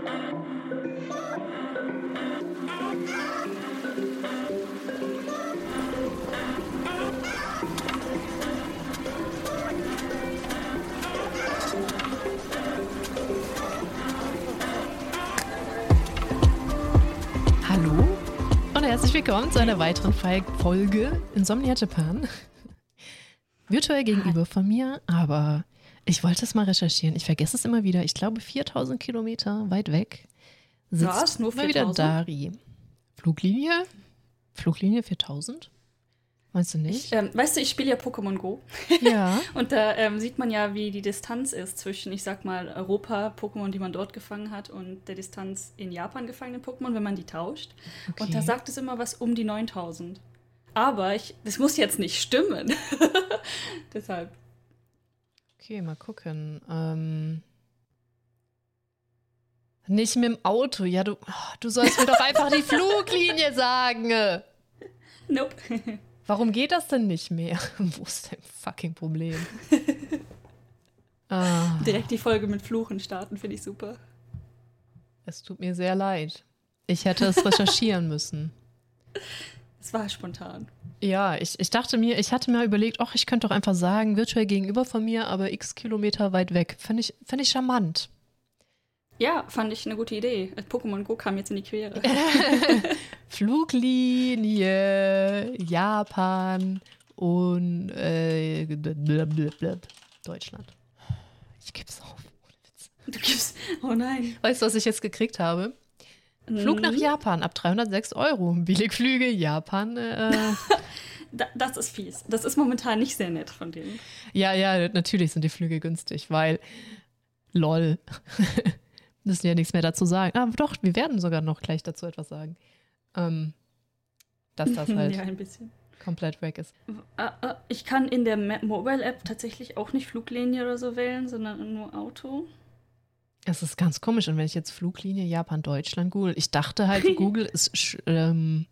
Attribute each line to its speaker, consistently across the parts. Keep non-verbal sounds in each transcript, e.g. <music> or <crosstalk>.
Speaker 1: Hallo und herzlich willkommen zu einer weiteren Folge Insomnia Japan. Virtuell gegenüber von mir, aber ich wollte es mal recherchieren. Ich vergesse es immer wieder. Ich glaube, 4000 Kilometer weit weg sitzt
Speaker 2: Was? Nur
Speaker 1: mal wieder
Speaker 2: 4000?
Speaker 1: Dari. Fluglinie? Fluglinie 4000? Meinst du nicht?
Speaker 2: Ich, ähm, weißt du, ich spiele ja Pokémon Go.
Speaker 1: ja. <laughs>
Speaker 2: Und da ähm, sieht man ja, wie die Distanz ist zwischen, ich sag mal, Europa-Pokémon, die man dort gefangen hat, und der Distanz in Japan gefangenen Pokémon, wenn man die tauscht.
Speaker 1: Okay.
Speaker 2: Und da sagt es immer was um die 9000. Aber ich, das muss jetzt nicht stimmen. <laughs> Deshalb.
Speaker 1: Okay, mal gucken. Ähm, nicht mit dem Auto. Ja, du, oh, du sollst mir doch einfach die <laughs> Fluglinie sagen.
Speaker 2: Nope.
Speaker 1: Warum geht das denn nicht mehr? <laughs> Wo ist dein fucking Problem? <laughs> ah,
Speaker 2: Direkt die Folge mit Fluchen starten, finde ich super.
Speaker 1: es tut mir sehr leid. Ich hätte es recherchieren müssen.
Speaker 2: Es war spontan.
Speaker 1: Ja, ich, ich dachte mir, ich hatte mir überlegt, ach, ich könnte doch einfach sagen, virtuell gegenüber von mir, aber x Kilometer weit weg. Fände ich, fänd ich charmant.
Speaker 2: Ja, fand ich eine gute Idee. Pokémon Go kam jetzt in die Quere. <laughs> <laughs>
Speaker 1: Fluglinie, Japan und äh, Deutschland. Ich geb's auf.
Speaker 2: Du gibst. Oh nein.
Speaker 1: Weißt du, was ich jetzt gekriegt habe? Flug nach
Speaker 2: Mhm.
Speaker 1: Japan ab 306 Euro. Billigflüge, Japan. Äh, <laughs>
Speaker 2: Da, das ist fies. Das ist momentan nicht sehr nett von denen.
Speaker 1: ja, ja, natürlich sind die Flüge günstig, weil lol. <laughs> Müssen ja nichts mehr dazu sagen. Aber doch, wir werden sogar noch gleich dazu etwas sagen. Ähm, dass das <laughs> halt
Speaker 2: ja, ein bisschen.
Speaker 1: komplett weg ist.
Speaker 2: Äh, äh, Ich kann in der Mobile-App tatsächlich auch nicht Fluglinie oder so wählen, sondern nur Auto.
Speaker 1: Es ist ganz komisch. Und wenn ich jetzt Fluglinie Japan, Deutschland google, ich dachte halt, <laughs> Google ist sch ähm,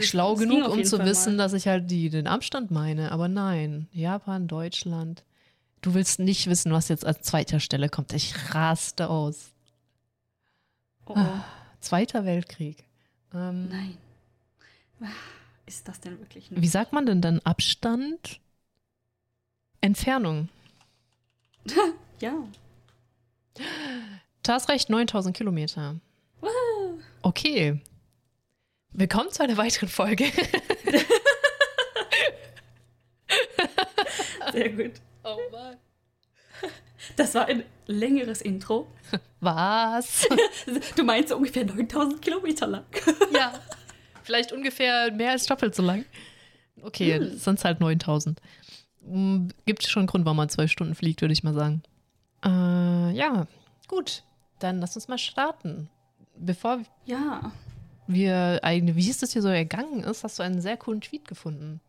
Speaker 1: schlau genug, um zu
Speaker 2: Fall
Speaker 1: wissen,
Speaker 2: mal.
Speaker 1: dass ich halt die, den Abstand meine. Aber nein, Japan, Deutschland. Du willst nicht wissen, was jetzt als zweiter Stelle kommt. Ich raste aus.
Speaker 2: Oh,
Speaker 1: Ah.
Speaker 2: oh,
Speaker 1: Zweiter Weltkrieg. Ähm,
Speaker 2: nein. Ah, Ist das denn wirklich
Speaker 1: wie sagt man denn dann Abstand? Entfernung. <laughs>
Speaker 2: Ja.
Speaker 1: Du hast recht, 9000 Kilometer.
Speaker 2: Woohoo.
Speaker 1: Okay. Willkommen zu einer weiteren Folge.
Speaker 2: Sehr gut.
Speaker 1: Oh Mann.
Speaker 2: Das war ein längeres Intro.
Speaker 1: Was? <laughs>
Speaker 2: Du meinst so ungefähr 9000 Kilometer lang.
Speaker 1: ja. Vielleicht ungefähr mehr als doppelt so lang. Okay,
Speaker 2: Hm.
Speaker 1: sonst halt 9000. Mm, Gibt schon einen Grund, warum man zwei Stunden fliegt, würde ich mal sagen. Äh, ja, gut. Dann lass uns mal starten. Bevor
Speaker 2: Ja.
Speaker 1: wir eigentlich, wie ist das hier so ergangen ist, hast du einen sehr coolen Tweet gefunden.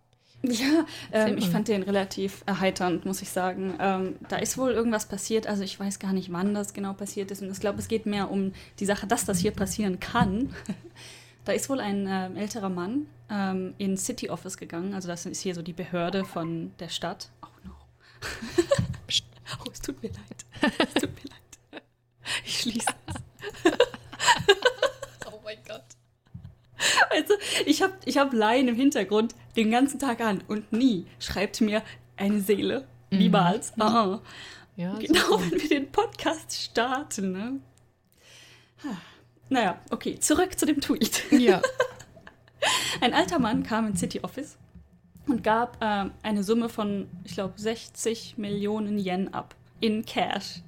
Speaker 2: Ja, ähm, ich fand den relativ erheiternd, muss ich sagen. Ähm, da ist wohl irgendwas passiert, also ich weiß gar nicht, wann das genau passiert ist. Und ich glaube, es geht mehr um die Sache, dass das hier passieren kann. <laughs> da ist wohl ein ähm, älterer Mann ähm, in City Office gegangen. Also das ist hier so die Behörde von der Stadt. Oh no. <laughs> <laughs> Oh, es tut mir leid. Es tut mir leid. Ich schließe es. <laughs>
Speaker 1: Oh mein Gott.
Speaker 2: Also, ich habe ich hab Laien im Hintergrund den ganzen Tag an und nie schreibt mir eine Seele. Niemals. Ah.
Speaker 1: Ja,
Speaker 2: Genau, <laughs> wenn wir den Podcast starten, ne? Naja, okay, zurück zu dem Tweet.
Speaker 1: Ja.
Speaker 2: Ein alter Mann kam ins City Office und gab ähm, eine Summe von, ich glaube, 60 Millionen Yen ab in Cash.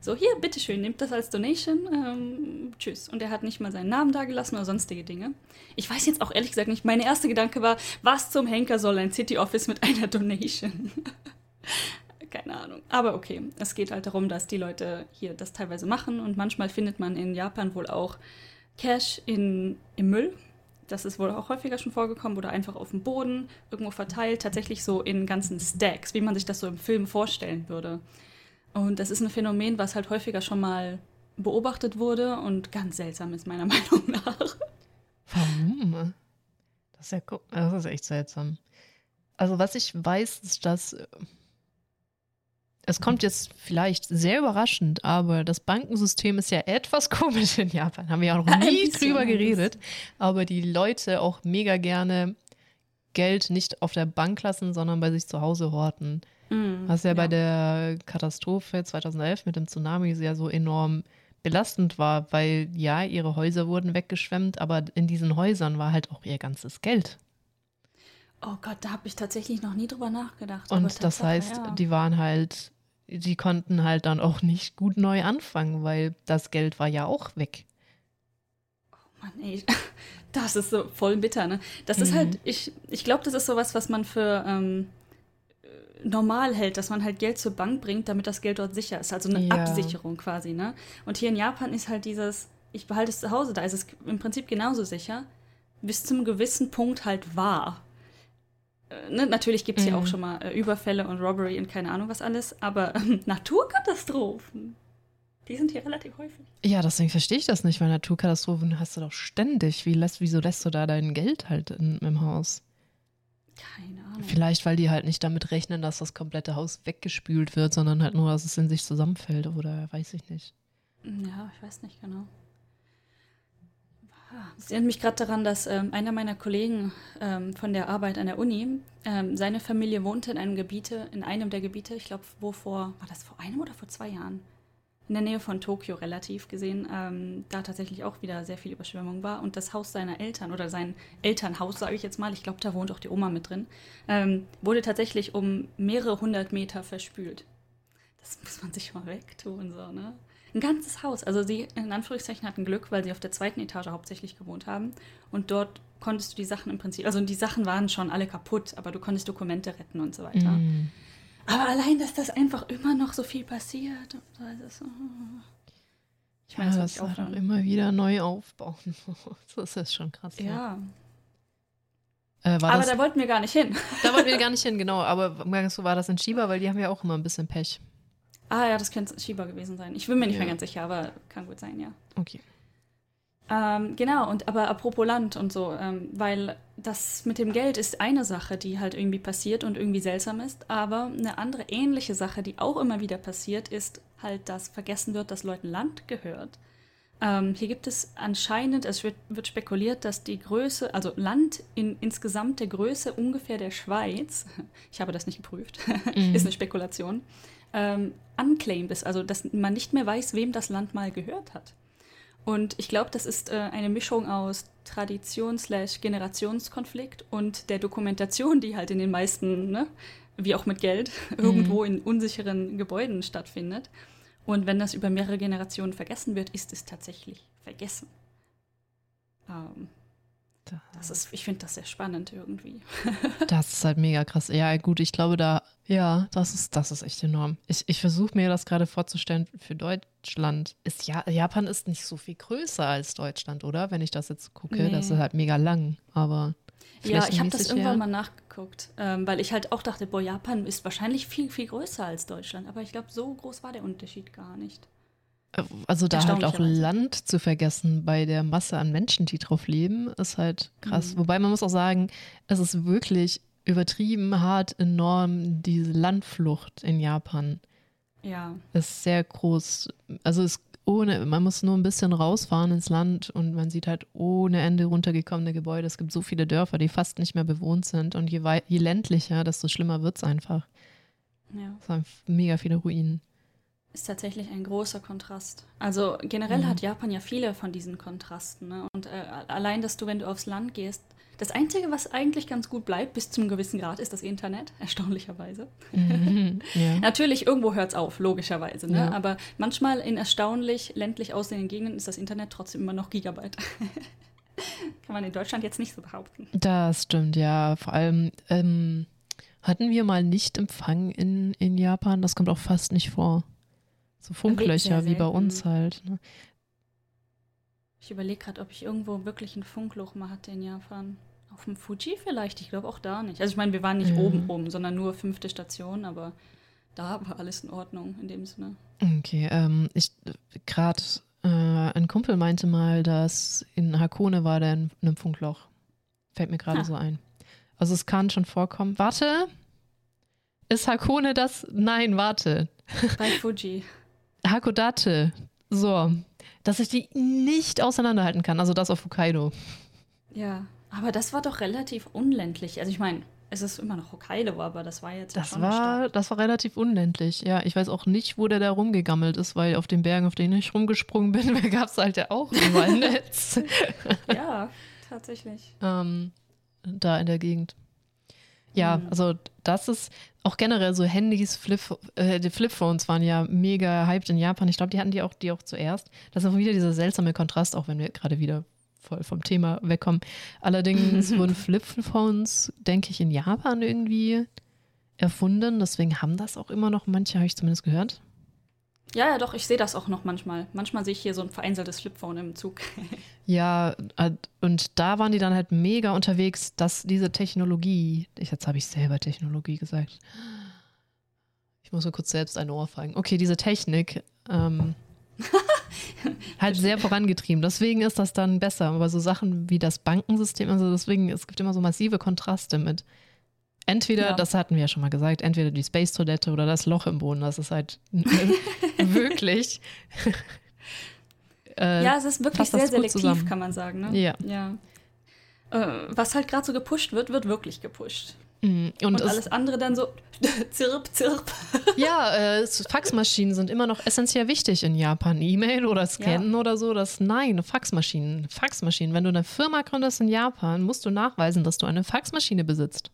Speaker 2: So, hier, bitteschön, nehmt das als Donation. Ähm, tschüss. Und er hat nicht mal seinen Namen dagelassen oder sonstige Dinge. Ich weiß jetzt auch ehrlich gesagt nicht, mein erster Gedanke war, was zum Henker soll ein City Office mit einer Donation? <laughs> Keine Ahnung. Aber okay, es geht halt darum, dass die Leute hier das teilweise machen und manchmal findet man in Japan wohl auch Cash in, im Müll. Das ist wohl auch häufiger schon vorgekommen oder einfach auf dem Boden irgendwo verteilt, tatsächlich so in ganzen Stacks, wie man sich das so im Film vorstellen würde. Und das ist ein Phänomen, was halt häufiger schon mal beobachtet wurde und ganz seltsam ist meiner <laughs> Meinung nach.
Speaker 1: Warum? Das ist ja das ist echt seltsam. Also was ich weiß, ist, dass äh, es kommt jetzt vielleicht sehr überraschend, aber das Bankensystem ist ja etwas <laughs> komisch in Japan. Haben wir ja noch nie drüber geredet. Aber die Leute auch mega gerne Geld nicht auf der Bank lassen, sondern bei sich zu Hause horten. Mm, Was ja, ja, bei der Katastrophe 2011 mit dem Tsunami ja so enorm belastend war, weil ja, ihre Häuser wurden weggeschwemmt, aber in diesen Häusern war halt auch ihr ganzes Geld.
Speaker 2: Oh Gott, da habe ich tatsächlich noch nie drüber nachgedacht.
Speaker 1: Und das heißt, ja. die waren halt, die konnten halt dann auch nicht gut neu anfangen, weil das Geld war ja auch weg.
Speaker 2: Oh Mann, ey, <laughs> das ist so voll bitter, ne? Das mhm. ist halt, ich, ich glaube, das ist sowas, was man für ähm, normal hält, dass man halt Geld zur Bank bringt, damit das Geld dort sicher ist. Also eine ja. Absicherung quasi, ne? Und hier in Japan ist halt dieses, ich behalte es zu Hause, da ist es im Prinzip genauso sicher, bis zum gewissen Punkt halt wahr. Äh, ne? Natürlich gibt es mhm. ja auch schon mal äh, Überfälle und Robbery und keine Ahnung was alles, aber äh, <laughs> Naturkatastrophen, die sind hier relativ häufig.
Speaker 1: Ja, deswegen verstehe ich das nicht, weil Naturkatastrophen hast du doch ständig. Wie lässt, wieso lässt du da dein Geld halt in, im Haus?
Speaker 2: Keine Ahnung.
Speaker 1: Vielleicht, weil die halt nicht damit rechnen, dass das komplette Haus weggespült wird, sondern halt nur, dass es in sich zusammenfällt oder weiß ich nicht.
Speaker 2: Ja, ich weiß nicht genau. Es erinnert mich gerade daran, dass ähm, einer meiner Kollegen ähm, von der Arbeit an der Uni, ähm, seine Familie wohnte in einem Gebiete, in einem der Gebiete, ich glaube, wo vor, war das vor einem oder vor zwei Jahren? in der Nähe von Tokio relativ gesehen, ähm, da tatsächlich auch wieder sehr viel Überschwemmung war. Und das Haus seiner Eltern oder sein Elternhaus, sage ich jetzt mal, ich glaube, da wohnt auch die Oma mit drin, ähm, wurde tatsächlich um mehrere hundert Meter verspült. Das muss man sich mal wegtun, so, ne? Ein ganzes Haus. Also sie, in Anführungszeichen, hatten Glück, weil sie auf der zweiten Etage hauptsächlich gewohnt haben. Und dort konntest du die Sachen im Prinzip, also die Sachen waren schon alle kaputt, aber du konntest Dokumente retten und so weiter. Mm. Aber allein, dass das einfach immer noch so viel passiert. Das,
Speaker 1: ich meine, ja, das, das auch immer wieder neu aufbauen. <laughs> das ist schon krass.
Speaker 2: Ja. ja. Äh, aber das, da wollten wir gar nicht hin.
Speaker 1: da wollten wir gar <laughs> nicht hin, genau. Aber so war das in Shiba, weil die haben ja auch immer ein bisschen Pech.
Speaker 2: Ah ja, das könnte Shiba gewesen sein. Ich bin mir nicht ja. mehr ganz sicher, aber kann gut sein, ja.
Speaker 1: Okay.
Speaker 2: Ähm, genau, und aber apropos Land und so, ähm, weil das mit dem Geld ist eine Sache, die halt irgendwie passiert und irgendwie seltsam ist, aber eine andere ähnliche Sache, die auch immer wieder passiert, ist halt, dass vergessen wird, dass Leuten Land gehört. Ähm, hier gibt es anscheinend, es wird, wird, spekuliert, dass die Größe, also Land in insgesamt der Größe ungefähr der Schweiz, <laughs> ich habe das nicht geprüft, <laughs> mhm. ist eine Spekulation, ähm, unclaimed ist, also dass man nicht mehr weiß, wem das Land mal gehört hat. Und ich glaube, das ist äh, eine Mischung aus Traditions-Generationskonflikt und der Dokumentation, die halt in den meisten, ne, wie auch mit Geld, <laughs> mhm. irgendwo in unsicheren Gebäuden stattfindet. Und wenn das über mehrere Generationen vergessen wird, ist es tatsächlich vergessen. Ähm, das ist, ich finde das sehr spannend irgendwie. <laughs>
Speaker 1: das ist halt mega krass. Ja, gut, ich glaube, da, ja, das ist, das ist echt enorm. Ich, ich versuche mir das gerade vorzustellen für Deutschland. Ist ja, Japan ist nicht so viel größer als Deutschland, oder? Wenn ich das jetzt gucke, nee. das ist halt mega lang, aber.
Speaker 2: Ja, ich habe das irgendwann mal nachgeguckt, ähm, weil ich halt auch dachte, boah, Japan ist wahrscheinlich viel, viel größer als Deutschland. Aber ich glaube, so groß war der Unterschied gar nicht.
Speaker 1: Also da halt auch Land zu vergessen bei der Masse an Menschen, die drauf leben, ist halt krass. Mhm. Wobei man muss auch sagen, es ist wirklich übertrieben hart enorm diese Landflucht in Japan.
Speaker 2: Ja.
Speaker 1: Ist sehr groß. Also ist ohne, man muss nur ein bisschen rausfahren ins Land und man sieht halt ohne Ende runtergekommene Gebäude. Es gibt so viele Dörfer, die fast nicht mehr bewohnt sind und je, je ländlicher, desto schlimmer wird es einfach.
Speaker 2: Ja.
Speaker 1: Es sind mega viele Ruinen
Speaker 2: ist tatsächlich ein großer Kontrast. Also generell mhm. hat Japan ja viele von diesen Kontrasten. Ne? Und äh, allein, dass du, wenn du aufs Land gehst, das Einzige, was eigentlich ganz gut bleibt, bis zum gewissen Grad, ist das Internet, <laughs> erstaunlicherweise. Mhm, <laughs> ja. Natürlich, irgendwo hört es auf, logischerweise. Ne? Ja. Aber manchmal in erstaunlich ländlich aussehenden Gegenden ist das Internet trotzdem immer noch Gigabyte. <laughs> Kann man in Deutschland jetzt nicht so behaupten.
Speaker 1: Das stimmt, ja. Vor allem ähm, hatten wir mal nicht Empfang in, in Japan. Das kommt auch fast nicht vor. So Funklöcher wie bei uns halt. Ne?
Speaker 2: Ich überlege gerade, ob ich irgendwo wirklich ein Funkloch mal hatte in Japan. Auf dem Fuji vielleicht, ich glaube auch da nicht. Also ich meine, wir waren nicht ja. oben oben, sondern nur fünfte Station, aber da war alles in Ordnung in dem Sinne.
Speaker 1: Okay, ähm, ich gerade äh, ein Kumpel meinte mal, dass in Hakone war der in einem Funkloch. Fällt mir gerade so ein. Also es kann schon vorkommen. Warte, ist Hakone das? Nein, warte.
Speaker 2: Bei Fuji.
Speaker 1: Hakodate. So. Dass ich die nicht auseinanderhalten kann. Also das auf Hokkaido.
Speaker 2: Ja, aber das war doch relativ unländlich. Also ich meine, es ist immer noch Hokkaido, aber das war jetzt
Speaker 1: Das war, das war relativ unländlich. Ja, ich weiß auch nicht, wo der da rumgegammelt ist, weil auf den Bergen, auf denen ich rumgesprungen bin, <laughs> gab es halt ja auch ein Walnetz. <laughs>
Speaker 2: Ja, tatsächlich.
Speaker 1: ähm, da in der Gegend. Ja,
Speaker 2: Mhm.
Speaker 1: also das ist auch generell so Handys, Flip, äh, die Flipphones waren ja mega hyped in Japan. Ich glaube, die hatten die auch, die auch zuerst. Das ist auch wieder dieser seltsame Kontrast, auch wenn wir gerade wieder voll vom Thema wegkommen. Allerdings <laughs> wurden Flipphones, denke ich, in Japan irgendwie erfunden. Deswegen haben das auch immer noch manche, habe ich zumindest gehört.
Speaker 2: Ja, ja, doch, ich sehe das auch noch manchmal. Manchmal sehe ich hier so ein vereinzeltes Flipphone im Zug. <laughs>
Speaker 1: Ja, äh, und da waren die dann halt mega unterwegs, dass diese Technologie, ich, jetzt habe ich selber Technologie gesagt. Ich muss mir kurz selbst ein Ohr fallen. Okay, diese Technik ähm, <laughs> halt sehr vorangetrieben. Deswegen ist das dann besser. Aber so Sachen wie das Bankensystem, also deswegen, es gibt immer so massive Kontraste mit. Entweder,
Speaker 2: Ja.
Speaker 1: das hatten wir ja schon mal gesagt, entweder die Space-Toilette oder das Loch im Boden. Das ist halt <laughs> wirklich. äh,
Speaker 2: ja, es ist wirklich sehr selektiv,
Speaker 1: zusammen.
Speaker 2: kann man sagen. Ne?
Speaker 1: Ja.
Speaker 2: ja. Äh, was halt gerade so gepusht wird, wird wirklich gepusht.
Speaker 1: mm, Und,
Speaker 2: Und,
Speaker 1: es,
Speaker 2: alles andere dann so <laughs> zirp, zirp. <laughs>
Speaker 1: Ja, äh, Faxmaschinen sind immer noch essentiell wichtig in Japan. E-Mail oder Scannen oder so, das nein, Faxmaschinen. Faxmaschinen. Wenn du eine Firma gründest in Japan, musst du nachweisen, dass du eine Faxmaschine besitzt.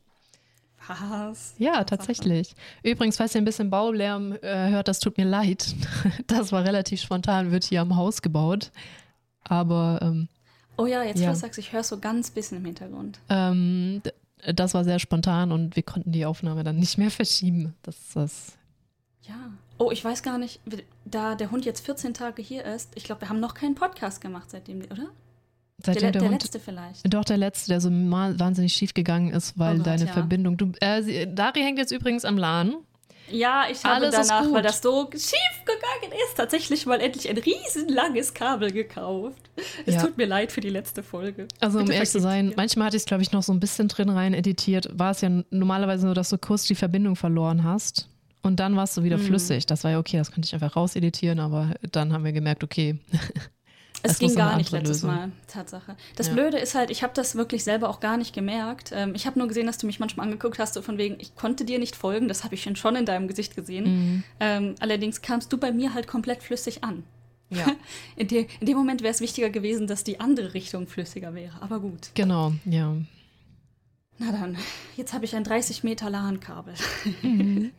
Speaker 2: Was?
Speaker 1: Ja, tatsächlich. Übrigens, falls ihr ein bisschen Baulärm äh, hört, das tut mir leid. <laughs> Das war relativ spontan, wird hier am Haus gebaut. Aber ähm,
Speaker 2: Oh ja, jetzt
Speaker 1: Ja.
Speaker 2: du sagst, ich höre so ganz bisschen im Hintergrund.
Speaker 1: ähm, das war sehr spontan und wir konnten die Aufnahme dann nicht mehr verschieben. Das ist das.
Speaker 2: Ja. Oh, ich weiß gar nicht, da der Hund jetzt 14 Tage hier ist, ich glaube, wir haben noch keinen Podcast gemacht seitdem, oder?
Speaker 1: Seitdem
Speaker 2: der,
Speaker 1: der,
Speaker 2: der
Speaker 1: Hund
Speaker 2: letzte vielleicht.
Speaker 1: Doch, der letzte, der so mal wahnsinnig schief gegangen ist, weil
Speaker 2: Oh Gott,
Speaker 1: deine
Speaker 2: ja.
Speaker 1: Verbindung. Du, äh, sie, Dari hängt jetzt übrigens am Laden.
Speaker 2: Ja, ich habe
Speaker 1: Alles
Speaker 2: danach, weil das so schief gegangen ist, tatsächlich mal endlich ein riesenlanges Kabel gekauft. Es
Speaker 1: Ja.
Speaker 2: tut mir leid für die letzte Folge.
Speaker 1: Also, um
Speaker 2: Bitte
Speaker 1: ehrlich zu sein,
Speaker 2: mir.
Speaker 1: manchmal hatte ich es, glaube ich, noch so ein bisschen drin rein editiert. War es ja normalerweise nur, dass du kurz die Verbindung verloren hast. Und dann warst du wieder
Speaker 2: Mhm.
Speaker 1: flüssig. Das war ja okay, das konnte ich einfach rauseditieren, aber dann haben wir gemerkt, okay. <laughs>
Speaker 2: Es
Speaker 1: Es
Speaker 2: ging gar nicht letztes
Speaker 1: Lösung.
Speaker 2: Mal, Tatsache. Das
Speaker 1: Ja.
Speaker 2: Blöde ist halt, ich habe das wirklich selber auch gar nicht gemerkt. Ähm, ich habe nur gesehen, dass du mich manchmal angeguckt hast, so von wegen, ich konnte dir nicht folgen, das habe ich schon- in deinem Gesicht gesehen.
Speaker 1: Mhm.
Speaker 2: Ähm, allerdings kamst du bei mir halt komplett flüssig an.
Speaker 1: Ja, <laughs>
Speaker 2: In, de, in dem Moment wäre es wichtiger gewesen, dass die andere Richtung flüssiger wäre. Aber gut.
Speaker 1: genau, ja.
Speaker 2: Na dann, jetzt habe ich ein 30 Meter LAN-Kabel. <laughs>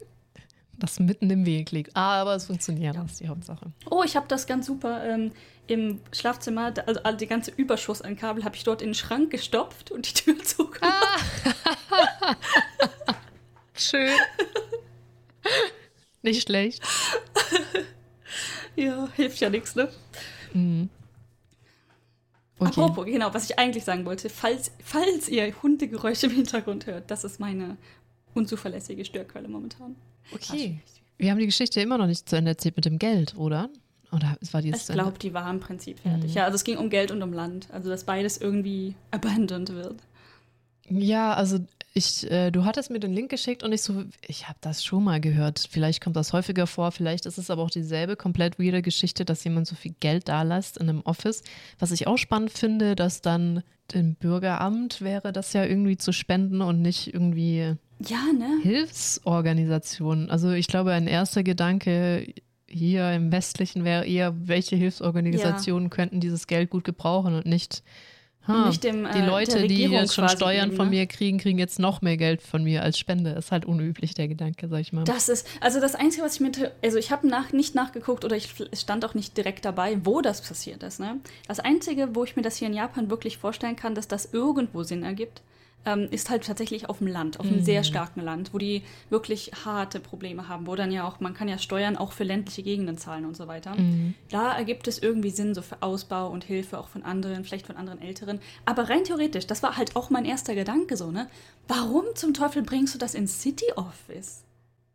Speaker 1: Das mitten im Weg liegt. Aber es funktioniert,
Speaker 2: Ja.
Speaker 1: das ist die Hauptsache.
Speaker 2: Oh, ich habe das ganz super ähm, im Schlafzimmer, also all- die ganze Überschuss an Kabel habe ich dort in den Schrank gestopft und die Tür <laughs> zugemacht. <laughs>
Speaker 1: Schön. Nicht schlecht.
Speaker 2: Ja, hilft ja nichts, ne?
Speaker 1: Mhm. Okay.
Speaker 2: Apropos, genau, was ich eigentlich sagen wollte, falls, falls ihr Hundegeräusche im Hintergrund hört, das ist meine unzuverlässige Störquelle momentan.
Speaker 1: Okay. Wir haben die Geschichte immer noch nicht zu Ende erzählt mit dem Geld, oder? Oder war die jetzt
Speaker 2: Ich glaube, die war im Prinzip fertig.
Speaker 1: Mhm.
Speaker 2: Ja, also es ging um Geld und um Land. Also, dass beides irgendwie abandoned wird.
Speaker 1: Ja, also ich, äh, du hattest mir den Link geschickt und ich so, ich habe das schon mal gehört. Vielleicht kommt das häufiger vor, vielleicht ist es aber auch dieselbe komplett weirde Geschichte, dass jemand so viel Geld da lässt in einem Office. Was ich auch spannend finde, dass dann dem Bürgeramt wäre das ja irgendwie zu spenden und nicht irgendwie
Speaker 2: Ja, ne?
Speaker 1: Hilfsorganisationen. Also ich glaube, ein erster Gedanke hier im Westlichen wäre eher, welche Hilfsorganisationen könnten dieses Geld gut gebrauchen und nicht, ha,
Speaker 2: Nicht dem,
Speaker 1: die
Speaker 2: äh,
Speaker 1: Leute, die jetzt schon Steuern
Speaker 2: geben,
Speaker 1: von
Speaker 2: ne?
Speaker 1: mir kriegen, kriegen jetzt noch mehr Geld von mir als Spende. Ist halt unüblich, der Gedanke, sag ich mal.
Speaker 2: Das ist, also das Einzige, was ich mir, also ich habe nach, nicht nachgeguckt oder ich, stand auch nicht direkt dabei, wo das passiert ist. Ne? Das Einzige, wo ich mir das hier in Japan wirklich vorstellen kann, dass das irgendwo Sinn ergibt, ähm, ist halt tatsächlich auf dem Land, auf einem sehr starken Land, wo die wirklich harte Probleme haben, wo dann ja auch, man kann ja Steuern auch für ländliche Gegenden zahlen und so weiter. Da ergibt es irgendwie Sinn, so für Ausbau und Hilfe auch von anderen, vielleicht von anderen Älteren. Aber rein theoretisch, das war halt auch mein erster Gedanke so, ne? Warum zum Teufel bringst du das ins City Office?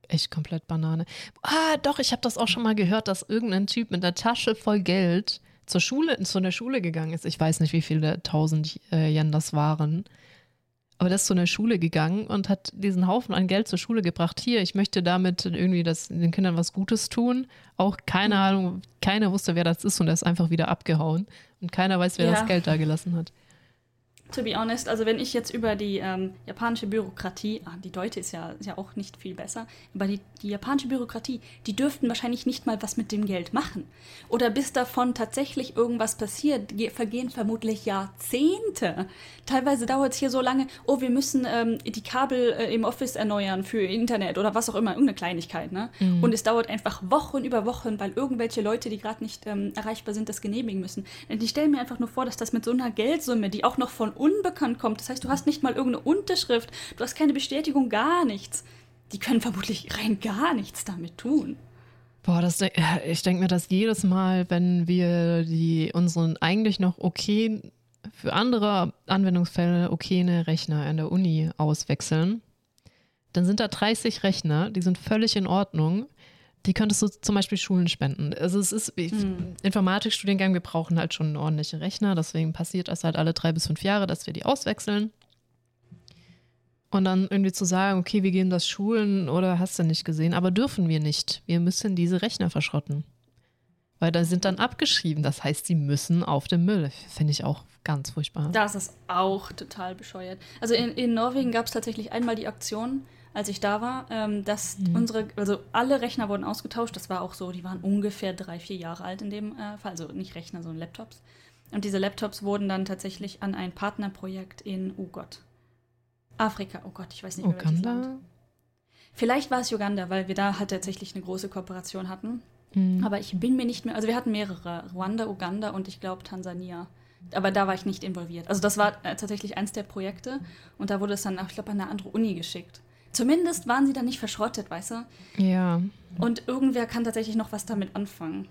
Speaker 1: Echt komplett Banane. Ah, doch, ich habe das auch schon mal gehört, dass irgendein Typ mit einer Tasche voll Geld zur Schule, zu einer Schule gegangen ist. Ich weiß nicht, wie viele tausend äh, Yen das waren. Aber der ist zu einer Schule gegangen und hat diesen Haufen an Geld zur Schule gebracht. Hier, ich möchte damit irgendwie das, den Kindern was Gutes tun. Auch keine
Speaker 2: Mhm.
Speaker 1: Ahnung, keiner wusste, wer das ist und er ist einfach wieder abgehauen. Und keiner weiß, wer
Speaker 2: Ja.
Speaker 1: das Geld da gelassen hat.
Speaker 2: To be honest, also wenn ich jetzt über die ähm, japanische Bürokratie, ah, die deutsche ist ja, ist ja auch nicht viel besser, aber die, die japanische Bürokratie, die dürften wahrscheinlich nicht mal was mit dem Geld machen. Oder bis davon tatsächlich irgendwas passiert, ge- vergehen vermutlich Jahrzehnte. Teilweise dauert es hier so lange, oh, wir müssen ähm, die Kabel äh, im Office erneuern für Internet oder was auch immer, irgendeine Kleinigkeit, ne? Und es dauert einfach Wochen über Wochen, weil irgendwelche Leute, die gerade nicht ähm, erreichbar sind, das genehmigen müssen. Und ich stelle mir einfach nur vor, dass das mit so einer Geldsumme, die auch noch von unbekannt kommt, das heißt, du hast nicht mal irgendeine Unterschrift, du hast keine Bestätigung, gar nichts. Die können vermutlich rein gar nichts damit tun.
Speaker 1: Boah, das, äh, ich denke mir das jedes Mal, wenn wir die unseren eigentlich noch okay, für andere Anwendungsfälle okaye Rechner an der Uni auswechseln, dann sind da 30 Rechner, die sind völlig in Ordnung. Die könntest du zum Beispiel Schulen spenden. Also es ist ich, Informatikstudiengang, wir brauchen halt schon ordentliche Rechner, deswegen passiert das halt alle drei bis fünf Jahre, dass wir die auswechseln. Und dann irgendwie zu sagen, okay, wir gehen das Schulen oder hast du nicht gesehen, aber dürfen wir nicht. Wir müssen diese Rechner verschrotten. Weil da sind dann abgeschrieben, das heißt, sie müssen auf den Müll. Finde ich auch ganz furchtbar.
Speaker 2: Das ist auch total bescheuert. Also in, in Norwegen gab es tatsächlich einmal die Aktion, als ich da war, ähm, dass unsere, also alle Rechner wurden ausgetauscht. Das war auch so, die waren ungefähr drei, vier Jahre alt in dem äh, Fall. Also nicht Rechner, sondern Laptops. Und diese Laptops wurden dann tatsächlich an ein Partnerprojekt in, oh Gott, Afrika. Oh Gott, ich weiß nicht mehr welches Land.
Speaker 1: Uganda?
Speaker 2: Vielleicht war es Uganda, weil wir da halt tatsächlich eine große Kooperation hatten.
Speaker 1: Hm.
Speaker 2: Aber ich bin mir nicht mehr, also wir hatten mehrere, Ruanda, Uganda und ich glaube Tansania. Aber da war ich nicht involviert. Also das war äh, tatsächlich eins der Projekte und da wurde es dann, ich glaube, an eine andere Uni geschickt. Zumindest waren sie dann nicht verschrottet, weißt du?
Speaker 1: Ja,
Speaker 2: Und irgendwer kann tatsächlich noch was damit anfangen.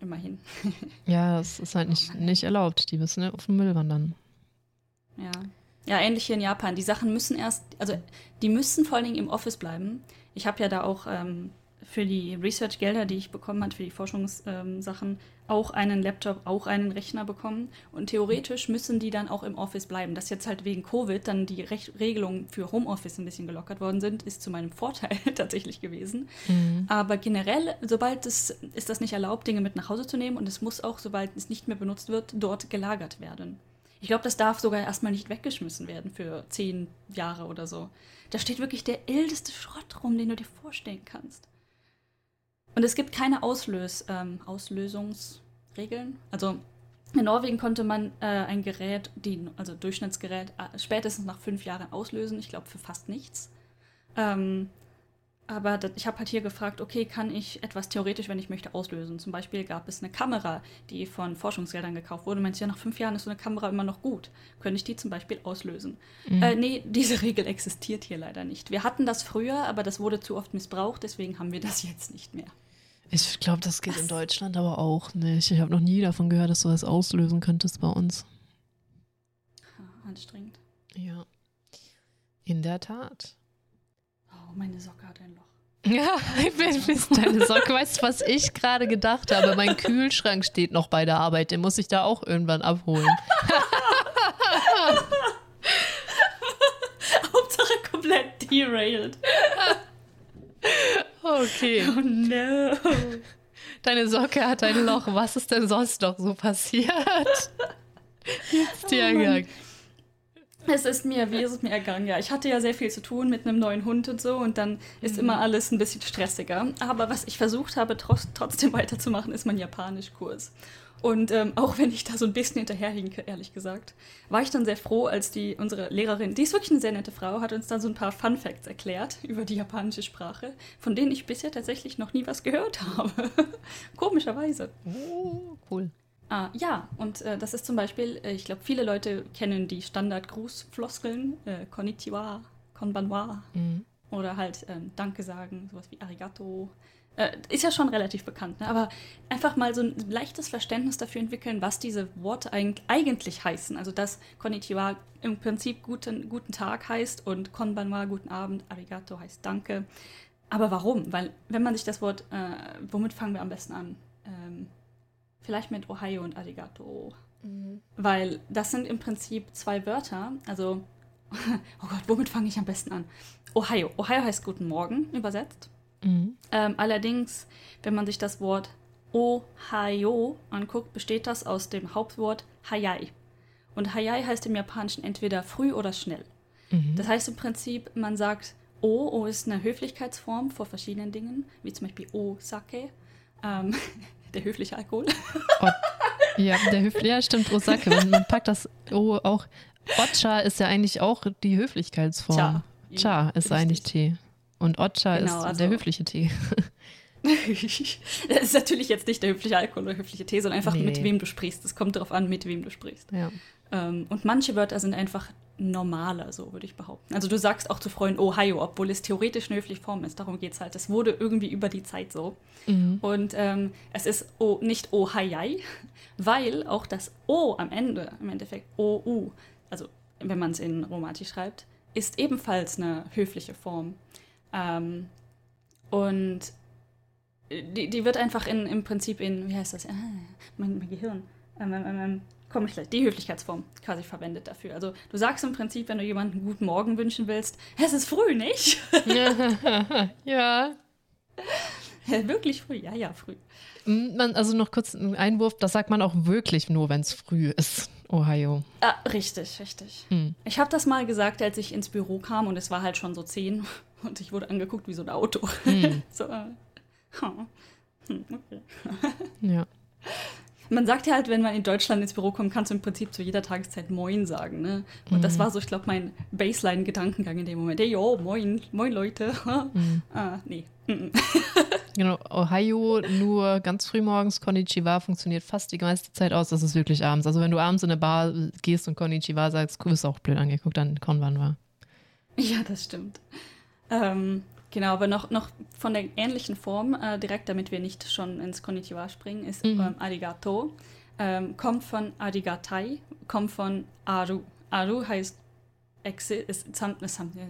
Speaker 2: Immerhin. <laughs>
Speaker 1: ja, es ist halt nicht, nicht erlaubt. Die müssen auf den Müll wandern.
Speaker 2: Ja. Ja, ähnlich hier in Japan. Die Sachen müssen erst, also die müssen vor allen Dingen im Office bleiben. Ich habe ja da auch ähm, für die Research-Gelder, die ich bekommen habe, für die Forschungssachen, auch einen Laptop, auch einen Rechner bekommen. Und theoretisch müssen die dann auch im Office bleiben. Dass jetzt halt wegen Covid dann die Rech Regelungen für Homeoffice ein bisschen gelockert worden sind, ist zu meinem Vorteil <laughs> tatsächlich gewesen. Aber generell, sobald es ist das nicht erlaubt, Dinge mit nach Hause zu nehmen und es muss auch, sobald es nicht mehr benutzt wird, dort gelagert werden. Ich glaube, das darf sogar erstmal nicht weggeschmissen werden für zehn Jahre oder so. Da steht wirklich der älteste Schrott rum, den du dir vorstellen kannst. Und es gibt keine Auslös, ähm, Auslösungsregeln. Also in Norwegen konnte man äh, ein Gerät, die, also Durchschnittsgerät, äh, spätestens nach fünf Jahren auslösen. Ich glaube, für fast nichts. Ähm, aber das, ich habe halt hier gefragt, okay, kann ich etwas theoretisch, wenn ich möchte, auslösen? Zum Beispiel gab es eine Kamera, die von Forschungsgeldern gekauft wurde. Meinst du, ja, nach fünf Jahren ist so eine Kamera immer noch gut. Könnte ich die zum Beispiel auslösen? Äh, nee, <laughs> diese Regel existiert hier leider nicht. Wir hatten das früher, aber das wurde zu oft missbraucht, deswegen haben wir das jetzt nicht mehr.
Speaker 1: Ich glaube, das geht in Deutschland aber auch nicht. Ich habe noch nie davon gehört, dass du das auslösen könntest bei uns.
Speaker 2: Anstrengend.
Speaker 1: Ja. In der Tat.
Speaker 2: Oh, meine Socke hat ein Loch.
Speaker 1: Ja, <laughs> ich bin deine Socke. Weißt du, was ich gerade gedacht habe? Mein Kühlschrank steht noch bei der Arbeit. Den muss ich da auch irgendwann abholen. <laughs>
Speaker 2: Hauptsache komplett derailed. <laughs>
Speaker 1: Okay.
Speaker 2: Oh no.
Speaker 1: Deine Socke hat ein Loch. Was ist denn sonst noch so passiert? Jetzt dir
Speaker 2: Oh
Speaker 1: ergangen.
Speaker 2: Es ist mir, wie ist es mir ergangen? Ja, ich hatte ja sehr viel zu tun mit einem neuen Hund und so und dann ist immer alles ein bisschen stressiger. Aber was ich versucht habe, trotzdem <laughs> weiterzumachen, ist mein Japanischkurs. Und ähm, auch wenn ich da so ein bisschen hinterherhinke, ehrlich gesagt, war ich dann sehr froh, als die unsere Lehrerin, die ist wirklich eine sehr nette Frau, hat uns dann so ein paar Fun Facts erklärt <laughs> über die japanische Sprache, von denen ich bisher tatsächlich noch nie was gehört <laughs> habe. Komischerweise.
Speaker 1: Oh, cool.
Speaker 2: Ah, ja, und äh, das ist zum Beispiel, äh, ich glaube, viele Leute kennen die Standard-Grußfloskeln, äh, Konnichiwa, Konbanwa
Speaker 1: Mhm.
Speaker 2: oder halt ähm, Danke sagen, sowas wie Arigato. Äh, ist ja schon relativ bekannt, ne? aber einfach mal so ein leichtes Verständnis dafür entwickeln, was diese Worte eig eigentlich heißen. Also, dass Konnichiwa im Prinzip guten, guten Tag heißt und Konbanwa guten Abend, Arigato heißt Danke. Aber warum? Weil, wenn man sich das Wort, äh, womit fangen wir am besten an? Ähm, vielleicht mit Ohio und Arigato. Weil das sind im Prinzip zwei Wörter. Also <laughs> oh Gott, womit fange ich am besten an? Ohio. Ohio heißt Guten Morgen übersetzt.
Speaker 1: Mhm.
Speaker 2: Ähm, allerdings, wenn man sich das Wort Ohio anguckt, besteht das aus dem Hauptwort Hayai. Und Hayai heißt im Japanischen entweder früh oder schnell.
Speaker 1: Mhm.
Speaker 2: Das heißt im Prinzip, man sagt O, O ist eine Höflichkeitsform vor verschiedenen Dingen, wie zum Beispiel O-Sake, ähm, <laughs> der höfliche Alkohol.
Speaker 1: O ja, der Höf ja, stimmt, Osake. Man, man packt das O auch. Ocha ist ja eigentlich auch die Höflichkeitsform.
Speaker 2: Cha.
Speaker 1: Cha ist
Speaker 2: Richtig.
Speaker 1: eigentlich Tee. Und Ocha
Speaker 2: Genau,
Speaker 1: ist
Speaker 2: also-
Speaker 1: der höfliche Tee. <laughs>
Speaker 2: das ist natürlich jetzt nicht der höfliche Alkohol oder höfliche Tee, sondern einfach
Speaker 1: Nee.
Speaker 2: mit wem du sprichst. Es kommt darauf an, mit wem du sprichst.
Speaker 1: Ja.
Speaker 2: Ähm, und manche Wörter sind einfach normaler, so würde ich behaupten. Also du sagst auch zu Freunden Ohio, obwohl es theoretisch eine höfliche Form ist. Darum geht es halt. Es wurde irgendwie über die Zeit so.
Speaker 1: Mhm.
Speaker 2: Und ähm, es ist o, nicht Ohayai, weil auch das O am Ende, im Endeffekt OU, also wenn man es in Romantisch schreibt, ist ebenfalls eine höfliche Form. Ähm, und die, die wird einfach in, im Prinzip in, wie heißt das? Ah, mein, mein Gehirn. Ähm, ähm, ähm, Komme ich gleich. Die Höflichkeitsform quasi verwendet dafür. Also du sagst im Prinzip, wenn du jemanden guten Morgen wünschen willst, es ist früh, nicht? <laughs>
Speaker 1: ja.
Speaker 2: Wirklich früh? Ja, ja, früh.
Speaker 1: Man, also noch kurz ein Einwurf, das sagt man auch wirklich nur, wenn es früh ist. Ohio.
Speaker 2: Ah, richtig, richtig.
Speaker 1: Hm.
Speaker 2: Ich habe das mal gesagt, als ich ins Büro kam und es war halt schon so zehn und ich wurde angeguckt wie so ein Auto.
Speaker 1: Hm. <laughs>
Speaker 2: so, äh, hm, hm, okay. <laughs>
Speaker 1: Ja.
Speaker 2: Man sagt ja halt, wenn man in Deutschland ins Büro kommt, kannst du im Prinzip zu jeder Tageszeit Moin sagen. Ne? Und das
Speaker 1: Mhm.
Speaker 2: war so, ich glaube, mein Baseline-Gedankengang in dem Moment. Hey, yo, moin, moin Leute. <laughs>
Speaker 1: Mhm.
Speaker 2: ah, nee. Mhm.
Speaker 1: Genau, Ohio nur ganz früh morgens, Konnichiwa funktioniert fast die meiste Zeit aus, das ist wirklich abends. Also wenn du abends in eine Bar gehst und Konnichiwa sagst, wirst du auch blöd angeguckt, dann Konbanwa.
Speaker 2: Ja, das stimmt. Ähm, genau, aber noch, noch von der ähnlichen Form, äh, direkt damit wir nicht schon ins Konnichiwa springen, ist
Speaker 1: Mhm.
Speaker 2: ähm, Arigato. Ähm, kommt von Arigatai, kommt von Aru. Aru heißt,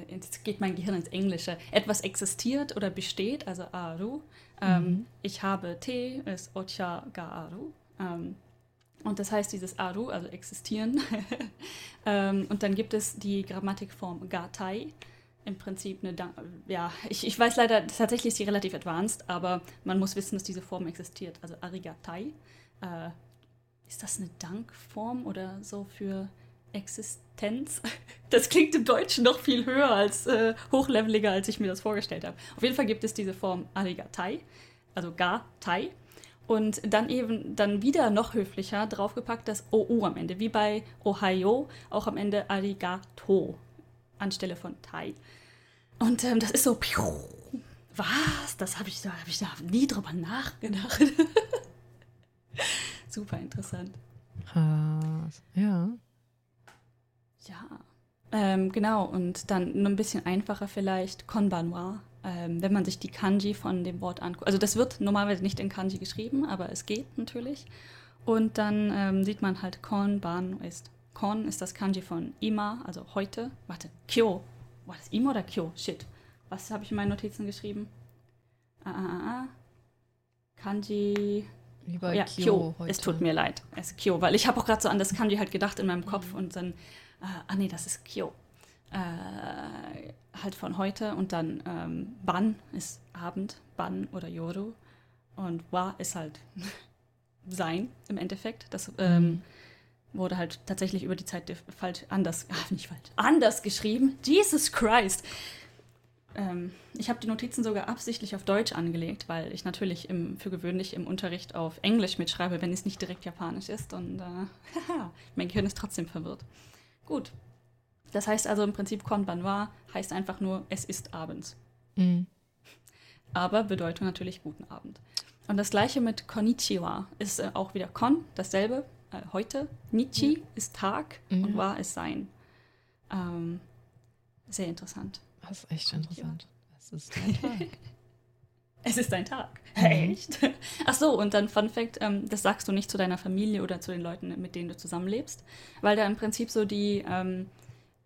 Speaker 2: jetzt geht mein Gehirn ins Englische, etwas existiert oder besteht, also Aru. Ähm,
Speaker 1: Mhm.
Speaker 2: Ich habe Tee, ist Ocha ga Aru. Ähm, und das heißt dieses Aru, also existieren. <laughs> ähm, und dann gibt es die Grammatikform Gatai. Im Prinzip eine, Dan ja, ich, ich weiß leider, tatsächlich ist sie relativ advanced, aber man muss wissen, dass diese Form existiert. Also Arigatai. Äh, ist das eine Dankform oder so für Existenz? <laughs> Das klingt im Deutschen noch viel höher als äh, hochleveliger, als ich mir das vorgestellt habe. Auf jeden Fall gibt es diese Form Arigatai, also Ga-Tai. Und dann eben dann wieder noch höflicher draufgepackt das OU am Ende, wie bei Ohio, auch am Ende Arigato anstelle von Tai. Und ähm, das ist so, was? Das habe ich, da hab ich da nie drüber nachgedacht. <laughs> Super interessant.
Speaker 1: Krass. Ja.
Speaker 2: Ja. Ähm, genau, und dann nur ein bisschen einfacher vielleicht, Konbanwa. Ähm, wenn man sich die Kanji von dem Wort anguckt. Also das wird normalerweise nicht in Kanji geschrieben, aber es geht natürlich. Und dann ähm, sieht man halt Konban ist. Kon ist das Kanji von Ima, also heute. Warte, Kyo. War das Ima oder Kyo? Shit. Was habe ich in meinen Notizen geschrieben? Ah, ah, ah, ah. Kanji.
Speaker 1: Wie
Speaker 2: ja, Kyo. Es tut mir leid. Es ist Kyo, weil ich habe auch gerade so an das Kanji halt gedacht in meinem Kopf und dann, äh, ah nee, das ist Kyo. Äh, halt von heute und dann ähm, Ban ist Abend, Ban oder Yoru und Wa ist halt <laughs> sein im Endeffekt. Das ähm, wurde halt tatsächlich über die Zeit falsch, anders, <laughs> ah, nicht falsch, anders geschrieben. Jesus Christ! Ähm, ich habe die Notizen sogar absichtlich auf Deutsch angelegt, weil ich natürlich im, für gewöhnlich im Unterricht auf Englisch mitschreibe, wenn es nicht direkt Japanisch ist. Und äh, <laughs> mein Gehirn ist trotzdem verwirrt. Gut. Das heißt also im Prinzip Konbanwa heißt einfach nur, es ist abends.
Speaker 1: Mhm.
Speaker 2: Aber Bedeutung natürlich guten Abend. Und das gleiche mit Konnichiwa ist äh, auch wieder Kon, dasselbe, äh, heute. Nichi ist Tag
Speaker 1: Mhm.
Speaker 2: und Wa ist Sein. Ähm, sehr interessant.
Speaker 1: Das ist echt interessant. Das ist total.
Speaker 2: Es ist ein <laughs> Tag.
Speaker 1: Mhm.
Speaker 2: Echt? Ach so, und dann Fun Fact, ähm, das sagst du nicht zu deiner Familie oder zu den Leuten, mit denen du zusammenlebst, weil da im Prinzip so die ähm,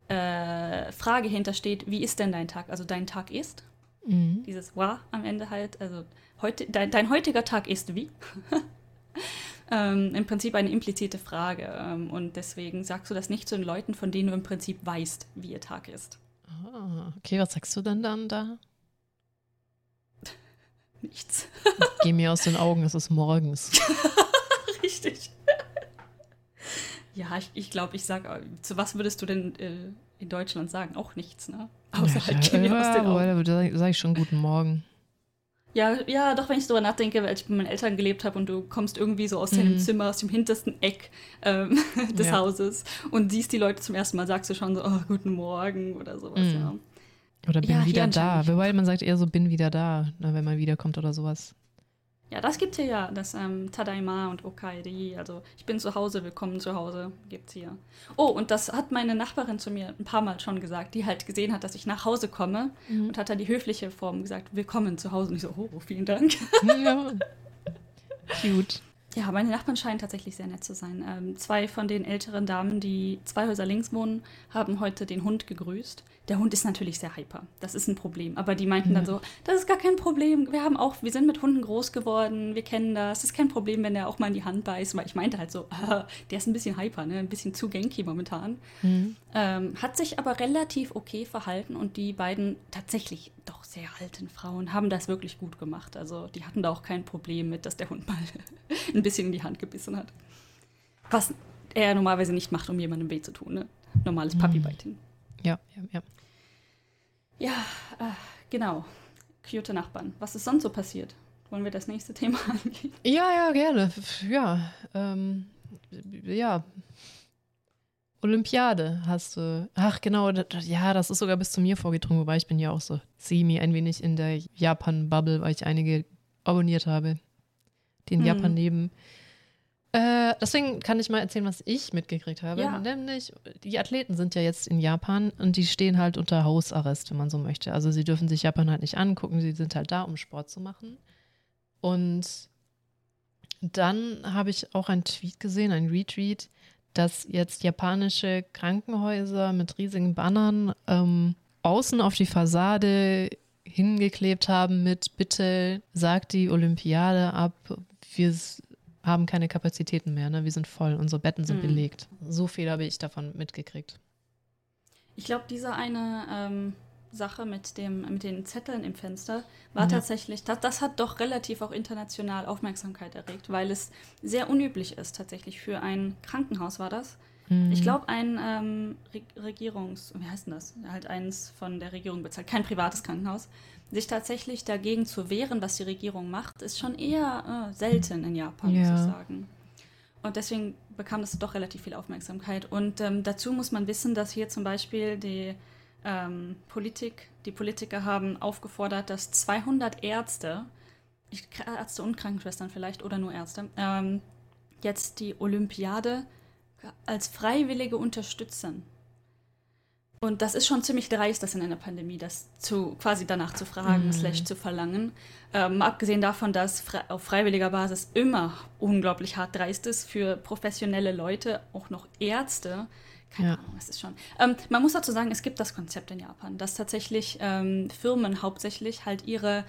Speaker 2: äh, Frage hintersteht, wie ist denn dein Tag? Also dein Tag ist,
Speaker 1: mhm.
Speaker 2: dieses wa am Ende halt, also heute, dein, dein heutiger Tag ist wie? <laughs> ähm, im Prinzip eine implizite Frage. Ähm, und deswegen sagst du das nicht zu den Leuten, von denen du im Prinzip weißt, wie ihr Tag ist.
Speaker 1: Ah, okay, was sagst du denn dann da? <laughs>
Speaker 2: Nichts.
Speaker 1: Geh mir aus den Augen, es ist morgens. <laughs>
Speaker 2: Richtig. Ja, ich, ich glaube, ich sage, zu was würdest du denn äh, in Deutschland sagen? Auch nichts, ne? Außer
Speaker 1: ja,
Speaker 2: halt, geh mir aus den Augen.
Speaker 1: Da sage ich schon guten Morgen.
Speaker 2: Ja, ja, doch, wenn ich darüber nachdenke, weil ich mit meinen Eltern gelebt habe und du kommst irgendwie so aus deinem
Speaker 1: Mhm.
Speaker 2: Zimmer, aus dem hintersten Eck ähm, <laughs> des
Speaker 1: Ja.
Speaker 2: Hauses und siehst die Leute zum ersten Mal, sagst du schon so, oh, guten Morgen oder sowas,
Speaker 1: Mhm.
Speaker 2: ja.
Speaker 1: Oder bin
Speaker 2: Ja,
Speaker 1: wieder da. Wobei man sagt eher so, bin wieder da, ne, wenn man wiederkommt oder sowas.
Speaker 2: Ja, das gibt's hier ja, das ähm, Tadaima und Okaeri, also ich bin zu Hause, willkommen zu Hause, gibt's hier. Oh, und das hat meine Nachbarin zu mir ein paar Mal schon gesagt, die halt gesehen hat, dass ich nach Hause komme und hat dann die höfliche Form gesagt, willkommen zu Hause. Und ich so, oh, vielen Dank.
Speaker 1: ja. <laughs> Cute.
Speaker 2: Ja, meine Nachbarn scheinen tatsächlich sehr nett zu sein. Ähm, zwei von den älteren Damen, die zwei Häuser links wohnen, haben heute den Hund gegrüßt. Der Hund ist natürlich sehr hyper. Das ist ein Problem. Aber die meinten dann
Speaker 1: Ja.
Speaker 2: so, das ist gar kein Problem. Wir haben auch, wir sind mit Hunden groß geworden. Wir kennen das. Das ist kein Problem, wenn der auch mal in die Hand beißt. Weil ich meinte halt so, <laughs> ah, der ist ein bisschen hyper, ne? Ein bisschen zu genki momentan.
Speaker 1: Mhm.
Speaker 2: Ähm, hat sich aber relativ okay verhalten und die beiden tatsächlich doch sehr alten Frauen haben das wirklich gut gemacht. Also die hatten da auch kein Problem mit, dass der Hund mal <laughs> ein bisschen in die Hand gebissen hat. Was er normalerweise nicht macht, um jemandem weh zu tun. Ne? Normales Puppybiting.
Speaker 1: Ja, ja, ja.
Speaker 2: Ja, äh, genau. Cute Nachbarn. Was ist sonst so passiert? Wollen wir das nächste Thema <laughs> angehen?
Speaker 1: Ja, ja, gerne. Ja, ähm, ja. Olympiade hast du. Ach, genau. Ja, das ist sogar bis zu mir vorgedrungen, wobei ich bin ja auch so semi ein wenig in der Japan-Bubble, weil ich einige abonniert habe, die in
Speaker 2: Mhm.
Speaker 1: Japan leben. Äh, deswegen kann ich mal erzählen, was ich mitgekriegt habe.
Speaker 2: Ja.
Speaker 1: Nämlich, die Athleten sind ja jetzt in Japan und die stehen halt unter Hausarrest, wenn man so möchte. Also sie dürfen sich Japan halt nicht angucken, sie sind halt da, um Sport zu machen. Und dann habe ich auch einen Tweet gesehen, einen Retweet, dass jetzt japanische Krankenhäuser mit riesigen Bannern ähm, außen auf die Fassade hingeklebt haben mit Bitte sagt die Olympiade ab, wir haben keine Kapazitäten mehr, ne? wir sind voll, unsere Betten sind
Speaker 2: Mhm.
Speaker 1: belegt. So viel habe ich davon mitgekriegt.
Speaker 2: Ich glaube, diese eine ähm, Sache mit, dem, mit den Zetteln im Fenster war
Speaker 1: Ja.
Speaker 2: tatsächlich, das, das hat doch relativ auch international Aufmerksamkeit erregt, weil es sehr unüblich ist, tatsächlich für ein Krankenhaus war das.
Speaker 1: Mhm.
Speaker 2: Ich glaube, ein ähm, Re Regierungs-, wie heißt denn das? Halt eins von der Regierung bezahlt, kein privates Krankenhaus. Sich tatsächlich dagegen zu wehren, was die Regierung macht, ist schon eher äh, selten in Japan, muss
Speaker 1: Ja.
Speaker 2: ich sagen. Und deswegen bekam das doch relativ viel Aufmerksamkeit. Und ähm, dazu muss man wissen, dass hier zum Beispiel die ähm, Politik, die Politiker haben aufgefordert, dass 200 Ärzte, Ärzte und Krankenschwestern vielleicht oder nur Ärzte, ähm, jetzt die Olympiade als Freiwillige unterstützen. Und das ist schon ziemlich dreist, das in einer Pandemie, das zu quasi danach zu fragen,
Speaker 1: Mhm.
Speaker 2: slash zu verlangen. Ähm, abgesehen davon, dass fre auf freiwilliger Basis immer unglaublich hart dreist ist für professionelle Leute, auch noch Ärzte. Keine
Speaker 1: Ja.
Speaker 2: Ahnung, was ist schon. Ähm, man muss dazu sagen, es gibt das Konzept in Japan, dass tatsächlich ähm, Firmen hauptsächlich halt ihre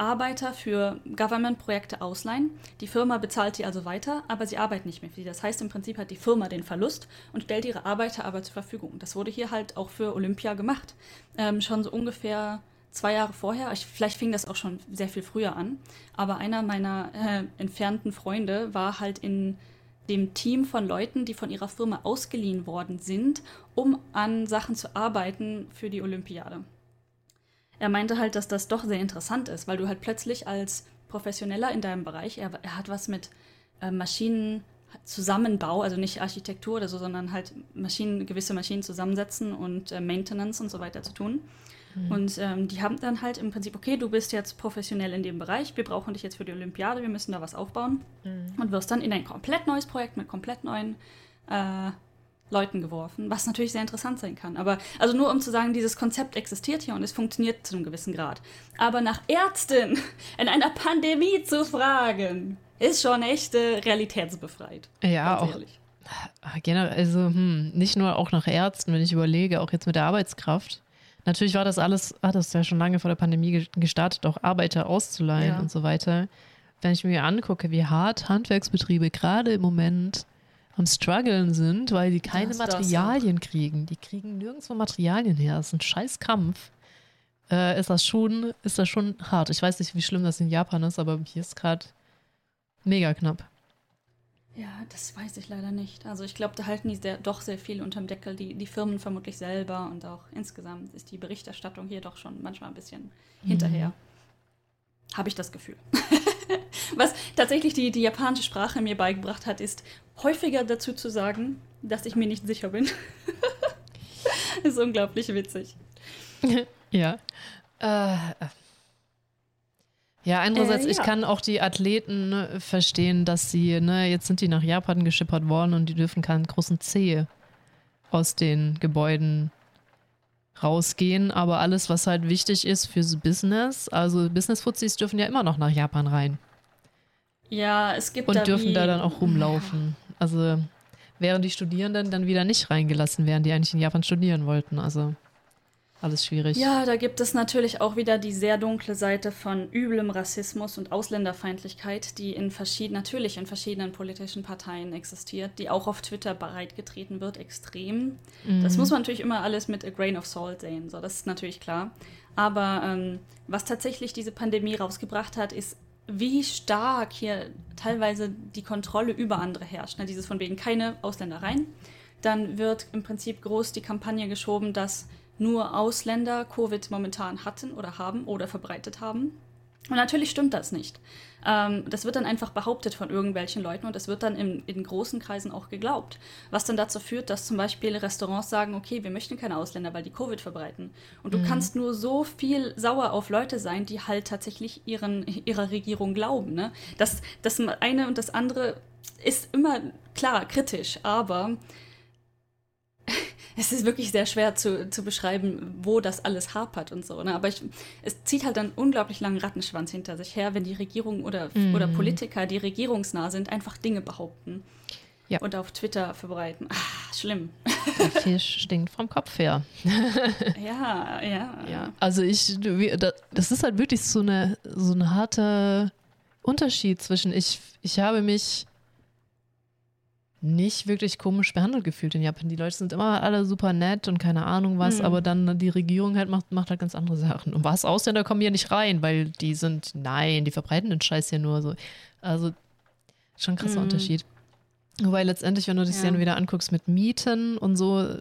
Speaker 2: Arbeiter für Government-Projekte ausleihen. Die Firma bezahlt die also weiter, aber sie arbeiten nicht mehr für die. Das heißt, im Prinzip hat die Firma den Verlust und stellt ihre Arbeiter aber zur Verfügung. Das wurde hier halt auch für Olympia gemacht. Ähm, schon so ungefähr zwei Jahre vorher. Ich, vielleicht fing das auch schon sehr viel früher an. Aber einer meiner äh, entfernten Freunde war halt in dem Team von Leuten, die von ihrer Firma ausgeliehen worden sind, um an Sachen zu arbeiten für die Olympiade er meinte halt, dass das doch sehr interessant ist, weil du halt plötzlich als Professioneller in deinem Bereich, er, er hat was mit äh, Maschinenzusammenbau, also nicht Architektur oder so, sondern halt Maschinen, gewisse Maschinen zusammensetzen und äh, Maintenance und so weiter zu tun. Und ähm, die haben dann halt im Prinzip, okay, du bist jetzt professionell in dem Bereich, wir brauchen dich jetzt für die Olympiade, wir müssen da was aufbauen und wirst dann in ein komplett neues Projekt mit komplett neuen äh, Leuten geworfen, was natürlich sehr interessant sein kann. Aber also nur um zu sagen, dieses Konzept existiert hier und es funktioniert zu einem gewissen Grad. Aber nach Ärzten in einer Pandemie zu fragen, ist schon echt äh, realitätsbefreit.
Speaker 1: Ja,
Speaker 2: ganz
Speaker 1: auch
Speaker 2: ehrlich.
Speaker 1: Ah, Generell, also hm, nicht nur auch nach Ärzten, wenn ich überlege, auch jetzt mit der Arbeitskraft. Natürlich war das alles, hat das ja schon lange vor der Pandemie ge- gestartet, auch Arbeiter auszuleihen
Speaker 2: Ja.
Speaker 1: und so weiter. wenn ich mir angucke, wie hart Handwerksbetriebe gerade im Moment am struggeln sind, weil die keine
Speaker 2: Das- das
Speaker 1: Materialien kriegen. Die kriegen nirgendwo Materialien her. Das ist ein scheiß Kampf. Äh, ist, das schon, ist das schon hart. Ich weiß nicht, wie schlimm das in Japan ist, aber hier ist gerade mega knapp.
Speaker 2: Ja, das weiß ich leider nicht. Also ich glaube, da halten die sehr, doch sehr viel unterm Deckel, die, die Firmen vermutlich selber und auch insgesamt ist die Berichterstattung hier doch schon manchmal ein bisschen hinterher. Habe ich das Gefühl. <laughs> <laughs> Was tatsächlich die, die japanische Sprache mir beigebracht hat, ist häufiger dazu zu sagen, dass ich mir nicht sicher bin. <laughs> ist unglaublich witzig. <laughs>
Speaker 1: Ja. Äh, ja, andererseits,
Speaker 2: Äh,
Speaker 1: ich
Speaker 2: ja.
Speaker 1: kann auch die Athleten ne, verstehen, dass sie, ne, jetzt sind die nach Japan geschippert worden und die dürfen keinen großen Zeh aus den Gebäuden rausgehen. Aber alles, was halt wichtig ist fürs Business, also Business-Fuzis dürfen ja immer noch nach Japan rein
Speaker 2: Ja, es gibt
Speaker 1: und
Speaker 2: da
Speaker 1: dürfen da dann auch rumlaufen. Also während die Studierenden dann wieder nicht reingelassen werden, die eigentlich in Japan studieren wollten. Also alles schwierig.
Speaker 2: Ja, da gibt es natürlich auch wieder die sehr dunkle Seite von üblem Rassismus und Ausländerfeindlichkeit, die in verschiedenen, natürlich in verschiedenen politischen Parteien existiert, die auch auf Twitter bereitgetreten wird, extrem. Das muss man natürlich immer alles mit a grain of salt sehen, so, das ist natürlich klar. Aber ähm, was tatsächlich diese Pandemie rausgebracht hat, ist, wie stark hier teilweise die Kontrolle über andere herrscht. Ne? Dieses von wegen keine Ausländer rein. Dann wird im Prinzip groß die Kampagne geschoben, dass nur Ausländer Covid momentan hatten oder haben oder verbreitet haben. Und natürlich stimmt das nicht. Ähm, das wird dann einfach behauptet von irgendwelchen Leuten und es wird dann in, in großen Kreisen auch geglaubt. Was dann dazu führt, dass zum Beispiel Restaurants sagen, okay, wir möchten keine Ausländer, weil die Covid verbreiten. Und du kannst nur so viel sauer auf Leute sein, die halt tatsächlich ihren, ihrer Regierung glauben. Ne? Das, das eine und das andere ist immer klar kritisch, aber es ist wirklich sehr schwer zu, zu beschreiben, wo das alles hapert und so. Ne? Aber ich, es zieht halt einen unglaublich langen Rattenschwanz hinter sich her, wenn die Regierung oder, oder Politiker, die regierungsnah sind, einfach Dinge behaupten
Speaker 1: Ja.
Speaker 2: und auf Twitter verbreiten. Ah, schlimm.
Speaker 1: Der Fisch stinkt vom Kopf her. <laughs>
Speaker 2: Ja, ja.
Speaker 1: Ja, also ich, das ist halt wirklich so eine so ein harter Unterschied zwischen ich, ich habe mich nicht wirklich komisch behandelt gefühlt in Japan. Die Leute sind immer alle super nett und keine Ahnung was,
Speaker 2: Mhm.
Speaker 1: aber dann die Regierung halt macht, macht halt ganz andere Sachen. Und was Ausländer kommen hier nicht rein, weil die sind, nein, die verbreiten den Scheiß hier nur so. Also schon ein krasser
Speaker 2: Mhm.
Speaker 1: Unterschied. Wobei letztendlich, wenn du dich
Speaker 2: Ja.
Speaker 1: dann wieder anguckst mit Mieten und so,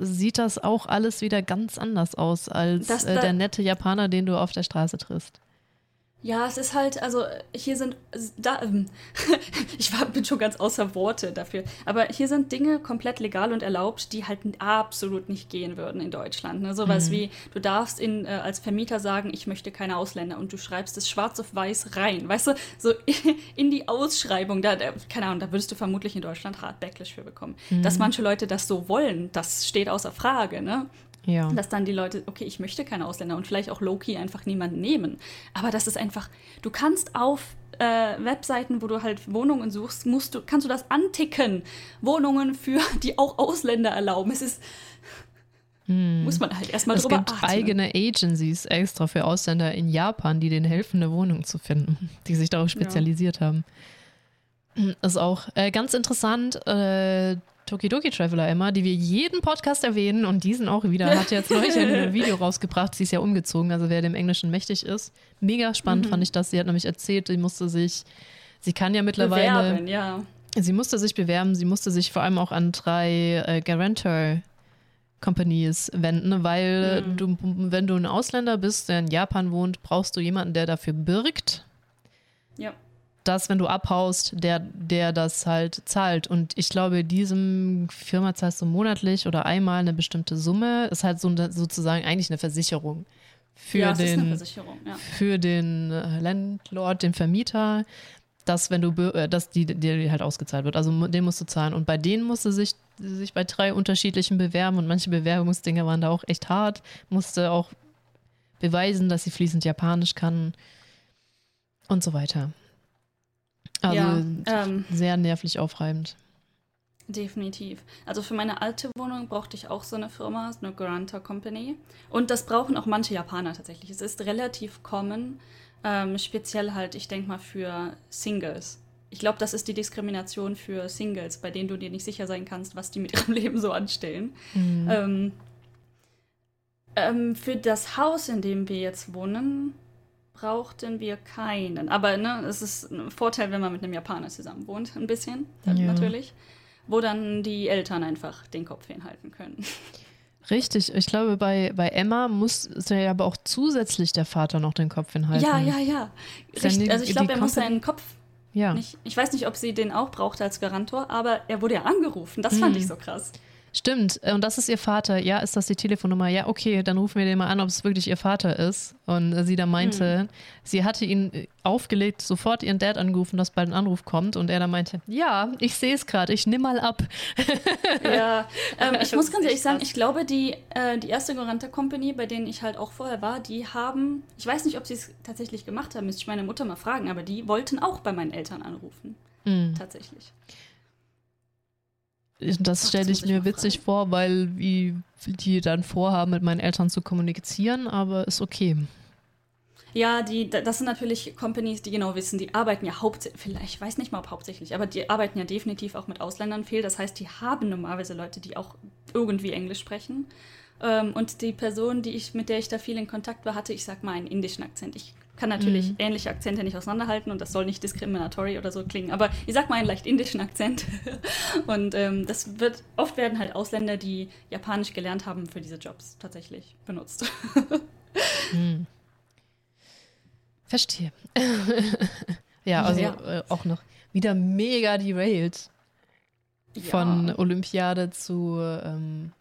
Speaker 1: sieht das auch alles wieder ganz anders aus als
Speaker 2: Das-
Speaker 1: äh, der nette Japaner, den du auf der Straße triffst.
Speaker 2: Ja, es ist halt, also hier sind, da, ähm, <laughs> ich war, bin schon ganz außer Worte dafür, aber hier sind Dinge komplett legal und erlaubt, die halt absolut nicht gehen würden in Deutschland. Ne? Sowas wie, du darfst in, äh, als Vermieter sagen, ich möchte keine Ausländer und du schreibst es schwarz auf weiß rein, weißt du, so <laughs> in die Ausschreibung, da, da keine Ahnung, da würdest du vermutlich in Deutschland hart Backlash für bekommen. Dass manche Leute das so wollen, das steht außer Frage, ne?
Speaker 1: Ja.
Speaker 2: dass dann die Leute, okay, ich möchte keine Ausländer und vielleicht auch Low-Key einfach niemanden nehmen. Aber das ist einfach, du kannst auf äh, Webseiten, wo du halt Wohnungen suchst, musst du, kannst du das anticken. Wohnungen für, <laughs> die auch Ausländer erlauben. Es ist, muss man halt erstmal
Speaker 1: es
Speaker 2: drüber
Speaker 1: gibt
Speaker 2: atmen.
Speaker 1: eigene Agencies extra für Ausländer in Japan, die denen helfen, eine Wohnung zu finden, <laughs> die sich darauf spezialisiert haben. Ist auch äh, ganz interessant. Äh, Tokidoki Traveler Emma, die wir jeden Podcast erwähnen und diesen auch wieder, hat jetzt <laughs> neulich ein Video rausgebracht. Sie ist ja umgezogen, also wer dem Englischen mächtig ist. Mega
Speaker 2: Mhm.
Speaker 1: spannend fand ich das. Sie hat nämlich erzählt, sie musste sich, sie kann ja mittlerweile,
Speaker 2: Bewerben, ja.
Speaker 1: sie musste sich bewerben, sie musste sich vor allem auch an drei äh, Guarantor Companies wenden, weil
Speaker 2: Mhm.
Speaker 1: du, wenn du ein Ausländer bist, der in Japan wohnt, brauchst du jemanden, der dafür birgt,
Speaker 2: Ja.
Speaker 1: Dass, wenn du abhaust, der, der das halt zahlt. Und ich glaube, diesem Firma zahlst du monatlich oder einmal eine bestimmte Summe. Ist halt so eine, sozusagen eigentlich eine Versicherung für
Speaker 2: ja,
Speaker 1: den,
Speaker 2: ja.
Speaker 1: für den äh, Landlord, den Vermieter, dass wenn du äh, dass die dir halt ausgezahlt wird. Also den musst du zahlen. Und bei denen musste sich sich bei drei unterschiedlichen bewerben und manche Bewerbungsdinge waren da auch echt hart. Musste auch beweisen, dass sie fließend Japanisch kann und so weiter. Also
Speaker 2: ja, ähm,
Speaker 1: sehr nervlich aufreibend.
Speaker 2: Definitiv. Also für meine alte Wohnung brauchte ich auch so eine Firma, so eine Guarantor Company. Und das brauchen auch manche Japaner tatsächlich. Es ist relativ common, Ähm, speziell halt, ich denke mal, für Singles. Ich glaube, das ist die Diskrimination für Singles, bei denen du dir nicht sicher sein kannst, was die mit <laughs> ihrem Leben so anstellen.
Speaker 1: Mhm.
Speaker 2: Ähm, ähm, für das Haus, in dem wir jetzt wohnen, brauchten wir keinen. Aber ne, es ist ein Vorteil, wenn man mit einem Japaner zusammen wohnt, ein bisschen, dann
Speaker 1: Ja.
Speaker 2: natürlich. Wo dann die Eltern einfach den Kopf hinhalten können.
Speaker 1: Richtig, ich glaube, bei, bei Emma muss ja aber auch zusätzlich der Vater noch den Kopf hinhalten.
Speaker 2: Ja, ja, ja. Richtig.
Speaker 1: die-
Speaker 2: Also ich glaube, er muss seinen Kopf
Speaker 1: Ja.
Speaker 2: nicht. Ich weiß nicht, ob sie den auch brauchte als Garantor, aber er wurde ja angerufen. Das fand
Speaker 1: Mhm.
Speaker 2: ich so krass.
Speaker 1: Stimmt, und das ist ihr Vater. Ja, ist das die Telefonnummer? Ja, okay, dann rufen wir den mal an, ob es wirklich ihr Vater ist. Und sie dann meinte, sie hatte ihn aufgelegt, sofort ihren Dad angerufen, dass bald ein Anruf kommt. Und er dann meinte, ja, ich sehe es gerade, ich nimm mal ab. <laughs>
Speaker 2: Ja, ähm, ich muss ganz ehrlich sagen, ich glaube, die, äh, die erste Garanta Company, bei denen ich halt auch vorher war, die haben, ich weiß nicht, ob sie es tatsächlich gemacht haben, müsste ich meine Mutter mal fragen, aber die wollten auch bei meinen Eltern anrufen.
Speaker 1: Mhm.
Speaker 2: Tatsächlich.
Speaker 1: Das stelle ich mir witzig vor, weil wie die dann vorhaben, mit meinen Eltern zu kommunizieren, aber ist okay.
Speaker 2: Ja, die, da- das sind natürlich Companies, die genau wissen, die arbeiten ja hauptsächlich, vielleicht, ich weiß nicht mal ob hauptsächlich, aber die arbeiten ja definitiv auch mit Ausländern viel. Das heißt, die haben normalerweise Leute, die auch irgendwie Englisch sprechen. Ähm, und die Person, die ich, mit der ich da viel in Kontakt war, hatte, ich sag mal, einen indischen Akzent. Ich kann natürlich
Speaker 1: Mhm.
Speaker 2: ähnliche Akzente nicht auseinanderhalten und das soll nicht diskriminatory oder so klingen, aber ich sag mal einen leicht indischen Akzent. <laughs> und ähm, das wird, oft werden halt Ausländer, die Japanisch gelernt haben, für diese Jobs tatsächlich benutzt. <laughs>
Speaker 1: Hm. Verstehe. <laughs> ja, also
Speaker 2: Ja.
Speaker 1: Äh, auch noch wieder mega derailed von
Speaker 2: Ja.
Speaker 1: Olympiade zu ähm,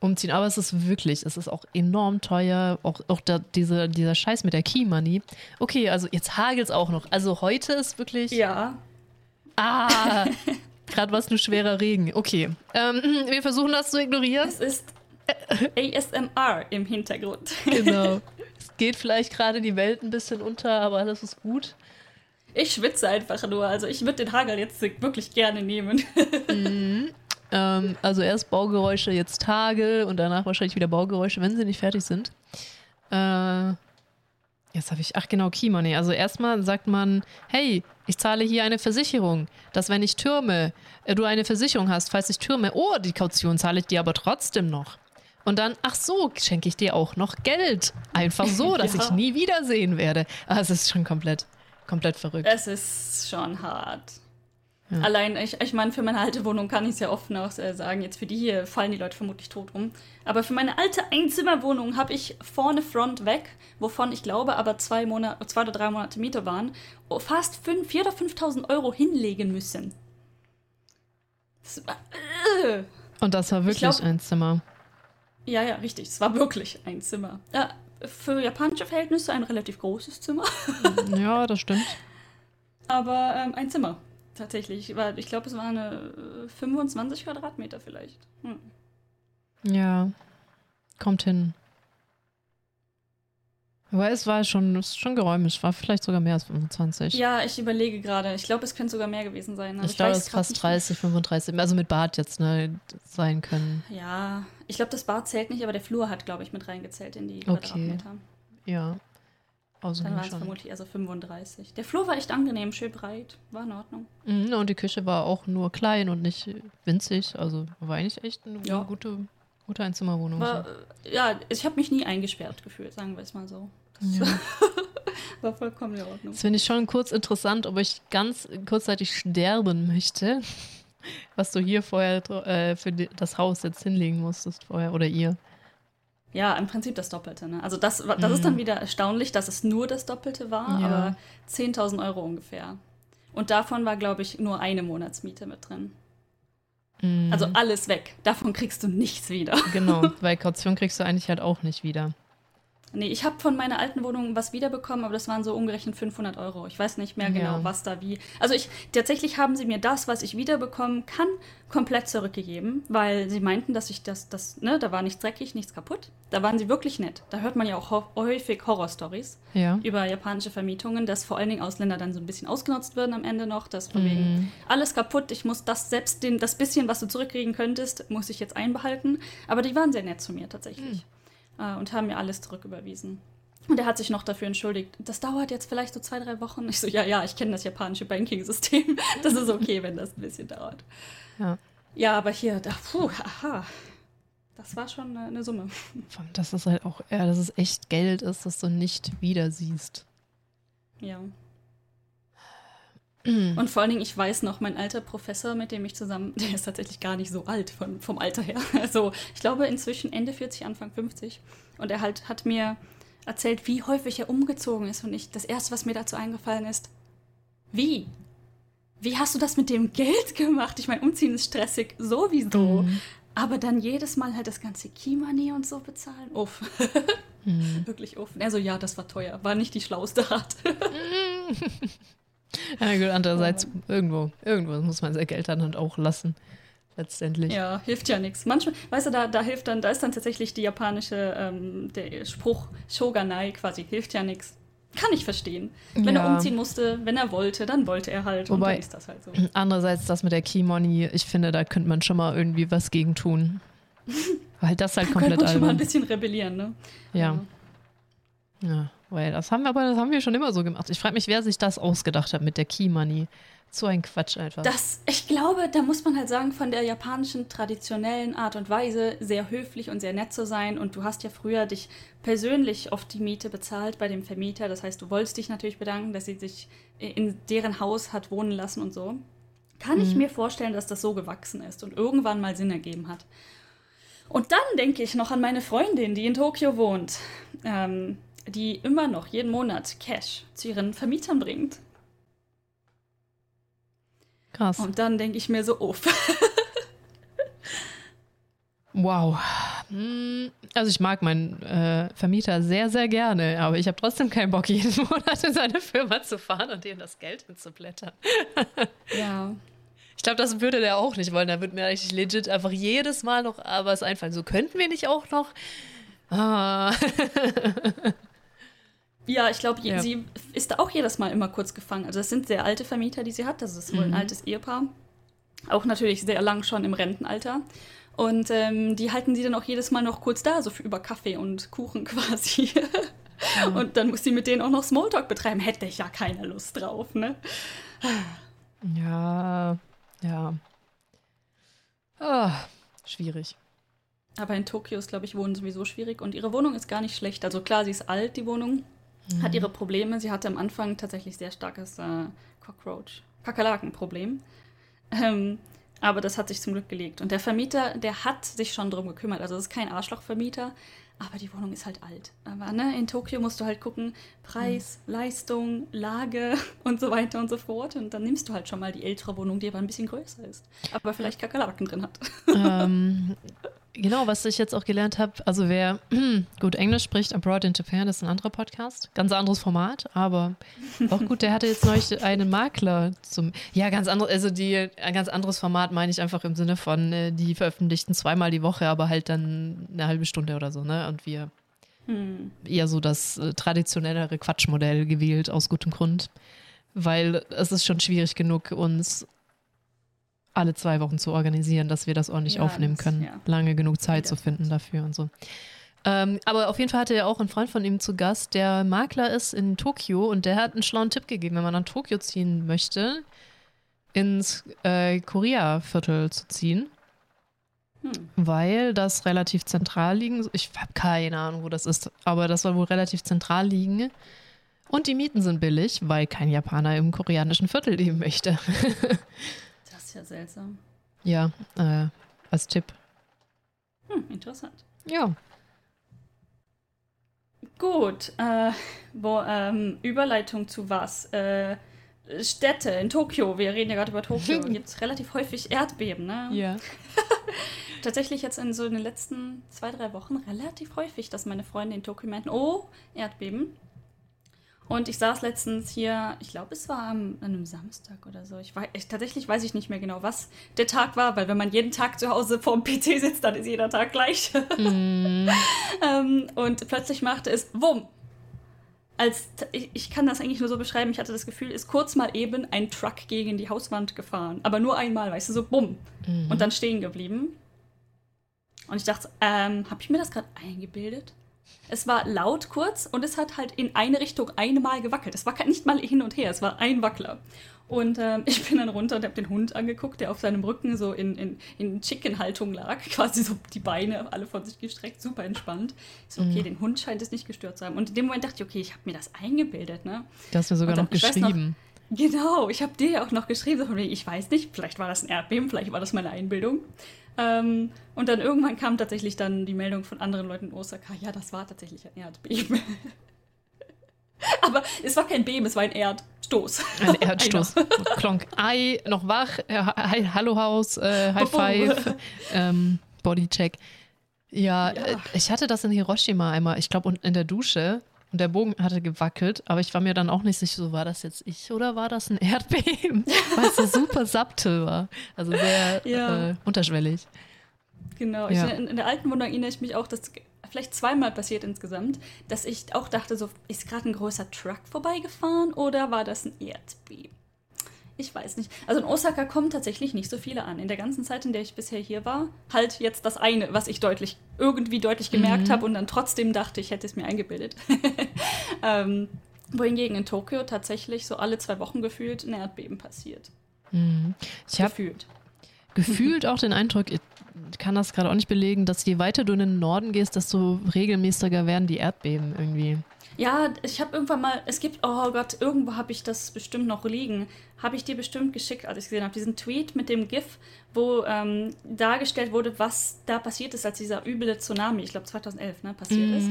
Speaker 1: umziehen. Aber es ist wirklich, es ist auch enorm teuer. Auch, auch da, diese, dieser Scheiß mit der Key Money. Okay, also jetzt hagelt es auch noch. Also heute ist wirklich.
Speaker 2: Ja,
Speaker 1: Ah! <laughs> Gerade was nur schwerer Regen. Okay. Ähm, <laughs> wir versuchen das zu ignorieren.
Speaker 2: Es ist ASMR im Hintergrund.
Speaker 1: Genau. <laughs> es geht vielleicht gerade die Welt ein bisschen unter, aber alles ist gut.
Speaker 2: Ich schwitze einfach nur. Also ich würde den Hagel jetzt wirklich gerne nehmen.
Speaker 1: Ähm, also erst Baugeräusche, jetzt Hagel und danach wahrscheinlich wieder Baugeräusche, wenn sie nicht fertig sind. Äh, jetzt habe ich, ach genau, Key Money. Also erstmal sagt man, hey, ich zahle hier eine Versicherung, dass wenn ich türme, äh, du eine Versicherung hast, falls ich türme, oh, die Kaution zahle ich dir aber trotzdem noch. Und dann, ach so, schenke ich dir auch noch Geld. Einfach so, <laughs> dass
Speaker 2: Ja.
Speaker 1: ich nie wiedersehen werde. Ah, es ist schon komplett, komplett verrückt.
Speaker 2: Es ist schon hart.
Speaker 1: Ja.
Speaker 2: Allein, ich, ich meine, für meine alte Wohnung kann ich es ja offen auch äh, sagen, jetzt für die hier fallen die Leute vermutlich tot um. Aber für meine alte Einzimmerwohnung habe ich vorne Front weg, wovon ich glaube aber zwei, Monate, zwei oder drei Monate Miete waren, oh, fast 4.000 oder 5.000 Euro hinlegen müssen. Das war, äh.
Speaker 1: Und das war wirklich
Speaker 2: glaub-
Speaker 1: ein Zimmer.
Speaker 2: Ja, ja, richtig. Es war wirklich ein Zimmer. Ja, für japanische Verhältnisse ein relativ großes Zimmer,
Speaker 1: Ja, das stimmt. <laughs>
Speaker 2: aber ähm, ein Zimmer. Tatsächlich. War- Ich glaube, es waren äh, 25 Quadratmeter vielleicht. Hm.
Speaker 1: Ja, kommt hin. Aber es war schon, es ist schon geräumig, es war vielleicht sogar mehr als 25.
Speaker 2: Ja, ich überlege gerade. Ich glaube, es könnte sogar mehr gewesen sein. aber
Speaker 1: ich glaube, es ist fast
Speaker 2: nicht.
Speaker 1: 30, 35, also mit Bad jetzt, ne, sein können.
Speaker 2: Ja, ich glaube, das Bad zählt nicht, aber der Flur hat, glaube ich, mit reingezählt in die
Speaker 1: Okay.
Speaker 2: Quadratmeter.
Speaker 1: Ja. Also
Speaker 2: Dann waren es vermutlich also 35. Der Flur war echt angenehm, schön breit. War in Ordnung.
Speaker 1: Mhm, und die Küche war auch nur klein und nicht winzig, also war eigentlich echt eine
Speaker 2: Ja.
Speaker 1: gute, gute Einzimmerwohnung.
Speaker 2: War, äh, ja, ich habe mich nie eingesperrt gefühlt, sagen wir es mal so. Das
Speaker 1: Ja. <laughs>
Speaker 2: war vollkommen in Ordnung.
Speaker 1: Das finde ich schon kurz interessant, ob ich ganz kurzzeitig sterben möchte, <laughs> was du hier vorher äh, für das Haus jetzt hinlegen musstest vorher oder ihr.
Speaker 2: Ja, im Prinzip das Doppelte. Ne? Also das, das ist dann wieder erstaunlich, dass es nur das Doppelte war,
Speaker 1: Mhm. Ja.
Speaker 2: aber 10.000 Euro ungefähr. Und davon war, glaube ich, nur eine Monatsmiete mit drin.
Speaker 1: Mhm.
Speaker 2: Also alles weg. Davon kriegst du nichts wieder.
Speaker 1: Genau, <laughs> weil Kaution kriegst du eigentlich halt auch nicht wieder.
Speaker 2: Nee, ich habe von meiner alten Wohnung was wiederbekommen, aber das waren so umgerechnet 500 Euro. Ich weiß nicht mehr genau,
Speaker 1: Ja.
Speaker 2: was da wie. Also ich tatsächlich haben sie mir das, was ich wiederbekommen kann, komplett zurückgegeben, weil sie meinten, dass ich das, das, ne, da war nichts dreckig, nichts kaputt. Da waren sie wirklich nett. Da hört man ja auch ho- häufig Horrorstories
Speaker 1: Ja.
Speaker 2: über japanische Vermietungen, dass vor allen Dingen Ausländer dann so ein bisschen ausgenutzt werden am Ende noch, dass von wegen
Speaker 1: Mhm.
Speaker 2: alles kaputt, ich muss das selbst, den, das bisschen, was du zurückkriegen könntest, muss ich jetzt einbehalten. Aber die waren sehr nett zu mir tatsächlich äh, und haben mir alles zurücküberwiesen. Und er hat sich noch dafür entschuldigt. Das dauert jetzt vielleicht so zwei, drei Wochen. Ich so, ja, ja, ich kenne das japanische Banking-System. <laughs> Das ist okay, wenn das ein bisschen dauert.
Speaker 1: Ja.
Speaker 2: Ja, aber hier, da, puh, aha. Das war schon eine, eine Summe.
Speaker 1: Das ist halt auch, ja, dass es echt Geld ist, das du nicht wieder siehst.
Speaker 2: Ja. Und vor allen Dingen, ich weiß noch, mein alter Professor, mit dem ich zusammen, <laughs> der ist tatsächlich gar nicht so alt von, vom Alter her. <laughs> Also ich glaube inzwischen Ende 40, Anfang 50. Und er halt hat mir erzählt, wie häufig er umgezogen ist. Und ich, das erste, was mir dazu eingefallen ist, wie? Wie hast du das mit dem Geld gemacht? Ich meine, umziehen ist stressig sowieso. Mhm. Aber dann jedes Mal halt das ganze Key-Money und so bezahlen. Uff. Mhm. <laughs> Wirklich uff. Er so, ja, das war teuer. War nicht die schlauste Art.
Speaker 1: Ja, gut, andererseits, ja. irgendwo, irgendwo muss man sein Geld dann halt auch lassen letztendlich.
Speaker 2: Ja, hilft ja nichts. Manchmal, weißt du, da, da hilft dann, da ist dann tatsächlich die japanische, ähm, der Spruch Shoganai quasi, hilft ja nichts. Kann ich verstehen. Wenn ja. er umziehen musste, wenn er wollte, dann wollte er halt.
Speaker 1: Wobei, und dann
Speaker 2: ist das halt so. <clears throat>
Speaker 1: Andererseits das mit der Key Money, ich finde, da könnte man schon mal irgendwie was gegen tun. <laughs> Weil das halt komplett
Speaker 2: albern. schon mal ein bisschen rebellieren, ne?
Speaker 1: Ja. Ja, ja weil das haben wir aber das haben wir schon immer so gemacht. Ich frage mich, wer sich das ausgedacht hat mit der Key Money. So ein Quatsch einfach.
Speaker 2: Das, ich glaube, da muss man halt sagen, von der japanischen traditionellen Art und Weise sehr höflich und sehr nett zu sein. Und du hast ja früher dich persönlich oft die Miete bezahlt bei dem Vermieter. Das heißt, du wolltest dich natürlich bedanken, dass sie sich in deren Haus hat wohnen lassen und so. Kann mhm. ich mir vorstellen, dass das so gewachsen ist und irgendwann mal Sinn ergeben hat. Und dann denke ich noch an meine Freundin, die in Tokio wohnt, ähm, die immer noch jeden Monat Cash zu ihren Vermietern bringt.
Speaker 1: Krass.
Speaker 2: Und dann denke ich mir so, uff. <laughs>
Speaker 1: wow. Hm, also ich mag meinen äh, Vermieter sehr, sehr gerne, aber ich habe trotzdem keinen Bock, <laughs> jeden Monat in seine Firma zu fahren und ihm das Geld hinzublättern. <laughs>
Speaker 2: ja.
Speaker 1: Ich glaube, das würde der auch nicht wollen. Da würde mir eigentlich legit einfach jedes Mal noch aber es einfallen. So könnten wir nicht auch noch. Ah.
Speaker 2: Ja, ich glaube, ja. sie ist da auch jedes Mal immer kurz gefangen. Also es sind sehr alte Vermieter, die sie hat. Das ist wohl mhm. ein altes Ehepaar. Auch natürlich sehr lang schon im Rentenalter. Und ähm, die halten sie dann auch jedes Mal noch kurz da, so für über Kaffee und Kuchen <laughs> quasi. Ja. Und dann muss sie mit denen auch noch Smalltalk betreiben. Hätte ich ja keine Lust drauf, ne?
Speaker 1: Ja, ja. Oh, schwierig.
Speaker 2: Aber in Tokio ist, glaube ich, Wohnen sowieso schwierig. Und ihre Wohnung ist gar nicht schlecht. Also klar, sie ist alt, die Wohnung mhm. hat ihre Probleme. Sie hatte am Anfang tatsächlich sehr starkes äh, Cockroach, Kakerlakenproblem. Ähm, aber das hat sich zum Glück gelegt. Und der Vermieter, der hat sich schon drum gekümmert. Also es ist kein Arschlochvermieter, aber die Wohnung ist halt alt. Aber ne, in Tokio musst du halt gucken, Preis, mhm. Leistung, Lage <laughs> und so weiter und so fort. Und dann nimmst du halt schon mal die ältere Wohnung, die aber ein bisschen größer ist. Aber vielleicht Kakerlaken drin hat.
Speaker 1: Ähm, <laughs> genau, was ich jetzt auch gelernt habe, also wer <clears throat> gut Englisch spricht, Abroad in Japan, das ist ein anderer Podcast, ganz anderes Format, aber auch gut, der hatte jetzt neulich einen Makler zum, ja, ganz anderes, also die, ein ganz anderes Format meine ich einfach im Sinne von, äh, die veröffentlichten zweimal die Woche, aber halt dann eine halbe Stunde oder so, ne, und wir hm. eher so das äh, traditionellere Quatschmodell gewählt, aus gutem Grund, weil es ist schon schwierig genug, uns alle zwei Wochen zu organisieren, dass wir das ordentlich ja, aufnehmen das, können. Ja. Lange genug Zeit zu finden dafür und so. Ähm, aber auf jeden Fall hatte er auch einen Freund von ihm zu Gast, der Makler ist in Tokio und der hat einen schlauen Tipp gegeben, wenn man nach Tokio ziehen möchte, ins äh, Korea-Viertel zu ziehen. Hm. Weil das relativ zentral liegen. Ich habe keine Ahnung, wo das ist, aber das soll wohl relativ zentral liegen. Und die Mieten sind billig, weil kein Japaner im koreanischen Viertel leben möchte. <laughs>
Speaker 2: ja seltsam.
Speaker 1: Ja, äh, als Tipp.
Speaker 2: Hm, interessant.
Speaker 1: Ja.
Speaker 2: Gut, äh, wo, ähm, Überleitung zu was? Äh, Städte in Tokio, wir reden ja gerade über Tokio, <laughs> gibt es relativ häufig Erdbeben, ne?
Speaker 1: Ja. <laughs>
Speaker 2: Tatsächlich jetzt in so den letzten zwei, drei Wochen relativ häufig, dass meine Freunde in Tokio meinten, oh, Erdbeben. Und ich saß letztens hier, ich glaube, es war am, an einem Samstag oder so. Ich weiß, ich, tatsächlich weiß ich nicht mehr genau, was der Tag war, weil wenn man jeden Tag zu Hause vor dem PC sitzt, dann ist jeder Tag gleich. <laughs> Mm. ähm, und plötzlich machte es Wumm. Als, ich, ich kann das eigentlich nur so beschreiben, ich hatte das Gefühl, ist kurz mal eben ein Truck gegen die Hauswand gefahren. Aber nur einmal, weißt du, so bumm. Mm. Und dann stehen geblieben. Und ich dachte, ähm, habe ich mir das gerade eingebildet? Es war laut kurz und es hat halt in eine Richtung einmal gewackelt. Es war nicht mal hin und her, es war ein Wackler. Und ähm, <laughs> ich bin dann runter und habe den Hund angeguckt, der auf seinem Rücken so in, in, in Chicken-Haltung lag. <laughs> Quasi so die Beine alle von sich gestreckt, super entspannt. Ich so, okay, mhm. den Hund scheint es nicht gestört zu haben. Und in dem Moment dachte ich, okay, ich habe mir das eingebildet. Ne?
Speaker 1: Du hast mir sogar dann, noch geschrieben.
Speaker 2: Noch, genau, ich habe dir ja auch noch geschrieben. Ich weiß nicht, vielleicht war das ein Erdbeben, vielleicht war das meine Einbildung. Ähm, und dann irgendwann kam tatsächlich dann die Meldung von anderen Leuten in Osaka, ja, das war tatsächlich ein Erdbeben. <laughs> Aber es war kein Beben, es war ein Erdstoß.
Speaker 1: Ein <laughs> Erdstoß. Klonk. Ei, noch wach. Äh, Hallo Haus, äh, High Five, ähm, Bodycheck. Ja, ja, äh, ich hatte das in Hiroshima einmal, ich glaube, in der Dusche. Und der Bogen hatte gewackelt, aber ich war mir dann auch nicht sicher, so war das jetzt ich oder war das ein Erdbeben? <laughs> Weil es so super subtil war. Also sehr ja. äh, unterschwellig.
Speaker 2: Genau, ja. ich, in, in, der alten Wohnung erinnere ich mich auch, dass vielleicht zweimal passiert insgesamt, dass ich auch dachte, so ist gerade ein großer Truck vorbeigefahren oder war das ein Erdbeben? Ich weiß nicht. Also in Osaka kommen tatsächlich nicht so viele an. In der ganzen Zeit, in der ich bisher hier war, halt jetzt das eine, was ich deutlich, irgendwie deutlich gemerkt mhm. habe und dann trotzdem dachte, ich hätte es mir eingebildet. <laughs> ähm, wohingegen in Tokio tatsächlich so alle zwei Wochen gefühlt ein Erdbeben passiert.
Speaker 1: Mhm. Ich habe gefühlt. gefühlt <laughs> auch den Eindruck, kann das gerade auch nicht belegen, dass je weiter du in den Norden gehst, desto regelmäßiger werden die Erdbeben irgendwie.
Speaker 2: Ja, ich habe irgendwann mal, es gibt, oh Gott, irgendwo habe ich das bestimmt noch liegen. Habe ich dir bestimmt geschickt, als ich gesehen habe, diesen Tweet mit dem GIF, wo ähm, dargestellt wurde, was da passiert ist, als dieser üble Tsunami, ich glaube 2011, ne, passiert mhm. ist.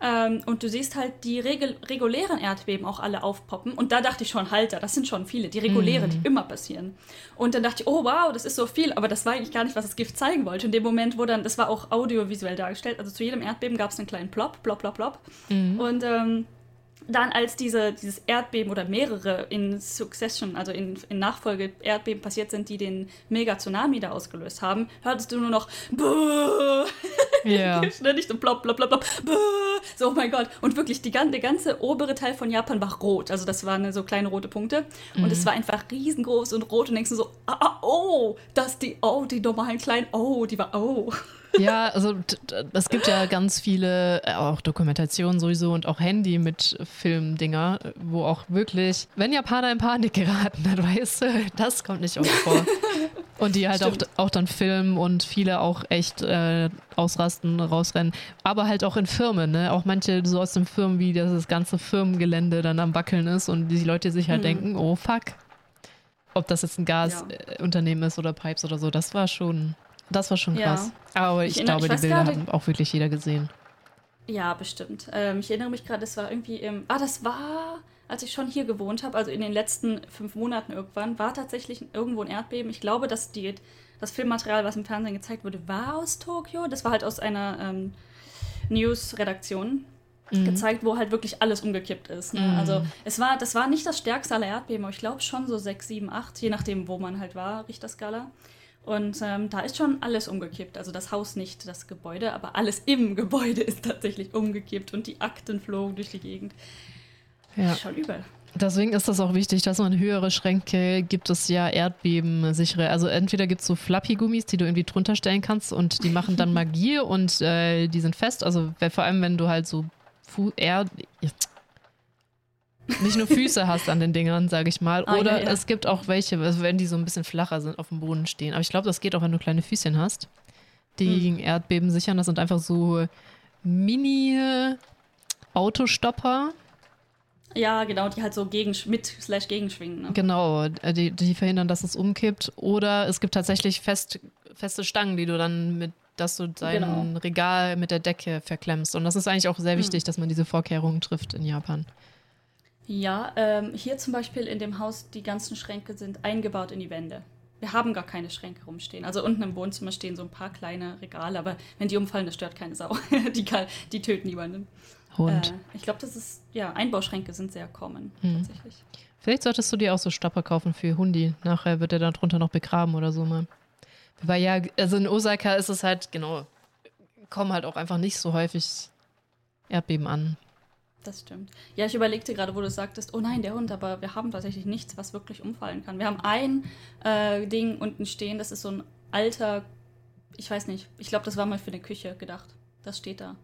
Speaker 2: Ähm, und du siehst halt die regul regulären Erdbeben auch alle aufpoppen. Und da dachte ich schon, Halter, das sind schon viele, die regulären, mhm. die immer passieren. Und dann dachte ich, oh wow, das ist so viel, aber das war eigentlich gar nicht, was das Gift zeigen wollte. In dem Moment, wo dann, das war auch audiovisuell dargestellt, also zu jedem Erdbeben gab es einen kleinen Plop, plop, plop, plop. Mhm. Und ähm, dann als diese, dieses Erdbeben oder mehrere in Succession, also in, in Nachfolge Erdbeben passiert sind, die den Mega-Tsunami da ausgelöst haben, hörtest du nur noch Buh! <laughs> Ja. Nicht so plopp, plopp, plopp, Buh! So, oh mein Gott. Und wirklich, die, der ganze obere Teil von Japan war rot. Also das waren so kleine rote Punkte. Und mhm. es war einfach riesengroß und rot. Und denkst du so, ah, ah, oh, das die, oh, die normalen kleinen, oh, die war, oh.
Speaker 1: Ja, also es gibt ja ganz viele, äh, auch Dokumentationen sowieso und auch Handy mit Filmdinger, wo auch wirklich, wenn Japaner in Panik geraten, dann weißt du, das kommt nicht oft vor. <laughs> Und die halt auch, auch dann filmen und viele auch echt äh, ausrasten, rausrennen. Aber halt auch in Firmen, ne? Auch manche so aus den Firmen, wie das ganze Firmengelände dann am Wackeln ist und die Leute sich halt hm. denken, oh fuck. Ob das jetzt ein Gasunternehmen ja. ist oder Pipes oder so, das war schon das war schon krass. Ja. Aber ich, ich glaube, ich die Bilder hat auch wirklich jeder gesehen.
Speaker 2: Ja, bestimmt. Ähm, ich erinnere mich gerade, das war irgendwie im. Ah, das war, als ich schon hier gewohnt habe, also in den letzten fünf Monaten irgendwann, war tatsächlich irgendwo ein Erdbeben. Ich glaube, dass die, das Filmmaterial, was im Fernsehen gezeigt wurde, war aus Tokio. Das war halt aus einer ähm, News-Redaktion. Mhm. gezeigt, wo halt wirklich alles umgekippt ist. Ne? Mhm. Also es war, das war nicht das stärkste aller Erdbeben, aber ich glaube schon so 6, 7, 8, je nachdem, wo man halt war, Richterskala. Und ähm, da ist schon alles umgekippt. Also das Haus nicht, das Gebäude, aber alles im <laughs> Gebäude ist tatsächlich umgekippt und die Akten flogen durch die Gegend. Ja. Schon übel.
Speaker 1: Deswegen ist das auch wichtig, dass man höhere Schränke gibt es ja Erdbebensichere. Also entweder gibt es so Flappy-Gummis, die du irgendwie drunter stellen kannst und die machen dann <laughs> Magie und äh, die sind fest. Also vor allem, wenn du halt so Fu Erd nicht nur Füße hast an den Dingern, sage ich mal. Ah, Oder ja, ja. es gibt auch welche, also wenn die so ein bisschen flacher sind, auf dem Boden stehen. Aber ich glaube, das geht auch, wenn du kleine Füßchen hast, die hm. gegen Erdbeben sichern. Das sind einfach so Mini-Autostopper.
Speaker 2: Ja, genau, die halt so gegen, mit slash gegenschwingen. Ne?
Speaker 1: Genau, die, die verhindern, dass es umkippt. Oder es gibt tatsächlich fest, feste Stangen, die du dann mit dass du dein genau. Regal mit der Decke verklemmst. Und das ist eigentlich auch sehr hm. wichtig, hm. dass man diese Vorkehrungen trifft in Japan.
Speaker 2: Ja, ähm, hier zum Beispiel in dem Haus, die ganzen Schränke sind eingebaut in die Wände. Wir haben gar keine Schränke rumstehen. Also unten im Wohnzimmer stehen so ein paar kleine Regale, aber wenn die umfallen, das stört keine Sau. <laughs> die, kann, die töten niemanden. Hund. Äh, ich glaube, das ist, ja, Einbauschränke sind sehr common, hm. tatsächlich.
Speaker 1: Vielleicht solltest du dir auch so Stapper kaufen für Hundi. Nachher wird er dann drunter noch begraben oder so mal. Weil ja, also in Osaka ist es halt, genau, kommen halt auch einfach nicht so häufig Erdbeben an.
Speaker 2: Das stimmt. Ja, ich überlegte gerade, wo du sagtest, oh nein, der Hund, aber wir haben tatsächlich nichts, was wirklich umfallen kann. Wir haben ein äh, Ding unten stehen, das ist so ein alter, ich weiß nicht, ich glaube, das war mal für eine Küche gedacht. Das steht da.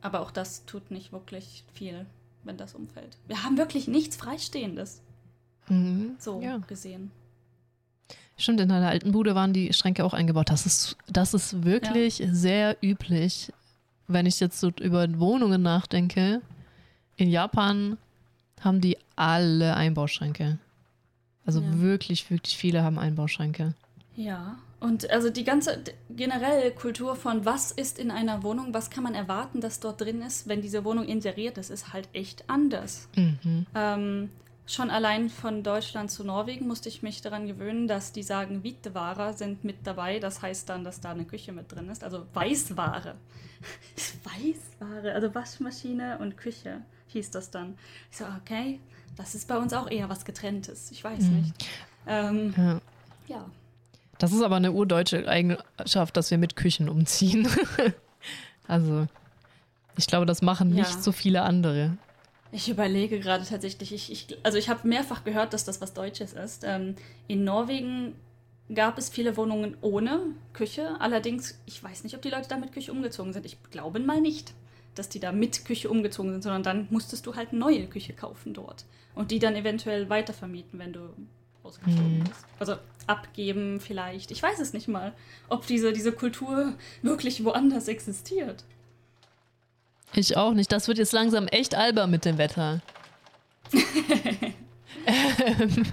Speaker 2: Aber auch das tut nicht wirklich viel, wenn das umfällt. Wir haben wirklich nichts Freistehendes.
Speaker 1: Mhm.
Speaker 2: So
Speaker 1: Ja.
Speaker 2: gesehen.
Speaker 1: Stimmt, in einer alten Bude waren die Schränke auch eingebaut. Das ist, das ist wirklich sehr üblich, wenn ich jetzt so über Wohnungen nachdenke. In Japan haben die alle Einbauschränke. Also
Speaker 2: Ja.
Speaker 1: wirklich, wirklich viele haben Einbauschränke.
Speaker 2: Ja, und also die ganze d- generell Kultur von was ist in einer Wohnung, was kann man erwarten, dass dort drin ist, wenn diese Wohnung inseriert ist, ist halt echt anders.
Speaker 1: Mhm.
Speaker 2: Ähm, schon allein von Deutschland zu Norwegen musste ich mich daran gewöhnen, dass die sagen, Viteware sind mit dabei. Das heißt dann, dass da eine Küche mit drin ist. Also Weißware. <laughs> Weißware, also Waschmaschine und Küche hieß das dann. Ich so, okay, das ist bei uns auch eher was getrenntes. Ich weiß
Speaker 1: Mhm.
Speaker 2: nicht. Ähm,
Speaker 1: Ja.
Speaker 2: ja.
Speaker 1: Das ist aber eine urdeutsche Eigenschaft, dass wir mit Küchen umziehen. <laughs> also, ich glaube, das machen
Speaker 2: Ja.
Speaker 1: nicht so viele andere.
Speaker 2: Ich überlege gerade tatsächlich, ich, ich, also ich habe mehrfach gehört, dass das was Deutsches ist. Ähm, in Norwegen gab es viele Wohnungen ohne Küche. Allerdings, ich weiß nicht, ob die Leute da mit Küche umgezogen sind. Ich glaube mal nicht, dass die da mit Küche umgezogen sind, sondern dann musstest du halt neue Küche kaufen dort. Und die dann eventuell weitervermieten, wenn du ausgezogen
Speaker 1: Mhm.
Speaker 2: bist. Also abgeben vielleicht. Ich weiß es nicht mal, ob diese, diese Kultur <laughs> wirklich woanders existiert.
Speaker 1: Ich auch nicht. Das wird jetzt langsam echt albern mit dem Wetter. ähm,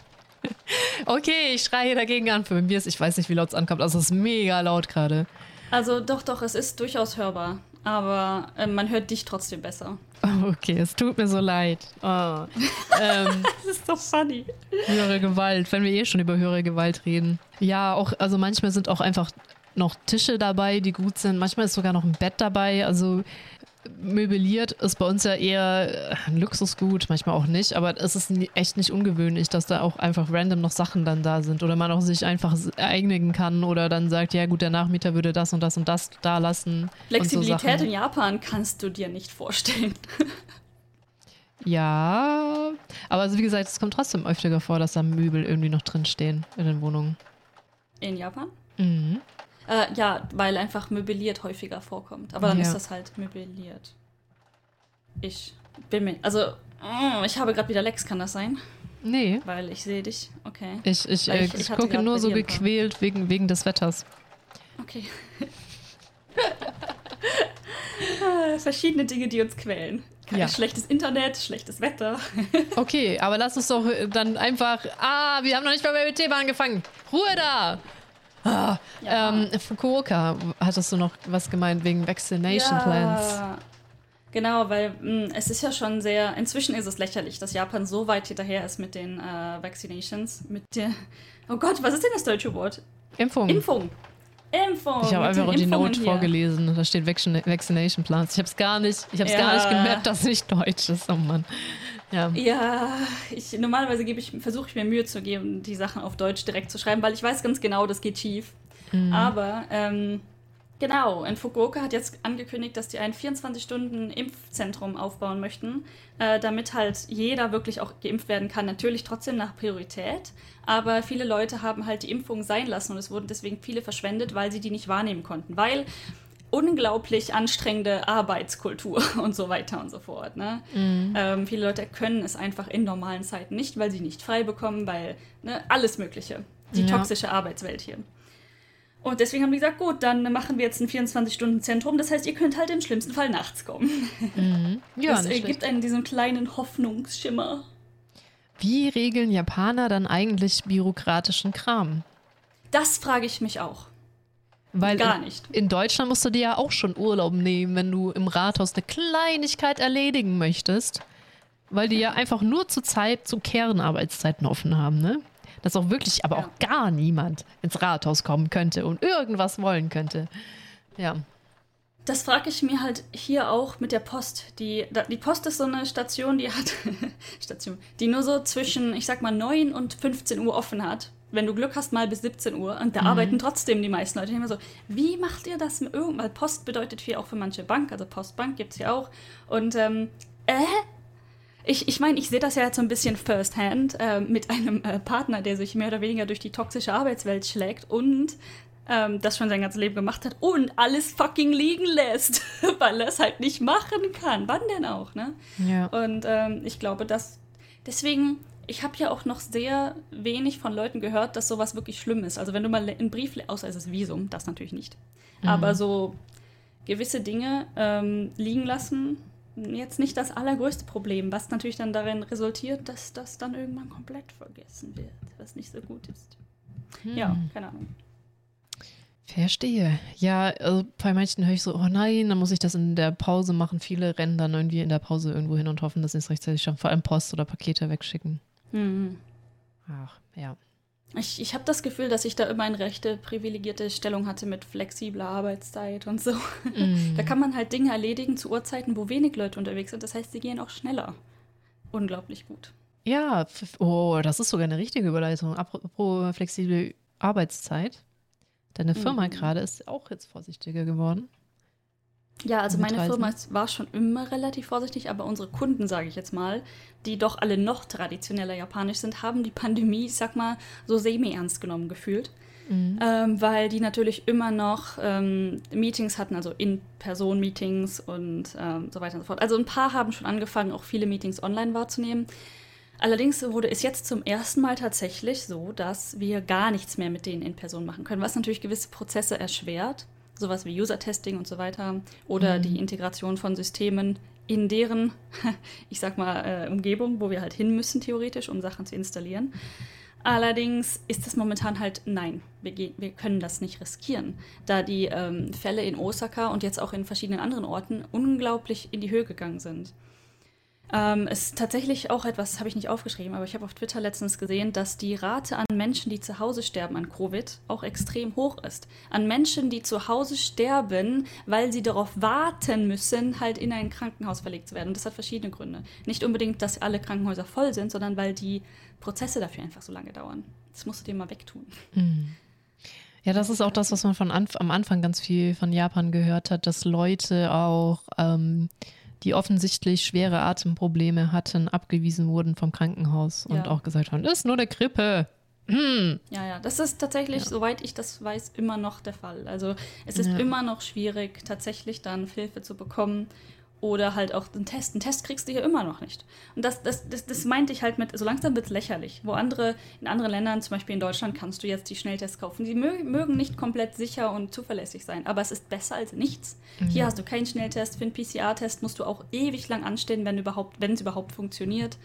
Speaker 1: <laughs> okay, ich schreie dagegen an. Für mir ist, ich weiß nicht, wie laut es ankommt. Also es ist mega laut gerade.
Speaker 2: Also doch, doch, es ist durchaus hörbar. Aber äh, man hört dich trotzdem besser.
Speaker 1: Oh, okay, es tut mir so leid. Oh. <laughs> ähm,
Speaker 2: Das ist so funny.
Speaker 1: höhere Gewalt, wenn wir eh schon über höhere Gewalt reden. Ja, auch, also manchmal sind auch einfach noch Tische dabei, die gut sind. Manchmal ist sogar noch ein Bett dabei. Also möbliert ist bei uns ja eher ein Luxusgut, manchmal auch nicht, aber es ist echt nicht ungewöhnlich, dass da auch einfach random noch Sachen dann da sind oder man auch sich einfach einigen kann oder dann sagt, ja gut, der Nachmieter würde das und das und das da lassen.
Speaker 2: Flexibilität
Speaker 1: so
Speaker 2: in Japan kannst du dir nicht vorstellen. <laughs>
Speaker 1: Ja, aber also wie gesagt, es kommt trotzdem öfter vor, dass da Möbel irgendwie noch drin stehen in den Wohnungen.
Speaker 2: In Japan?
Speaker 1: Mhm.
Speaker 2: Äh, ja, weil einfach möbliert häufiger vorkommt. Aber dann
Speaker 1: Ja.
Speaker 2: ist das halt möbliert. Ich bin mir. Also, mm, ich habe gerade wieder Lex, kann das sein?
Speaker 1: Nee,
Speaker 2: Weil ich sehe dich. Okay.
Speaker 1: ich, ich, äh,
Speaker 2: ich-
Speaker 1: ich,
Speaker 2: ich
Speaker 1: gucke nur so gequält wegen, wegen des Wetters.
Speaker 2: Okay. <laughs> Verschiedene Dinge, die uns quälen.
Speaker 1: Ja.
Speaker 2: Schlechtes Internet, schlechtes Wetter. <laughs>
Speaker 1: Okay, aber lass uns doch äh, dann einfach. Ah, wir haben noch nicht mal mit Thema angefangen. Ruhe da! Ah,
Speaker 2: Ja.
Speaker 1: ähm, Fukuoka, hattest du noch was gemeint wegen Vaccination Plans?
Speaker 2: Genau, weil mh, es ist ja schon sehr, inzwischen ist es lächerlich, dass Japan so weit hinterher ist mit den äh, Vaccinations, mit der, oh Gott, was ist denn das deutsche Wort?
Speaker 1: Impfung.
Speaker 2: Impfung. Impfung.
Speaker 1: Ich habe einfach die
Speaker 2: Impfungen
Speaker 1: Note
Speaker 2: hier.
Speaker 1: vorgelesen. Da steht Vaccina- Vaccination Plans. Ich habe es gar nicht, ich habe es gar
Speaker 2: Ja.
Speaker 1: nicht gemerkt, dass es nicht Deutsch ist. Oh Mann. Ja.
Speaker 2: Ja, ich, normalerweise gebe ich, versuche ich mir Mühe zu geben, die Sachen auf Deutsch direkt zu schreiben, weil ich weiß ganz genau, das geht schief.
Speaker 1: Mhm.
Speaker 2: Aber ähm, genau, in Fukuoka hat jetzt angekündigt, dass die ein 24-Stunden-Impfzentrum aufbauen möchten, äh, damit halt jeder wirklich auch geimpft werden kann. Natürlich trotzdem nach Priorität, aber viele Leute haben halt die Impfung sein lassen und es wurden deswegen viele verschwendet, weil sie die nicht wahrnehmen konnten. Weil unglaublich anstrengende Arbeitskultur <laughs> und so weiter und so fort. Ne? Ähm, viele Leute können es einfach in normalen Zeiten nicht, weil sie nicht frei bekommen, weil ne, alles Mögliche. Die
Speaker 1: Ja.
Speaker 2: toxische Arbeitswelt hier. Und deswegen haben die gesagt, gut, dann machen wir jetzt ein 24-Stunden-Zentrum. Das heißt, ihr könnt halt im schlimmsten Fall nachts kommen.
Speaker 1: Mhm. <laughs> Ja,
Speaker 2: das äh, gibt einen diesen kleinen Hoffnungsschimmer.
Speaker 1: Wie regeln Japaner dann eigentlich bürokratischen Kram?
Speaker 2: Das frage ich mich auch.
Speaker 1: Weil
Speaker 2: Gar
Speaker 1: in,
Speaker 2: nicht.
Speaker 1: in Deutschland musst du dir ja auch schon Urlaub nehmen, wenn du im Rathaus eine Kleinigkeit erledigen möchtest. Weil die ja einfach nur zur Zeit, zu Kernarbeitszeiten offen haben, ne? Dass auch wirklich, aber
Speaker 2: Ja.
Speaker 1: auch gar niemand ins Rathaus kommen könnte und irgendwas wollen könnte. Ja.
Speaker 2: Das frage ich mir halt hier auch mit der Post. Die, die Post ist so eine Station, die hat <laughs> Station, die nur so zwischen, ich sag mal, 9 und 15 Uhr offen hat. Wenn du Glück hast, mal bis 17 Uhr. Und da arbeiten trotzdem die meisten Leute. Ich immer so, wie macht ihr das? mit irgend- Weil Post bedeutet viel auch für manche Bank. Also Postbank gibt es ja auch. Und, ähm, äh? Ich, ich meine, ich sehe das ja jetzt so ein bisschen firsthand äh, mit einem äh, Partner, der sich mehr oder weniger durch die toxische Arbeitswelt schlägt und ähm, das schon sein ganzes Leben gemacht hat und alles fucking liegen lässt, <laughs> weil er es halt nicht machen kann. Wann denn auch, ne?
Speaker 1: Ja.
Speaker 2: Und ähm, ich glaube, dass deswegen, ich habe ja auch noch sehr wenig von Leuten gehört, dass sowas wirklich schlimm ist. Also wenn du mal einen Brief, außer es ist Visum, das natürlich nicht.
Speaker 1: Mhm.
Speaker 2: Aber so gewisse Dinge ähm, liegen lassen, jetzt nicht das allergrößte Problem, was natürlich dann darin resultiert, dass das dann irgendwann komplett vergessen wird, was nicht so gut ist. Ja,
Speaker 1: Hm.
Speaker 2: keine Ahnung.
Speaker 1: Verstehe. Ja, also bei manchen höre ich so, oh nein, dann muss ich das in der Pause machen. Viele rennen dann irgendwie in der Pause irgendwo hin und hoffen, dass sie es rechtzeitig schaffen. Vor allem Post oder Pakete wegschicken.
Speaker 2: Mhm.
Speaker 1: Ach, ja.
Speaker 2: Ich, ich habe das Gefühl, dass ich da immer eine rechte privilegierte Stellung hatte mit flexibler Arbeitszeit und so.
Speaker 1: Mhm.
Speaker 2: Da kann man halt Dinge erledigen zu Uhrzeiten, wo wenig Leute unterwegs sind. Das heißt, sie gehen auch schneller. Unglaublich gut.
Speaker 1: Ja, oh, das ist sogar eine richtige Überleitung. Apropos flexible Arbeitszeit. Deine Firma
Speaker 2: Mhm.
Speaker 1: gerade ist auch jetzt vorsichtiger geworden.
Speaker 2: Ja, also meine
Speaker 1: Reisen?
Speaker 2: Firma war schon immer relativ vorsichtig, aber unsere Kunden, sage ich jetzt mal, die doch alle noch traditioneller japanisch sind, haben die Pandemie, ich sag mal, so semi-ernst genommen gefühlt.
Speaker 1: Mhm.
Speaker 2: Ähm, weil die natürlich immer noch ähm, Meetings hatten, also In-Person-Meetings und ähm, so weiter und so fort. Also ein paar haben schon angefangen, auch viele Meetings online wahrzunehmen. Allerdings wurde es jetzt zum ersten Mal tatsächlich so, dass wir gar nichts mehr mit denen in Person machen können, was natürlich gewisse Prozesse erschwert, sowas wie User-Testing und so weiter oder
Speaker 1: Mhm.
Speaker 2: die Integration von Systemen in deren, <laughs> ich sag mal, äh, Umgebung, wo wir halt hin müssen theoretisch, um Sachen zu installieren. Allerdings ist es momentan halt nein, wir, wir können das nicht riskieren, da die ähm, Fälle in Osaka und jetzt auch in verschiedenen anderen Orten unglaublich in die Höhe gegangen sind. Ähm, ist tatsächlich auch etwas, habe ich nicht aufgeschrieben, aber ich habe auf Twitter letztens gesehen, dass die Rate an Menschen, die zu Hause sterben an Covid, auch extrem hoch ist. An Menschen, die zu Hause sterben, weil sie darauf warten müssen, halt in ein Krankenhaus verlegt zu werden. Und das hat verschiedene Gründe. Nicht unbedingt, dass alle Krankenhäuser voll sind, sondern weil die Prozesse dafür einfach so lange dauern. Das musst du dir mal wegtun.
Speaker 1: Mhm. Ja, das ist auch das, was man von Anf am Anfang ganz viel von Japan gehört hat, dass Leute auch, ähm, die offensichtlich schwere Atemprobleme hatten, abgewiesen wurden vom Krankenhaus und
Speaker 2: Ja.
Speaker 1: auch gesagt haben, das ist nur eine Grippe. Hm.
Speaker 2: Ja, ja, das ist tatsächlich,
Speaker 1: Ja.
Speaker 2: soweit ich das weiß, immer noch der Fall. Also es ist
Speaker 1: Ja.
Speaker 2: immer noch schwierig, tatsächlich dann Hilfe zu bekommen oder halt auch einen Test. Einen Test kriegst du hier immer noch nicht. Und das, das, das, das meinte ich halt mit, so langsam wird es lächerlich. Wo andere, in anderen Ländern, zum Beispiel in Deutschland, kannst du jetzt die Schnelltests kaufen. Die mö mögen nicht komplett sicher und zuverlässig sein, aber es ist besser als nichts. Hier
Speaker 1: Ja.
Speaker 2: hast du keinen Schnelltest. Für einen PCR-Test musst du auch ewig lang anstehen, wenn überhaupt, wenn es überhaupt funktioniert.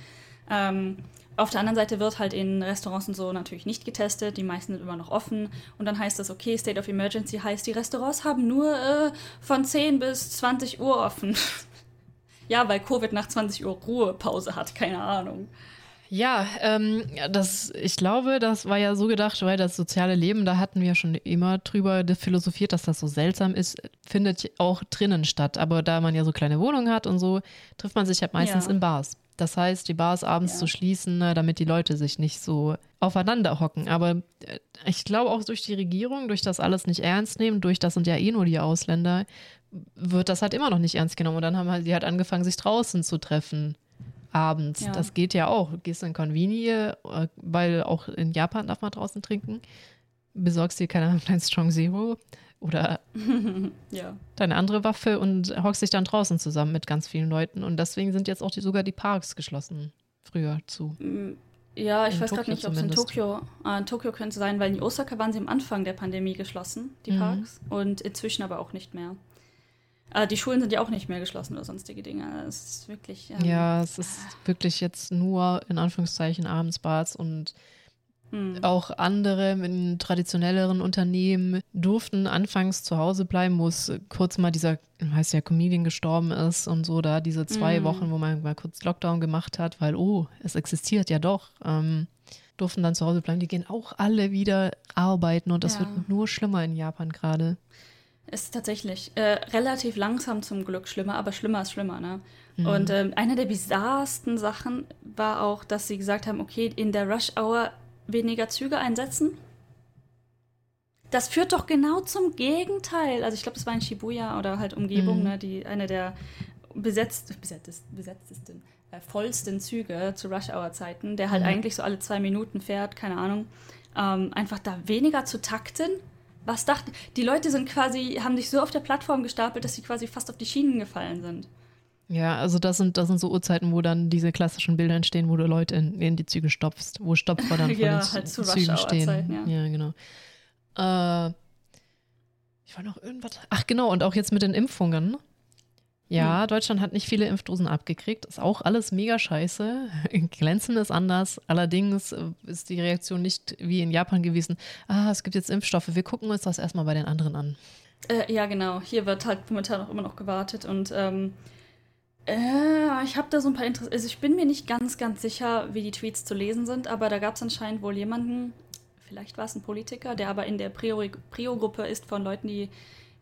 Speaker 2: Ähm, auf der anderen Seite wird halt in Restaurants und so natürlich nicht getestet. Die meisten sind immer noch offen. Und dann heißt das, okay, State of Emergency heißt, die Restaurants haben nur äh, von 10 bis 20 Uhr offen. <laughs> ja, weil Covid nach 20 Uhr Ruhepause hat, keine Ahnung.
Speaker 1: Ja, ähm, das, ich glaube, das war ja so gedacht, weil das soziale Leben, da hatten wir schon immer drüber philosophiert, dass das so seltsam ist, findet auch drinnen statt. Aber da man ja so kleine Wohnungen hat und so, trifft man sich halt meistens
Speaker 2: Ja.
Speaker 1: in Bars. Das heißt, die Bars abends
Speaker 2: Ja.
Speaker 1: zu schließen, ne, damit die Leute sich nicht so aufeinander hocken. Aber äh, ich glaube auch durch die Regierung, durch das alles nicht ernst nehmen, durch das sind ja eh nur die Ausländer, wird das halt immer noch nicht ernst genommen. Und dann haben halt, die halt angefangen, sich draußen zu treffen abends.
Speaker 2: Ja.
Speaker 1: Das geht ja auch. Du gehst in Conveni, äh, weil auch in Japan darf man draußen trinken. Besorgst dir, keine Ahnung, dein Strong Zero oder <laughs>
Speaker 2: ja.
Speaker 1: deine andere Waffe und hockst dich dann draußen zusammen mit ganz vielen Leuten. Und deswegen sind jetzt auch die, sogar die Parks geschlossen. Früher zu.
Speaker 2: Mm, Ja, ich
Speaker 1: In
Speaker 2: weiß gerade nicht, ob es in. Tokio, äh, in Tokio könnte sein, weil in Osaka waren sie am Anfang der Pandemie geschlossen, die
Speaker 1: Mhm.
Speaker 2: Parks, und inzwischen aber auch nicht mehr. Äh, die Schulen sind ja auch nicht mehr geschlossen oder sonstige Dinge. Es ist wirklich. ähm,
Speaker 1: Ja, es ist wirklich jetzt nur in Anführungszeichen abends Bars und
Speaker 2: hm.
Speaker 1: Auch andere in traditionelleren Unternehmen durften anfangs zu Hause bleiben, wo es kurz mal dieser, heißt ja, Comedian gestorben ist und so, da diese zwei
Speaker 2: Mhm.
Speaker 1: Wochen, wo man mal kurz Lockdown gemacht hat, weil, oh, es existiert ja doch, ähm, durften dann zu Hause bleiben. Die gehen auch alle wieder arbeiten und das
Speaker 2: Ja.
Speaker 1: wird nur schlimmer in Japan gerade.
Speaker 2: Ist tatsächlich äh, relativ langsam zum Glück schlimmer, aber schlimmer ist schlimmer, ne?
Speaker 1: Mhm.
Speaker 2: Und ähm, eine der bizarrsten Sachen war auch, dass sie gesagt haben, okay, in der Rush Hour weniger Züge einsetzen. Das führt doch genau zum Gegenteil. Also ich glaube, das war in Shibuya oder halt Umgebung,
Speaker 1: Mhm.
Speaker 2: ne, die eine der besetzt, besetztes, besetztesten, äh, vollsten Züge zu Rush Hour Zeiten, der halt
Speaker 1: Mhm.
Speaker 2: eigentlich so alle zwei Minuten fährt, keine Ahnung. Ähm, einfach da weniger zu takten, Was dachten. Die Leute sind quasi, haben sich so auf der Plattform gestapelt, dass sie quasi fast auf die Schienen gefallen sind.
Speaker 1: Ja, also das sind, das sind so Uhrzeiten, wo dann diese klassischen Bilder entstehen, wo du Leute in, in die Züge stopfst, wo Stopfer dann <laughs> von
Speaker 2: ja,
Speaker 1: den
Speaker 2: halt
Speaker 1: Zügen stehen.
Speaker 2: Ja.
Speaker 1: ja, genau. Äh, ich wollte noch irgendwas. Ach genau, und auch jetzt mit den Impfungen. Ja,
Speaker 2: Hm.
Speaker 1: Deutschland hat nicht viele Impfdosen abgekriegt. Ist auch alles mega scheiße. <laughs> Glänzen ist anders. Allerdings äh, ist die Reaktion nicht wie in Japan gewesen. Ah, es gibt jetzt Impfstoffe. Wir gucken uns das erstmal bei den anderen an.
Speaker 2: Äh, ja, genau. Hier wird halt momentan auch immer noch gewartet und ähm, äh, ich habe da so ein paar Interesse. Also ich bin mir nicht ganz, ganz sicher, wie die Tweets zu lesen sind, aber da gab es anscheinend wohl jemanden, vielleicht war es ein Politiker, der aber in der Prio-Gruppe ist von Leuten, die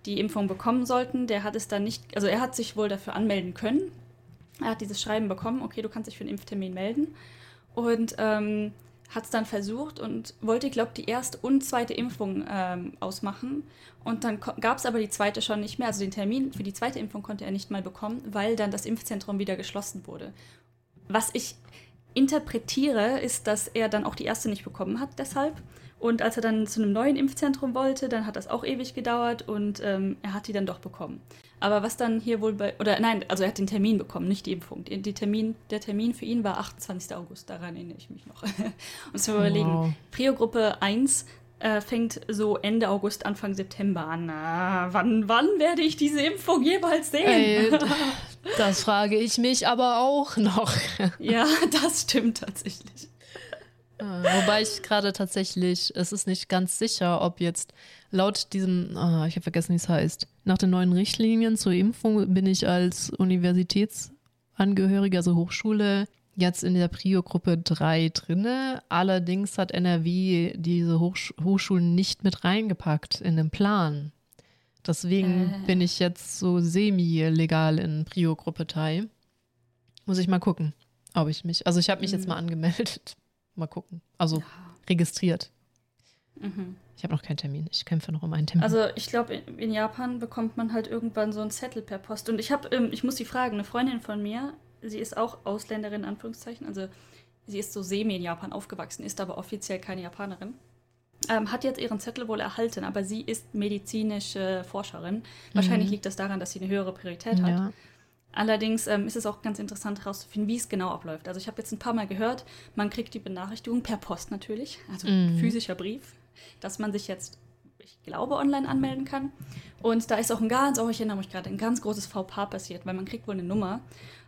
Speaker 2: die Impfung bekommen sollten. Der hat es dann nicht, also er hat sich wohl dafür anmelden können. Er hat dieses Schreiben bekommen, okay, du kannst dich für einen Impftermin melden. Und ähm, hat es dann versucht und wollte, glaube ich, die erste und zweite Impfung ähm, ausmachen. Und dann gab es aber die zweite schon nicht mehr. Also den Termin für die zweite Impfung konnte er nicht mal bekommen, weil dann das Impfzentrum wieder geschlossen wurde. Was ich interpretiere, ist, dass er dann auch die erste nicht bekommen hat deshalb. Und als er dann zu einem neuen Impfzentrum wollte, dann hat das auch ewig gedauert und ähm, er hat die dann doch bekommen. Aber was dann hier wohl bei, oder nein, also er hat den Termin bekommen, nicht die Impfung. Die, die Termin, der Termin für ihn war 28. August, daran erinnere ich mich noch. <laughs> und zu überlegen,
Speaker 1: Wow.
Speaker 2: Prio-Gruppe 1 äh, fängt so Ende August, Anfang September an. Na, wann, wann werde ich diese Impfung jemals sehen?
Speaker 1: Ey, <laughs> das frage ich mich aber auch noch.
Speaker 2: ja, das stimmt tatsächlich.
Speaker 1: Äh, Wobei ich gerade tatsächlich, es ist nicht ganz sicher, ob jetzt laut diesem, ah, ich habe vergessen, wie es heißt, nach den neuen Richtlinien zur Impfung bin ich als Universitätsangehöriger, also Hochschule, jetzt in der Prio-Gruppe 3 drinne. Allerdings hat NRW diese Hochsch Hochschulen nicht mit reingepackt in den Plan. Deswegen
Speaker 2: Äh.
Speaker 1: bin ich jetzt so semi-legal in Prio-Gruppe 3. Muss ich mal gucken, ob ich mich, also ich habe mich jetzt
Speaker 2: Mhm.
Speaker 1: mal angemeldet. Mal gucken. Also registriert.
Speaker 2: Mhm.
Speaker 1: Ich habe noch keinen Termin. Ich kämpfe noch um einen Termin.
Speaker 2: Also ich glaube, in, in Japan bekommt man halt irgendwann so einen Zettel per Post. Und ich habe, ähm, ich muss sie fragen, eine Freundin von mir, sie ist auch Ausländerin, in Anführungszeichen, also sie ist so semi in Japan aufgewachsen, ist aber offiziell keine Japanerin. Ähm, hat jetzt ihren Zettel wohl erhalten, aber sie ist medizinische Forscherin. Wahrscheinlich
Speaker 1: Mhm.
Speaker 2: liegt das daran, dass sie eine höhere Priorität hat. Allerdings ähm, ist es auch ganz interessant herauszufinden, wie es genau abläuft. Also ich habe jetzt ein paar Mal gehört, man kriegt die Benachrichtigung per Post natürlich, also
Speaker 1: Mhm.
Speaker 2: physischer Brief, dass man sich jetzt, ich glaube, online anmelden kann. Und da ist auch ein ganz, oh, ich erinnere mich gerade, ein ganz großes VPA passiert, weil man kriegt wohl eine Nummer.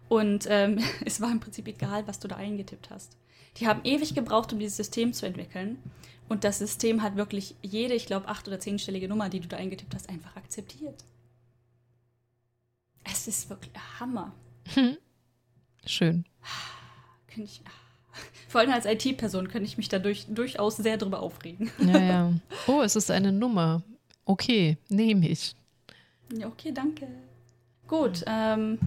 Speaker 2: Und ähm, <laughs> es war im Prinzip egal, was du da eingetippt hast. Die haben ewig gebraucht, um dieses System zu entwickeln. Und das System hat wirklich jede, ich glaube, acht- oder zehnstellige Nummer, die du da eingetippt hast, einfach akzeptiert. Es ist wirklich Hammer. <laughs>
Speaker 1: Schön.
Speaker 2: Könnte ich, vor allem als IT-Person könnte ich mich da durch, durchaus sehr drüber aufregen.
Speaker 1: Ja, ja. <laughs> Oh, es ist eine Nummer. Okay, nehme ich.
Speaker 2: Ja, okay, danke. Gut, ähm,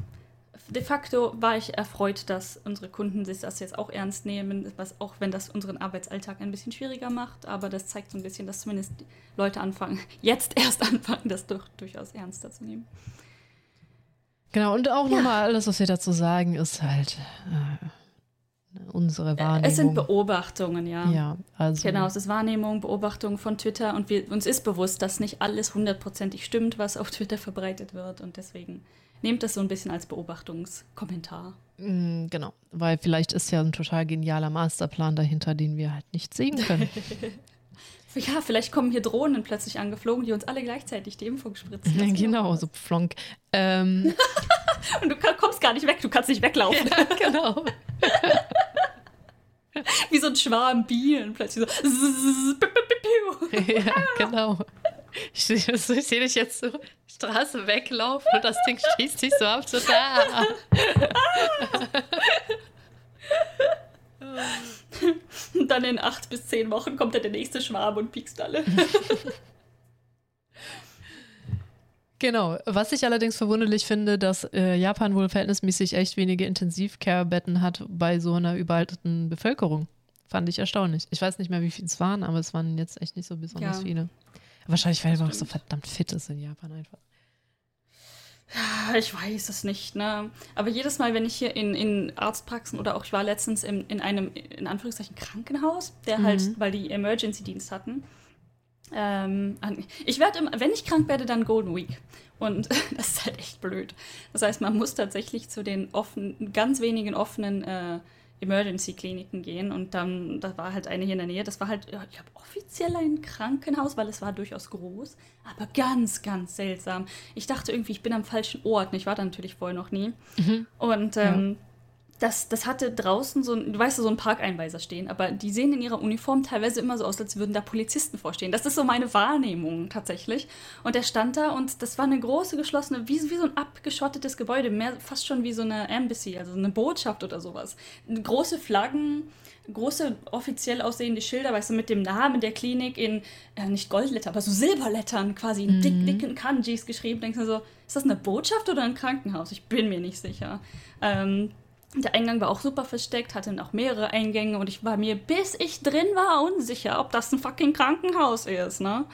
Speaker 2: de facto war ich erfreut, dass unsere Kunden sich das jetzt auch ernst nehmen, was auch wenn das unseren Arbeitsalltag ein bisschen schwieriger macht, aber das zeigt so ein bisschen, dass zumindest Leute anfangen, <laughs> jetzt erst anfangen, das doch durchaus ernster zu nehmen.
Speaker 1: Genau, und auch
Speaker 2: Ja.
Speaker 1: nochmal alles, was wir dazu sagen, ist halt äh, unsere Wahrnehmung.
Speaker 2: Äh, Es sind Beobachtungen, ja.
Speaker 1: Ja, also.
Speaker 2: Genau, es ist Wahrnehmung, Beobachtung von Twitter und wir, uns ist bewusst, dass nicht alles hundertprozentig stimmt, was auf Twitter verbreitet wird und deswegen nehmt das so ein bisschen als Beobachtungskommentar.
Speaker 1: Mm, Genau, weil vielleicht ist ja ein total genialer Masterplan dahinter, den wir halt nicht sehen können. <laughs>
Speaker 2: Ja, vielleicht kommen hier Drohnen plötzlich angeflogen, die uns alle gleichzeitig die Impfung spritzen. <laughs>
Speaker 1: Ja, genau, so flonk. Ähm, <laughs>
Speaker 2: Und du kommst gar nicht weg, du kannst nicht weglaufen. <laughs>
Speaker 1: genau.
Speaker 2: Wie so ein Schwarm Bienen plötzlich so.
Speaker 1: ja, genau. Ich sehe ich seh dich jetzt so Straße weglaufen und das Ding schießt dich so ab, so da.
Speaker 2: Und <laughs> dann in acht bis zehn Wochen kommt dann der nächste Schwarm und piekst alle. <laughs>
Speaker 1: Genau. Was ich allerdings verwunderlich finde, dass äh, Japan wohl verhältnismäßig echt wenige Intensivcare-Betten hat bei so einer überalteten Bevölkerung. Fand ich erstaunlich. Ich weiß nicht mehr, wie viele es waren, aber es waren jetzt echt nicht so besonders
Speaker 2: Ja.
Speaker 1: viele. Wahrscheinlich, weil man auch so verdammt fit ist in Japan einfach.
Speaker 2: Ich weiß es nicht, ne? Aber jedes Mal, wenn ich hier in, in Arztpraxen oder auch ich war letztens in, in einem, in Anführungszeichen, Krankenhaus, der halt,
Speaker 1: Mhm.
Speaker 2: weil die Emergency-Dienst hatten, Ähm, ich werde, wenn ich krank werde, dann Golden Week. Und <laughs> das ist halt echt blöd. Das heißt, man muss tatsächlich zu den offen, ganz wenigen offenen äh, Emergency-Kliniken gehen. Und dann, da war halt eine hier in der Nähe. Das war halt, ja, ich habe offiziell ein Krankenhaus, weil es war durchaus groß, aber ganz, ganz seltsam. Ich dachte irgendwie, ich bin am falschen Ort. Ich war da natürlich vorher noch nie. Mhm. Und ähm, ja das, das hatte draußen so ein, du weißt, so ein Parkeinweiser stehen, aber die sehen in ihrer Uniform teilweise immer so aus, als würden da Polizisten vorstehen. Das ist so meine Wahrnehmung tatsächlich. Und der stand da und das war eine große, geschlossene, wie, wie so ein abgeschottetes Gebäude, mehr fast schon wie so eine Embassy, also eine Botschaft oder sowas. Große Flaggen, große offiziell aussehende Schilder, weißt du, mit dem Namen der Klinik in, äh, nicht Goldletter, aber so Silberlettern quasi in mhm. dick, dicken Kanjis geschrieben. Denkst du so, ist das eine Botschaft oder ein Krankenhaus? Ich bin mir nicht sicher. Ähm, der Eingang war auch super versteckt, hatte noch mehrere Eingänge und ich war mir, bis ich drin war, unsicher, ob das ein fucking Krankenhaus ist, ne?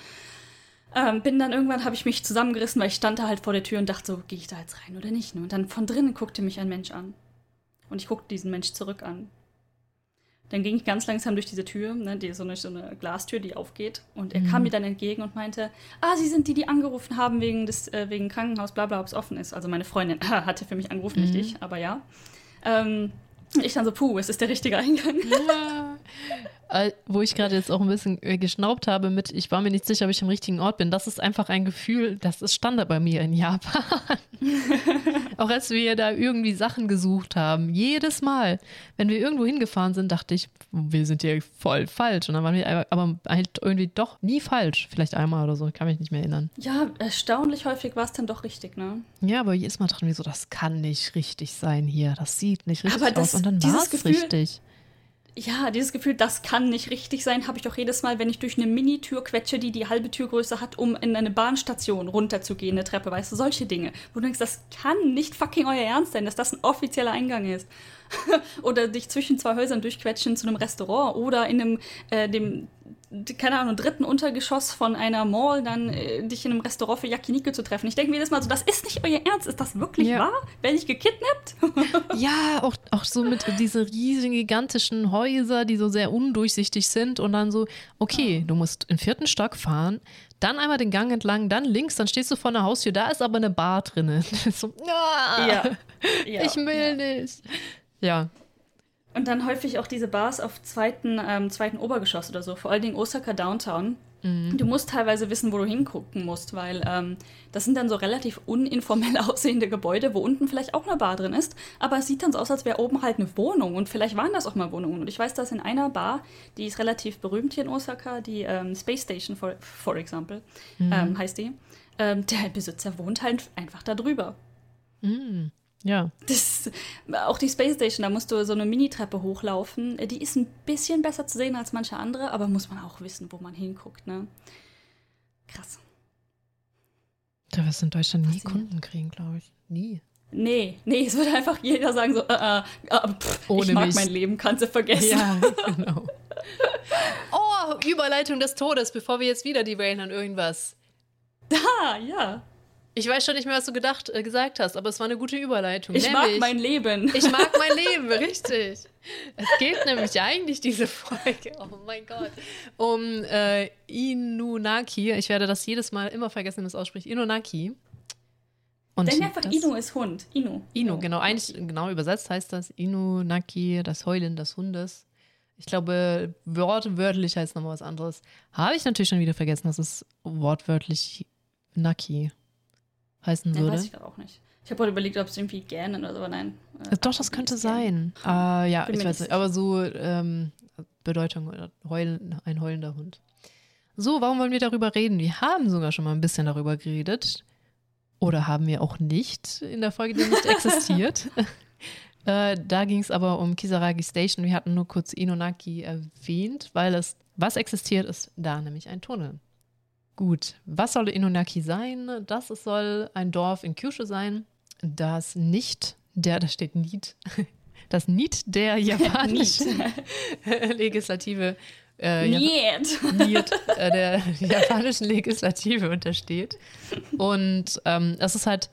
Speaker 2: Ähm, bin dann irgendwann, habe ich mich zusammengerissen, weil ich stand da halt vor der Tür und dachte so, gehe ich da jetzt rein oder nicht? Ne? Und dann von drinnen guckte mich ein Mensch an. Und ich guckte diesen Mensch zurück an. Dann ging ich ganz langsam durch diese Tür, ne, die, so, eine, so eine Glastür, die aufgeht. Und er mhm. kam mir dann entgegen und meinte, ah, Sie sind die, die angerufen haben wegen des äh, wegen Krankenhaus, bla bla, ob es offen ist. Also meine Freundin <laughs> hatte für mich angerufen, mhm. nicht ich, aber ja. Ähm, ich dann so, puh, es ist der richtige Eingang. Ja.
Speaker 1: Wo ich gerade jetzt auch ein bisschen äh, geschnaubt habe mit, ich war mir nicht sicher, ob ich am richtigen Ort bin. Das ist einfach ein Gefühl, das ist Standard bei mir in Japan. <laughs> auch als wir da irgendwie Sachen gesucht haben. Jedes Mal, wenn wir irgendwo hingefahren sind, dachte ich, wir sind hier voll falsch. Und dann waren wir aber halt irgendwie doch nie falsch. Vielleicht einmal oder so, kann mich nicht mehr erinnern.
Speaker 2: Ja, erstaunlich häufig war es dann doch richtig, ne?
Speaker 1: Ja, aber jedes Mal dachten wir so, das kann nicht richtig sein hier. Das sieht nicht richtig das, aus. Und dann war es richtig
Speaker 2: ja, dieses Gefühl, das kann nicht richtig sein, habe ich doch jedes Mal, wenn ich durch eine Mini-Tür quetsche, die die halbe Türgröße hat, um in eine Bahnstation runterzugehen, eine Treppe, weißt du, solche Dinge. Wo du denkst, das kann nicht fucking euer Ernst sein, dass das ein offizieller Eingang ist. <laughs> oder dich zwischen zwei Häusern durchquetschen zu einem Restaurant oder in einem, äh, dem keine Ahnung, dritten Untergeschoss von einer Mall dann äh, dich in einem Restaurant für Yakiniku zu treffen. Ich denke mir jedes Mal so, das ist nicht euer Ernst, ist das wirklich ja. wahr? Werde ich gekidnappt? <laughs>
Speaker 1: ja, auch, auch so mit diese riesigen, gigantischen Häuser, die so sehr undurchsichtig sind und dann so, okay, du musst im vierten Stock fahren, dann einmal den Gang entlang, dann links, dann stehst du vor einer Haustür, da ist aber eine Bar drinnen. <laughs> so, ah, ja. ja. Ich will ja. nicht. Ja,
Speaker 2: und dann häufig auch diese Bars auf zweiten, ähm, zweiten Obergeschoss oder so, vor allen Dingen Osaka Downtown. Mhm. Du musst teilweise wissen, wo du hingucken musst, weil ähm, das sind dann so relativ uninformell <laughs> aussehende Gebäude, wo unten vielleicht auch eine Bar drin ist, aber es sieht dann so aus, als wäre oben halt eine Wohnung und vielleicht waren das auch mal Wohnungen. Und ich weiß, dass in einer Bar, die ist relativ berühmt hier in Osaka, die ähm, Space Station, for, for example, mhm. ähm, heißt die, ähm, der Besitzer wohnt halt einfach da drüber.
Speaker 1: Mhm. Ja.
Speaker 2: Das, auch die Space Station, da musst du so eine Minitreppe hochlaufen. Die ist ein bisschen besser zu sehen als manche andere, aber muss man auch wissen, wo man hinguckt, ne? Krass.
Speaker 1: Da wirst du in Deutschland nie Kunden kriegen, glaube ich. Nie.
Speaker 2: Nee, nee, es würde einfach jeder sagen so, äh, äh, äh pff, Ohne ich mag mich. mein Leben, kannst du vergessen. Ja, <laughs> genau.
Speaker 1: oh, Überleitung des Todes, bevor wir jetzt wieder die Wellen an irgendwas.
Speaker 2: Da, ja.
Speaker 1: Ich weiß schon nicht mehr, was du gedacht, äh, gesagt hast, aber es war eine gute Überleitung.
Speaker 2: Ich nämlich, mag mein Leben.
Speaker 1: Ich mag mein <laughs> Leben, richtig. Es geht nämlich eigentlich diese Folge, <laughs> oh mein Gott, um äh, Inunaki. Ich werde das jedes Mal immer vergessen, wie man es ausspricht. Inunaki.
Speaker 2: Und Denn einfach das, Inu ist Hund. Inu.
Speaker 1: Inu, genau. Eigentlich, genau übersetzt heißt das Inunaki, das Heulen des Hundes. Ich glaube, wortwörtlich heißt nochmal was anderes. Habe ich natürlich schon wieder vergessen, das ist wortwörtlich Naki heißen würde. Ja, weiß
Speaker 2: ich auch nicht. Ich habe heute überlegt, ob es irgendwie gähnen oder so, aber nein.
Speaker 1: Äh, Doch, das könnte sein. Äh, ja, Bin ich weiß nicht. Aber so ähm, Bedeutung, heulen, ein heulender Hund. So, warum wollen wir darüber reden? Wir haben sogar schon mal ein bisschen darüber geredet. Oder haben wir auch nicht in der Folge, die nicht <laughs> existiert. <laughs> äh, da ging es aber um Kisaragi Station. Wir hatten nur kurz Inonaki erwähnt, weil es, was existiert, ist da nämlich ein Tunnel. Gut, was soll Inonaki sein? Das soll ein Dorf in Kyushu sein, das nicht der, da steht Niet, <laughs> das Niet der <laughs> japanischen <laughs> Legislative äh, Niet. Niet äh, der japanischen Legislative untersteht. Und ähm, es ist halt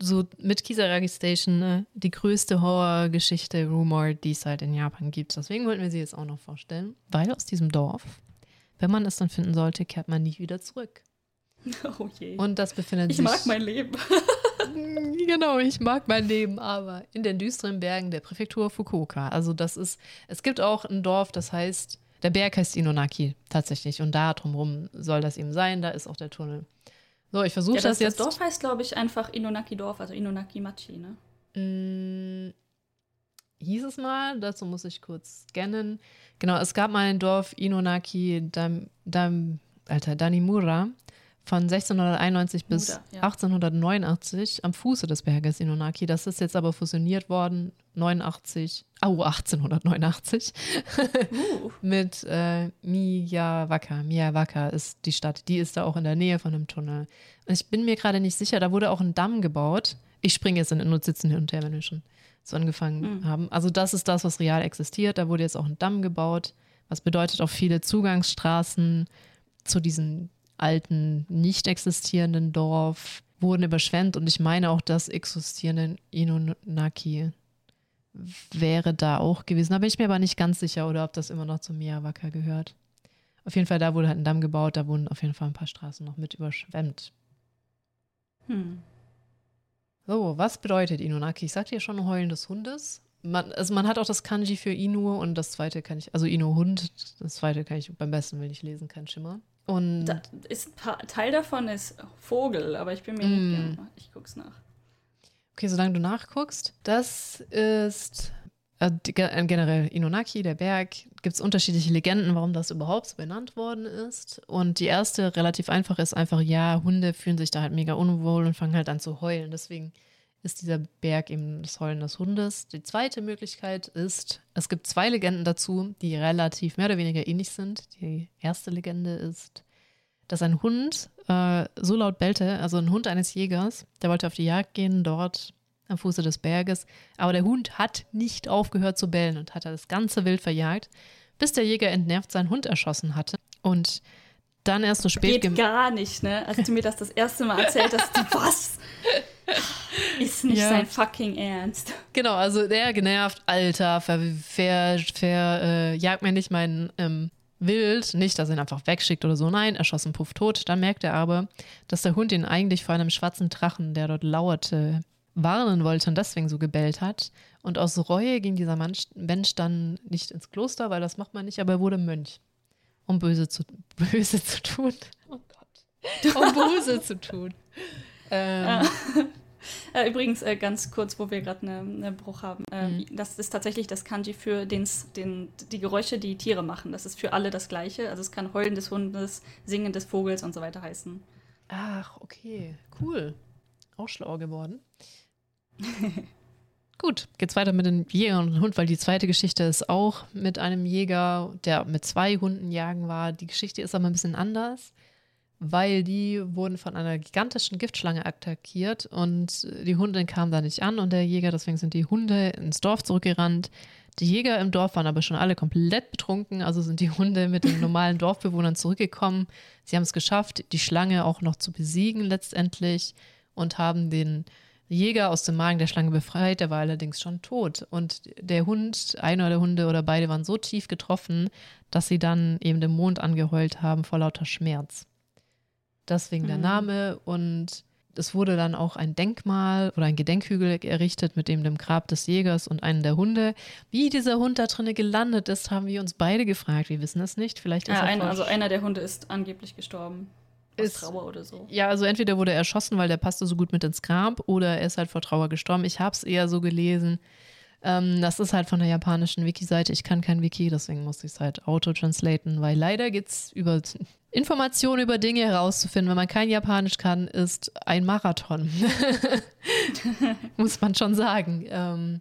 Speaker 1: so mit Kisaragi Station äh, die größte Horrorgeschichte, Rumor, die es halt in Japan gibt. Deswegen wollten wir sie jetzt auch noch vorstellen, weil aus diesem Dorf Wenn man es dann finden sollte, kehrt man nie wieder zurück. <laughs>
Speaker 2: Oh je.
Speaker 1: Und das befindet
Speaker 2: ich
Speaker 1: sich.
Speaker 2: mag mein Leben. <laughs>
Speaker 1: genau, ich mag mein Leben, aber in den düsteren Bergen der Präfektur Fukuoka. Also das ist, es gibt auch ein Dorf, das heißt, der Berg heißt Inonaki tatsächlich und da drumherum soll das eben sein, da ist auch der Tunnel. So, ich versuche
Speaker 2: Ja,
Speaker 1: das,
Speaker 2: das,
Speaker 1: jetzt.
Speaker 2: das Dorf heißt, glaube ich, einfach Inonaki-Dorf, also Inonaki-Machi, ne?
Speaker 1: Mm, hieß es mal, dazu muss ich kurz scannen. Genau, es gab mal ein Dorf Inonaki Dam, Dam, Alter, Danimura von 1691 bis
Speaker 2: Muda, ja.
Speaker 1: 1889 am Fuße des Berges Inonaki. Das ist jetzt aber fusioniert worden, 89, au, 1889
Speaker 2: Uh, <laughs>
Speaker 1: mit äh, Miyawaka. Miyawaka ist die Stadt, die ist da auch in der Nähe von einem Tunnel. Ich bin mir gerade nicht sicher, da wurde auch ein Damm gebaut. Ich springe jetzt in Notizen hin und her, wenn wir schon so angefangen
Speaker 2: Mhm.
Speaker 1: haben. Also das ist das, was real existiert. Da wurde jetzt auch ein Damm gebaut, was bedeutet auch viele Zugangsstraßen zu diesem alten, nicht existierenden Dorf wurden überschwemmt und ich meine auch das existierende Inonaki wäre da auch gewesen. Da bin ich mir aber nicht ganz sicher, oder ob das immer noch zu Miyawaka gehört. Auf jeden Fall, da wurde halt ein Damm gebaut, da wurden auf jeden Fall ein paar Straßen noch mit überschwemmt.
Speaker 2: hm.
Speaker 1: So, was bedeutet Inunaki? Ich sagte ja schon Heulen des Hundes. Man, also man hat auch das Kanji für Inu und das zweite kann ich, also Inu Hund, das zweite kann ich beim besten will nicht lesen, kein Schimmer. Und
Speaker 2: Da ist Teil davon ist Vogel, aber ich bin mir
Speaker 1: Mm.
Speaker 2: nicht sicher. Ich guck's nach.
Speaker 1: Okay, solange du nachguckst. Das ist äh, generell Inonaki, der Berg. Gibt es unterschiedliche Legenden, warum das überhaupt so benannt worden ist. Und die erste, relativ einfach, ist einfach, ja, Hunde fühlen sich da halt mega unwohl und fangen halt an zu heulen. Deswegen ist dieser Berg eben das Heulen des Hundes. Die zweite Möglichkeit ist, es gibt zwei Legenden dazu, die relativ mehr oder weniger ähnlich sind. Die erste Legende ist, dass ein Hund äh, so laut bellte, also ein Hund eines Jägers, der wollte auf die Jagd gehen, dort am Fuße des Berges, aber der Hund hat nicht aufgehört zu bellen und hat das ganze Wild verjagt, bis der Jäger entnervt seinen Hund erschossen hatte und dann erst so spät
Speaker 2: Geht gar nicht, ne? Als du mir das das erste Mal erzählt hast, du, was? Ist nicht
Speaker 1: Ja.
Speaker 2: sein fucking Ernst.
Speaker 1: Genau, also der genervt, Alter, ver, ver, ver äh, jagt mir nicht mein ähm, Wild, nicht, dass er ihn einfach wegschickt oder so, nein, erschossen, puff, tot. Dann merkt er aber, dass der Hund ihn eigentlich vor einem schwarzen Drachen, der dort lauerte, warnen wollte und deswegen so gebellt hat. Und aus Reue ging dieser Mann, Mensch dann nicht ins Kloster, weil das macht man nicht, aber er wurde Mönch, um böse zu, <laughs> böse zu tun. Oh Gott. Um böse zu tun. Ähm, <laughs>
Speaker 2: Äh, übrigens, äh, ganz kurz, wo wir gerade einen ne Bruch haben. Ähm,
Speaker 1: Mhm.
Speaker 2: Das ist tatsächlich das Kanji für den, den, die Geräusche, die Tiere machen. Das ist für alle das Gleiche. Also es kann Heulen des Hundes, Singen des Vogels und so weiter heißen.
Speaker 1: Ach, okay, cool. Auch schlauer geworden. <laughs> Gut, geht's weiter mit den Jägern und Hund, weil die zweite Geschichte ist auch mit einem Jäger, der mit zwei Hunden jagen war. Die Geschichte ist aber ein bisschen anders, weil die wurden von einer gigantischen Giftschlange attackiert und die Hunde kamen da nicht an und der Jäger, deswegen sind die Hunde ins Dorf zurückgerannt. Die Jäger im Dorf waren aber schon alle komplett betrunken, also sind die Hunde mit den normalen Dorfbewohnern zurückgekommen. Sie haben es geschafft, die Schlange auch noch zu besiegen letztendlich und haben den Jäger aus dem Magen der Schlange befreit, der war allerdings schon tot. Und der Hund, einer der Hunde oder beide waren so tief getroffen, dass sie dann eben den Mond angeheult haben vor lauter Schmerz. Deswegen der
Speaker 2: Mhm.
Speaker 1: Name und es wurde dann auch ein Denkmal oder ein Gedenkhügel errichtet mit dem, dem Grab des Jägers und einem der Hunde. Wie dieser Hund da drinnen gelandet ist, haben wir uns beide gefragt. Wir wissen es nicht. Vielleicht ist
Speaker 2: Ja,
Speaker 1: er
Speaker 2: ein,
Speaker 1: vor-
Speaker 2: also einer der Hunde ist angeblich gestorben.
Speaker 1: Ist-
Speaker 2: Trauer oder so.
Speaker 1: Ja, also entweder wurde er erschossen, weil der passte so gut mit ins Grab, oder er ist halt vor Trauer gestorben. Ich habe es eher so gelesen. Ähm, das ist halt von der japanischen Wiki-Seite. Ich kann kein Wiki, deswegen musste ich es halt auto-translaten, weil leider geht es über Informationen über Dinge herauszufinden. Wenn man kein Japanisch kann, ist ein Marathon. <laughs> Muss man schon sagen. Ähm,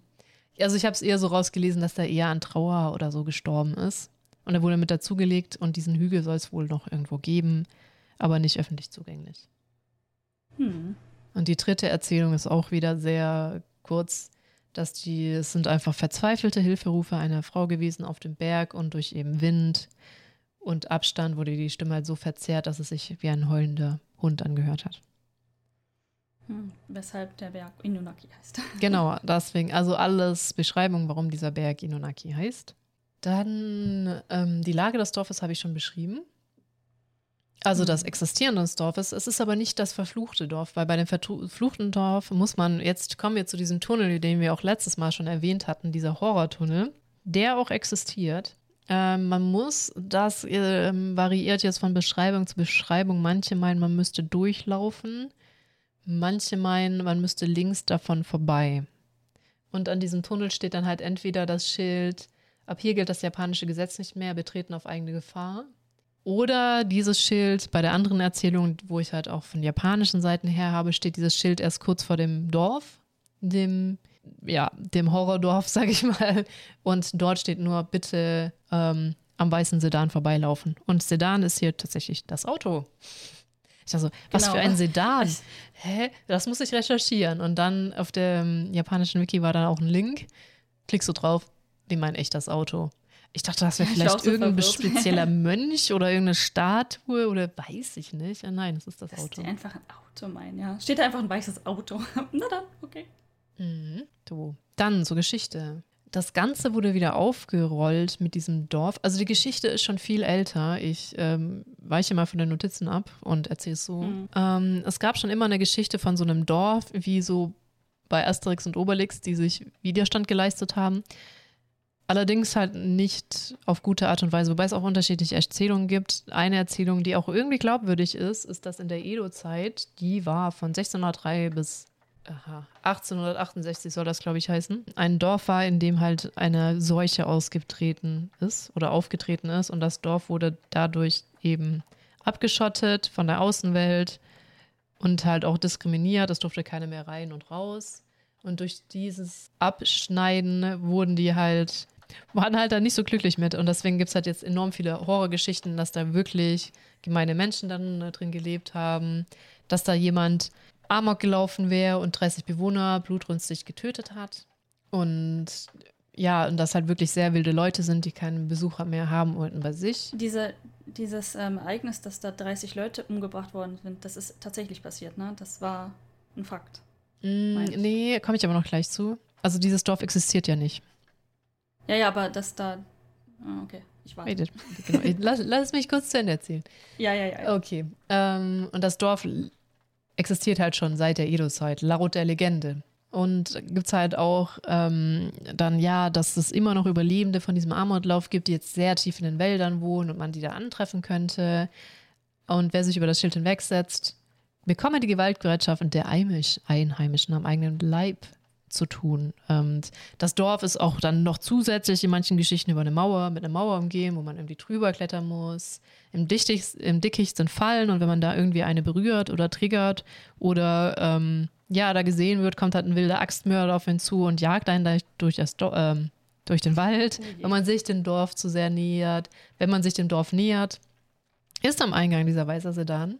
Speaker 1: also ich habe es eher so rausgelesen, dass er eher an Trauer oder so gestorben ist. Und er wurde mit dazugelegt und diesen Hügel soll es wohl noch irgendwo geben, aber nicht öffentlich zugänglich.
Speaker 2: Hm.
Speaker 1: Und die dritte Erzählung ist auch wieder sehr kurz, dass die, es sind einfach verzweifelte Hilferufe einer Frau gewesen auf dem Berg und durch eben Wind und Abstand wurde die Stimme halt so verzerrt, dass es sich wie ein heulender Hund angehört hat.
Speaker 2: Hm. Weshalb der Berg Inunaki heißt. <laughs>
Speaker 1: Genau, deswegen, also alles Beschreibung, warum dieser Berg Inunaki heißt. Dann ähm, die Lage des Dorfes habe ich schon beschrieben. Also das Existieren des Dorfes. Es ist aber nicht das verfluchte Dorf, weil bei dem verfluchten Dorf muss man, jetzt kommen wir zu diesem Tunnel, den wir auch letztes Mal schon erwähnt hatten, dieser Horrortunnel, der auch existiert. Ähm, man muss, das äh, variiert jetzt von Beschreibung zu Beschreibung. Manche meinen, man müsste durchlaufen. Manche meinen, man müsste links davon vorbei. Und an diesem Tunnel steht dann halt entweder das Schild, ab hier gilt das japanische Gesetz nicht mehr, betreten auf eigene Gefahr. Oder dieses Schild, bei der anderen Erzählung, wo ich halt auch von japanischen Seiten her habe, steht dieses Schild erst kurz vor dem Dorf, dem, ja, dem Horrordorf, <laughs> sag ich mal. Und dort steht nur, bitte ähm, am weißen Sedan vorbeilaufen. Und Sedan ist hier tatsächlich das Auto. Ich dachte so, was genau. für ein Sedan? Hä? Das muss ich recherchieren. Und dann auf dem japanischen Wiki war dann auch ein Link. Klickst du drauf, die meinen echt das Auto. Ich dachte, das wäre vielleicht so irgendein verwirrt. spezieller <laughs> Mönch oder irgendeine Statue oder weiß ich nicht. Nein, das ist das, das Auto.
Speaker 2: Ist einfach ein Auto mein, ja. Steht da einfach ein weißes Auto. <laughs> Na dann, okay.
Speaker 1: Mhm. So. Dann zur Geschichte. Das Ganze wurde wieder aufgerollt mit diesem Dorf. Also die Geschichte ist schon viel älter. Ich ähm, weiche mal von den Notizen ab und erzähle es so. Mhm. Ähm, es gab schon immer eine Geschichte von so einem Dorf, wie so bei Asterix und Obelix, die sich Widerstand geleistet haben. Allerdings halt nicht auf gute Art und Weise, wobei es auch unterschiedliche Erzählungen gibt. Eine Erzählung, die auch irgendwie glaubwürdig ist, ist, dass in der Edo-Zeit, die war von 1603 bis aha, 1868 soll das, glaube ich, heißen, ein Dorf war, in dem halt eine Seuche ausgetreten ist oder aufgetreten ist und das Dorf wurde dadurch eben abgeschottet von der Außenwelt und halt auch diskriminiert. Es durfte keine mehr rein und raus. Und durch dieses Abschneiden wurden die halt waren halt da nicht so glücklich mit. Und deswegen gibt es halt jetzt enorm viele Horrorgeschichten, dass da wirklich gemeine Menschen dann äh, drin gelebt haben, dass da jemand Amok gelaufen wäre und 30 Bewohner blutrünstig getötet hat. Und ja, und dass halt wirklich sehr wilde Leute sind, die keinen Besucher mehr haben wollten bei sich.
Speaker 2: Diese, dieses ähm, Ereignis, dass da 30 Leute umgebracht worden sind, das ist tatsächlich passiert, ne? Das war ein Fakt.
Speaker 1: Mm, nee, komme ich aber noch gleich zu. Also dieses Dorf existiert ja nicht.
Speaker 2: Ja, ja, aber das da. Ah, okay, ich weiß. Wait,
Speaker 1: genau. lass, lass mich kurz zu Ende erzählen.
Speaker 2: Ja, ja, ja.
Speaker 1: Okay. Ähm, und das Dorf existiert halt schon seit der Edo-Zeit, laut der Legende. Und gibt es halt auch ähm, dann, ja, dass es immer noch Überlebende von diesem Armutlauf gibt, die jetzt sehr tief in den Wäldern wohnen und man die da antreffen könnte. Und wer sich über das Schild hinwegsetzt, bekomme die Gewaltbereitschaft der Einheimischen am eigenen Leib zu tun. Und das Dorf ist auch dann noch zusätzlich in manchen Geschichten über eine Mauer, mit einer Mauer umgeben, wo man irgendwie drüber klettern muss. Im, Dichtig, im Dickicht sind Fallen und wenn man da irgendwie eine berührt oder triggert oder ähm, ja, da gesehen wird, kommt halt ein wilder Axtmörder auf ihn zu und jagt einen durch, das Do ähm, durch den Wald, wenn man sich dem Dorf zu sehr nähert. Wenn man sich dem Dorf nähert, ist am Eingang dieser weißer Sedan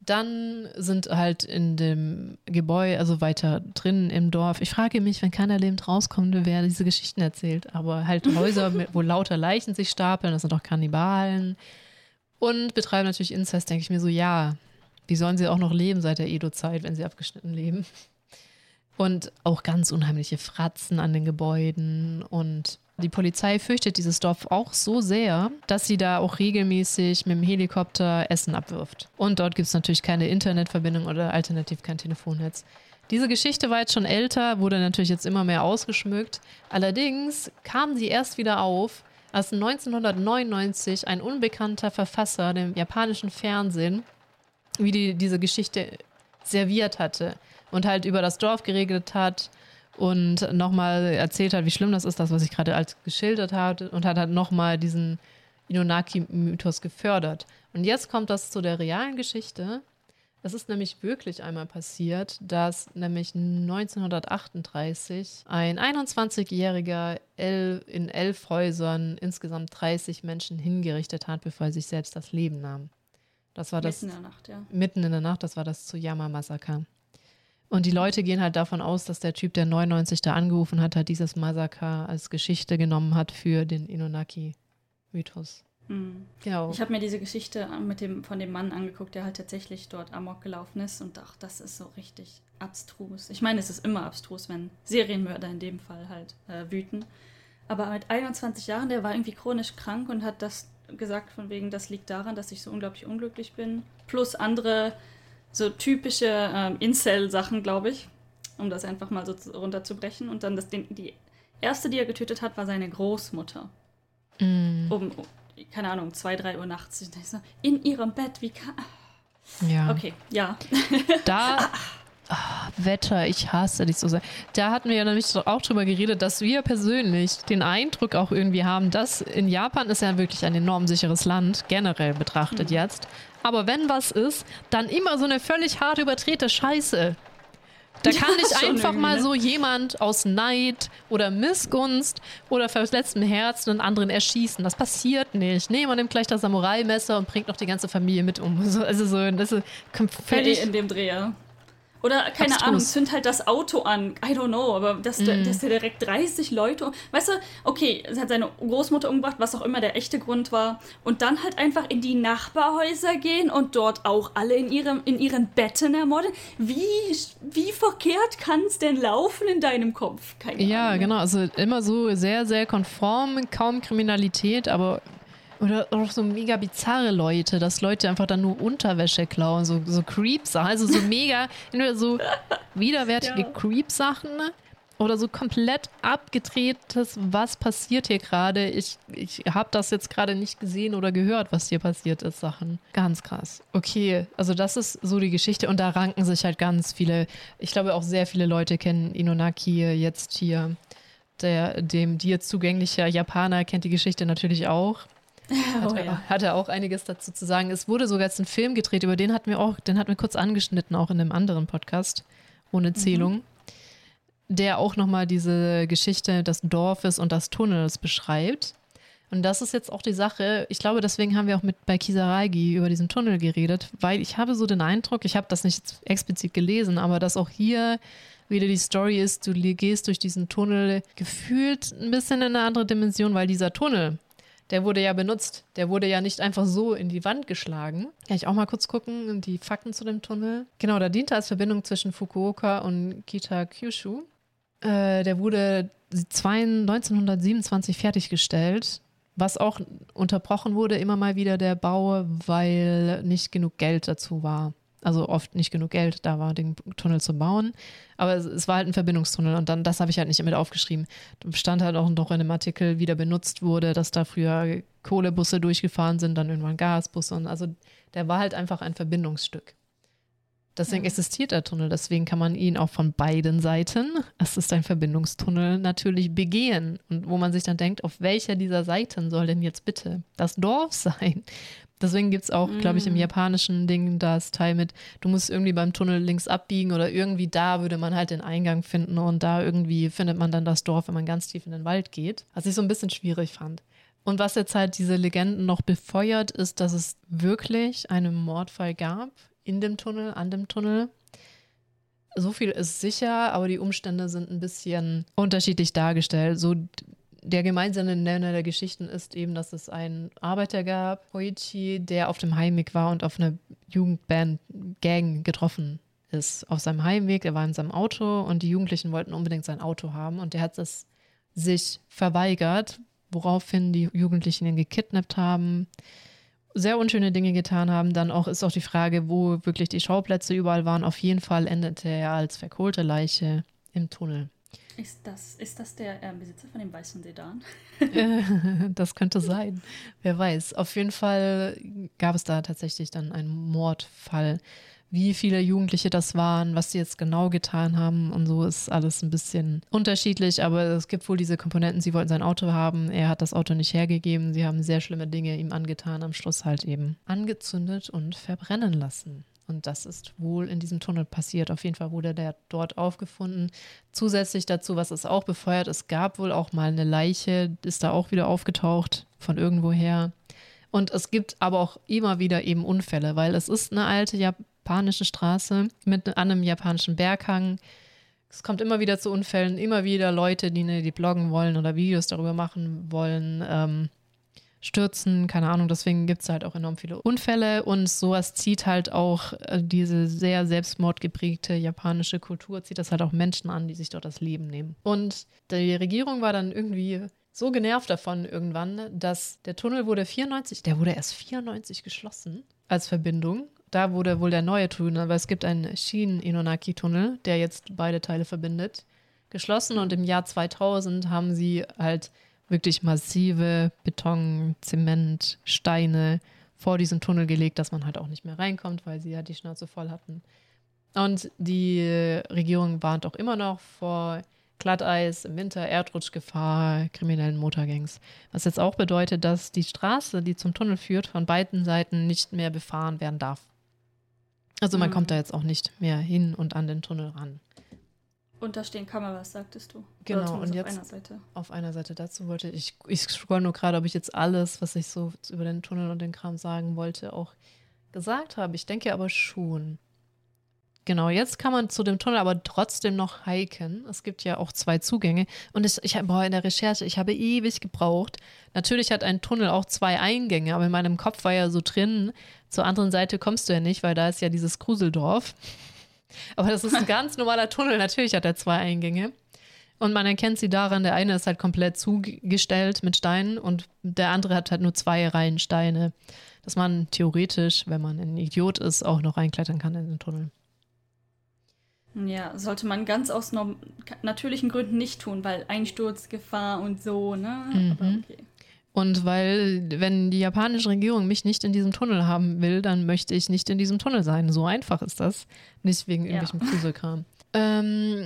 Speaker 1: dann sind halt in dem Gebäude, also weiter drin im Dorf. Ich frage mich, wenn keiner lebend rauskommt, wer diese Geschichten erzählt. Aber halt <laughs> Häuser, mit, wo lauter Leichen sich stapeln, das sind doch Kannibalen. Und betreiben natürlich Inzest, denke ich mir so, ja, wie sollen sie auch noch leben seit der Edo-Zeit, wenn sie abgeschnitten leben? Und auch ganz unheimliche Fratzen an den Gebäuden und die Polizei fürchtet dieses Dorf auch so sehr, dass sie da auch regelmäßig mit dem Helikopter Essen abwirft. Und dort gibt es natürlich keine Internetverbindung oder alternativ kein Telefonnetz. Diese Geschichte war jetzt schon älter, wurde natürlich jetzt immer mehr ausgeschmückt. Allerdings kam sie erst wieder auf, als 1999 ein unbekannter Verfasser dem japanischen Fernsehen wie die, diese Geschichte serviert hatte und halt über das Dorf geregelt hat und nochmal erzählt hat, wie schlimm das ist, das, was ich gerade als geschildert habe und hat halt nochmal diesen Inonaki-Mythos gefördert. Und jetzt kommt das zu der realen Geschichte. Es ist nämlich wirklich einmal passiert, dass nämlich 1938 ein 21-jähriger in elf Häusern insgesamt 30 Menschen hingerichtet hat, bevor er sich selbst das Leben nahm. Das war das.
Speaker 2: Mitten in der Nacht, ja.
Speaker 1: Mitten in der Nacht, das war das Tsuyama-Massaker. Und die Leute gehen halt davon aus, dass der Typ, der 99 da angerufen hat, halt dieses Massaker als Geschichte genommen hat für den Inonaki-Mythos.
Speaker 2: Mhm. Genau. Ich habe mir diese Geschichte mit dem, von dem Mann angeguckt, der halt tatsächlich dort Amok gelaufen ist und ach, das ist so richtig abstrus. Ich meine, es ist immer abstrus, wenn Serienmörder in dem Fall halt äh, wüten. Aber mit 21 Jahren, der war irgendwie chronisch krank und hat das gesagt, von wegen, das liegt daran, dass ich so unglaublich unglücklich bin. Plus andere so typische ähm, Incel-Sachen, glaube ich, um das einfach mal so runterzubrechen. Und dann das, den, die erste, die er getötet hat, war seine Großmutter.
Speaker 1: Mm.
Speaker 2: Um, um, keine Ahnung, 2, 3 Uhr nachts. In ihrem Bett, wie kann.
Speaker 1: Ja.
Speaker 2: Okay, ja.
Speaker 1: Da. <laughs> Ah, Wetter, ich hasse dich so sehr. Da hatten wir ja nämlich auch drüber geredet, dass wir persönlich den Eindruck auch irgendwie haben, dass in Japan ist ja wirklich ein enorm sicheres Land, generell betrachtet jetzt. Aber wenn was ist, dann immer so eine völlig hart überdrehte Scheiße. Da kann <laughs>
Speaker 2: Ja,
Speaker 1: nicht einfach mal
Speaker 2: ne?
Speaker 1: so jemand aus Neid oder Missgunst oder verletztem Herzen einen anderen erschießen. Das passiert nicht. Nee, man nimmt gleich das Samurai-Messer und bringt noch die ganze Familie mit um. <laughs> So, also so, das ist
Speaker 2: völlig in dem Dreher. Oder, keine
Speaker 1: Abstrus.
Speaker 2: Ahnung, zünd halt das Auto an. I don't know, aber dass, der
Speaker 1: Mhm.
Speaker 2: dass der direkt 30 Leute. Weißt du, okay, er hat seine Großmutter umgebracht, was auch immer der echte Grund war. Und dann halt einfach in die Nachbarhäuser gehen und dort auch alle in, ihrem, in ihren Betten ermorden. Wie, wie verkehrt kann es denn laufen in deinem Kopf? Keine
Speaker 1: Ja,
Speaker 2: Ahnung.
Speaker 1: genau. Also immer so sehr, sehr konform, kaum Kriminalität, aber oder auch so mega bizarre Leute, dass Leute einfach dann nur Unterwäsche klauen, so, so Creep-Sachen, also so mega, <laughs> entweder so widerwärtige
Speaker 2: Ja.
Speaker 1: Creep-Sachen oder so komplett abgedrehtes, was passiert hier gerade? Ich, ich habe das jetzt gerade nicht gesehen oder gehört, was hier passiert ist, Sachen. Ganz krass. Okay, also das ist so die Geschichte und da ranken sich halt ganz viele, ich glaube auch sehr viele Leute kennen Inonaki jetzt hier. Der, dem dir zugänglicher Japaner kennt die Geschichte natürlich auch. <laughs> Hat,
Speaker 2: Oh,
Speaker 1: er,
Speaker 2: ja.
Speaker 1: hat er auch einiges dazu zu sagen. Es wurde sogar jetzt ein Film gedreht, über den hatten wir auch, den hatten wir kurz angeschnitten, auch in einem anderen Podcast, ohne Zählung, der auch nochmal diese Geschichte des Dorfes und des Tunnels beschreibt. Und das ist jetzt auch die Sache, ich glaube, deswegen haben wir auch mit bei Kisaragi über diesen Tunnel geredet, weil ich habe so den Eindruck, ich habe das nicht explizit gelesen, aber dass auch hier wieder die Story ist, du gehst durch diesen Tunnel gefühlt ein bisschen in eine andere Dimension, weil dieser Tunnel, der wurde ja benutzt. Der wurde ja nicht einfach so in die Wand geschlagen. Kann ich auch mal kurz gucken, die Fakten zu dem Tunnel. Genau, der diente als Verbindung zwischen Fukuoka und Kita-Kyushu. Äh, der wurde zwei- 1927 fertiggestellt, was auch unterbrochen wurde, immer mal wieder der Bau, weil nicht genug Geld dazu war. Also oft nicht genug Geld da war, den Tunnel zu bauen. Aber es, es war halt ein Verbindungstunnel und dann, das habe ich halt nicht mit aufgeschrieben. Da stand halt auch noch in einem Artikel, wie der benutzt wurde, dass da früher Kohlebusse durchgefahren sind, dann irgendwann Gasbusse und also der war halt einfach ein Verbindungsstück. Deswegen
Speaker 2: Ja.
Speaker 1: existiert der Tunnel, deswegen kann man ihn auch von beiden Seiten, es ist ein Verbindungstunnel, natürlich begehen. Und wo man sich dann denkt, auf welcher dieser Seiten soll denn jetzt bitte das Dorf <laughs> sein? Deswegen gibt es auch, glaube ich, im
Speaker 2: Mm.
Speaker 1: japanischen Ding das Teil mit, du musst irgendwie beim Tunnel links abbiegen oder irgendwie da würde man halt den Eingang finden und da irgendwie findet man dann das Dorf, wenn man ganz tief in den Wald geht. Was ich so ein bisschen schwierig fand. Und was jetzt halt diese Legenden noch befeuert, ist, dass es wirklich einen Mordfall gab in dem Tunnel, an dem Tunnel. So viel ist sicher, aber die Umstände sind ein bisschen unterschiedlich dargestellt. So der gemeinsame Nenner der Geschichten ist eben, dass es einen Arbeiter gab, Hoichi, der auf dem Heimweg war und auf eine Jugendband-Gang getroffen ist. Auf seinem Heimweg, er war in seinem Auto und die Jugendlichen wollten unbedingt sein Auto haben und der hat es sich verweigert, woraufhin die Jugendlichen ihn gekidnappt haben, sehr unschöne Dinge getan haben. Dann auch ist auch die Frage, wo wirklich die Schauplätze überall waren. Auf jeden Fall endete er als verkohlte Leiche im Tunnel.
Speaker 2: Ist das, ist das der äh, Besitzer von dem weißen Sedan? <laughs>
Speaker 1: das könnte sein. Wer weiß. Auf jeden Fall gab es da tatsächlich dann einen Mordfall. Wie viele Jugendliche das waren, was sie jetzt genau getan haben und so ist alles ein bisschen unterschiedlich, aber es gibt wohl diese Komponenten, sie wollten sein Auto haben, er hat das Auto nicht hergegeben, sie haben sehr schlimme Dinge ihm angetan, am Schluss halt eben angezündet und verbrennen lassen. Und das ist wohl in diesem Tunnel passiert. Auf jeden Fall wurde der dort aufgefunden. Zusätzlich dazu, was es auch befeuert, es gab wohl auch mal eine Leiche, ist da auch wieder aufgetaucht von irgendwoher. Und es gibt aber auch immer wieder eben Unfälle, weil es ist eine alte japanische Straße mit an einem japanischen Berghang. Es kommt immer wieder zu Unfällen, immer wieder Leute, die, ne, die bloggen wollen oder Videos darüber machen wollen, ähm, stürzen, keine Ahnung. Deswegen gibt es halt auch enorm viele Unfälle und sowas zieht halt auch äh, diese sehr selbstmordgeprägte japanische Kultur, zieht das halt auch Menschen an, die sich dort das Leben nehmen. Und die Regierung war dann irgendwie so genervt davon irgendwann, dass der Tunnel wurde 94, der wurde erst 94 geschlossen als Verbindung. Da wurde wohl der neue Tunnel, weil es gibt einen Shin-Inonaki-Tunnel, der jetzt beide Teile verbindet, geschlossen. Und im Jahr 2000 haben sie halt wirklich massive Beton, Zement, Steine vor diesen Tunnel gelegt, dass man halt auch nicht mehr reinkommt, weil sie ja die Schnauze voll hatten. Und die Regierung warnt auch immer noch vor Glatteis, im Winter, Erdrutschgefahr, kriminellen Motorgangs. Was jetzt auch bedeutet, dass die Straße, die zum Tunnel führt, von beiden Seiten nicht mehr befahren werden darf. Also man mhm. kommt da jetzt auch nicht mehr hin und an den Tunnel ran.
Speaker 2: Und da stehen Kameras, sagtest du.
Speaker 1: Genau, und jetzt auf einer Seite. Auf einer Seite dazu wollte ich, ich scroll nur gerade, ob ich jetzt alles, was ich so über den Tunnel und den Kram sagen wollte, auch gesagt habe. Ich denke aber schon. Genau, jetzt kann man zu dem Tunnel aber trotzdem noch hiken. Es gibt ja auch zwei Zugänge. Und ich, ich boah, in der Recherche, ich habe ewig gebraucht. Natürlich hat ein Tunnel auch zwei Eingänge, aber in meinem Kopf war ja so drin, zur anderen Seite kommst du ja nicht, weil da ist ja dieses Gruseldorf. Aber das ist ein ganz normaler Tunnel. Natürlich hat er zwei Eingänge. Und man erkennt sie daran, der eine ist halt komplett zugestellt mit Steinen und der andere hat halt nur zwei Reihen Steine. Dass man theoretisch, wenn man ein Idiot ist, auch noch reinklettern kann in den Tunnel.
Speaker 2: Ja, sollte man ganz aus natürlichen Gründen nicht tun, weil Einsturzgefahr und so, ne? Mhm. Aber okay.
Speaker 1: Und weil, wenn die japanische Regierung mich nicht in diesem Tunnel haben will, dann möchte ich nicht in diesem Tunnel sein. So einfach ist das. Nicht wegen irgendwelchem ja. Fuselkram. Ähm,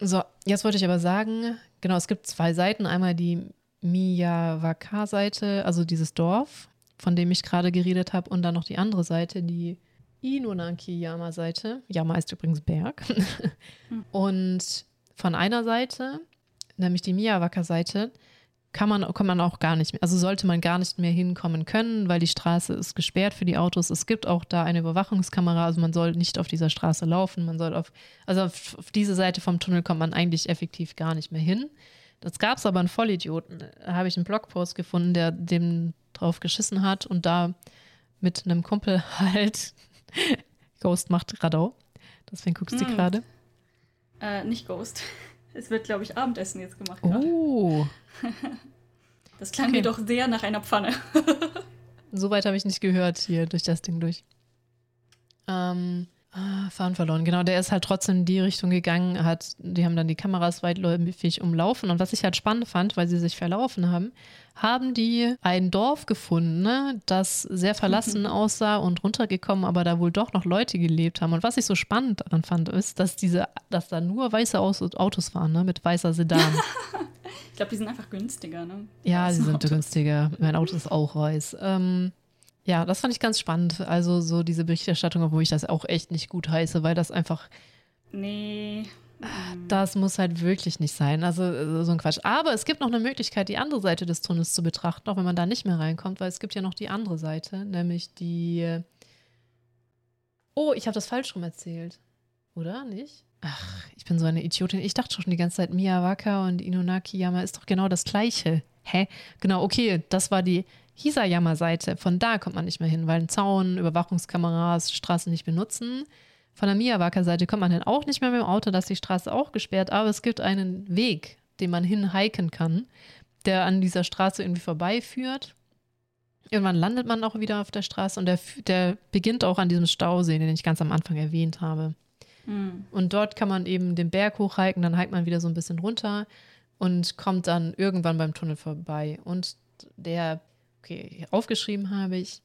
Speaker 1: so, jetzt wollte ich aber sagen, genau, es gibt zwei Seiten. Einmal die Miyawaka-Seite, also dieses Dorf, von dem ich gerade geredet habe, und dann noch die andere Seite, die Inunaki-Yama-Seite. Yama ist übrigens Berg. Hm. <laughs> Und von einer Seite, nämlich die Miyawaka-Seite, kann man, kann man auch gar nicht mehr, also sollte man gar nicht mehr hinkommen können, weil die Straße ist gesperrt für die Autos. Es gibt auch da eine Überwachungskamera, also man soll nicht auf dieser Straße laufen, man soll auf, also auf, auf diese Seite vom Tunnel kommt man eigentlich effektiv gar nicht mehr hin. Das gab es aber einen Vollidioten. Da habe ich einen Blogpost gefunden, der dem drauf geschissen hat und da mit einem Kumpel <laughs> halt Ghost macht Radau. Deswegen guckst du mm. gerade.
Speaker 2: Äh, nicht Ghost. Es wird, glaube ich, Abendessen jetzt gemacht.
Speaker 1: Oh. <laughs>
Speaker 2: Das klang okay. mir doch sehr nach einer Pfanne. <laughs>
Speaker 1: Soweit habe ich nicht gehört hier durch das Ding durch. Ähm, Fahren verloren. Genau, der ist halt trotzdem in die Richtung gegangen, hat, die haben dann die Kameras weitläufig umlaufen. Und was ich halt spannend fand, weil sie sich verlaufen haben, haben die ein Dorf gefunden, ne, das sehr verlassen mhm. aussah und runtergekommen, aber da wohl doch noch Leute gelebt haben. Und was ich so spannend daran fand, ist, dass diese, dass da nur weiße Autos waren, ne, mit weißer Sedan. <laughs>
Speaker 2: ich glaube, die sind einfach günstiger, ne?
Speaker 1: Ja, sie sind Autos. günstiger. Mein Auto ist auch weiß. Ähm, ja, das fand ich ganz spannend. Also so diese Berichterstattung, obwohl ich das auch echt nicht gut heiße, weil das einfach.
Speaker 2: Nee.
Speaker 1: Das muss halt wirklich nicht sein. Also äh, so ein Quatsch. Aber es gibt noch eine Möglichkeit, die andere Seite des Tunnels zu betrachten, auch wenn man da nicht mehr reinkommt, weil es gibt ja noch die andere Seite, nämlich die. Oh, ich habe das falsch rum erzählt. Oder nicht? Ach, ich bin so eine Idiotin. Ich dachte schon die ganze Zeit, Miyawaka und Inunaki-Yama ist doch genau das Gleiche. Hä? Genau, okay, das war die Hisayama-Seite. Von da kommt man nicht mehr hin, weil ein Zaun, Überwachungskameras, Straßen nicht benutzen. Von der Miyawaka-Seite kommt man dann auch nicht mehr mit dem Auto, da ist die Straße auch gesperrt, aber es gibt einen Weg, den man hinhiken kann, der an dieser Straße irgendwie vorbeiführt. Irgendwann landet man auch wieder auf der Straße und der, der beginnt auch an diesem Stausee, den ich ganz am Anfang erwähnt habe. Mhm. Und dort kann man eben den Berg hochhiken, dann hike man wieder so ein bisschen runter und kommt dann irgendwann beim Tunnel vorbei. Und der, okay, aufgeschrieben habe ich,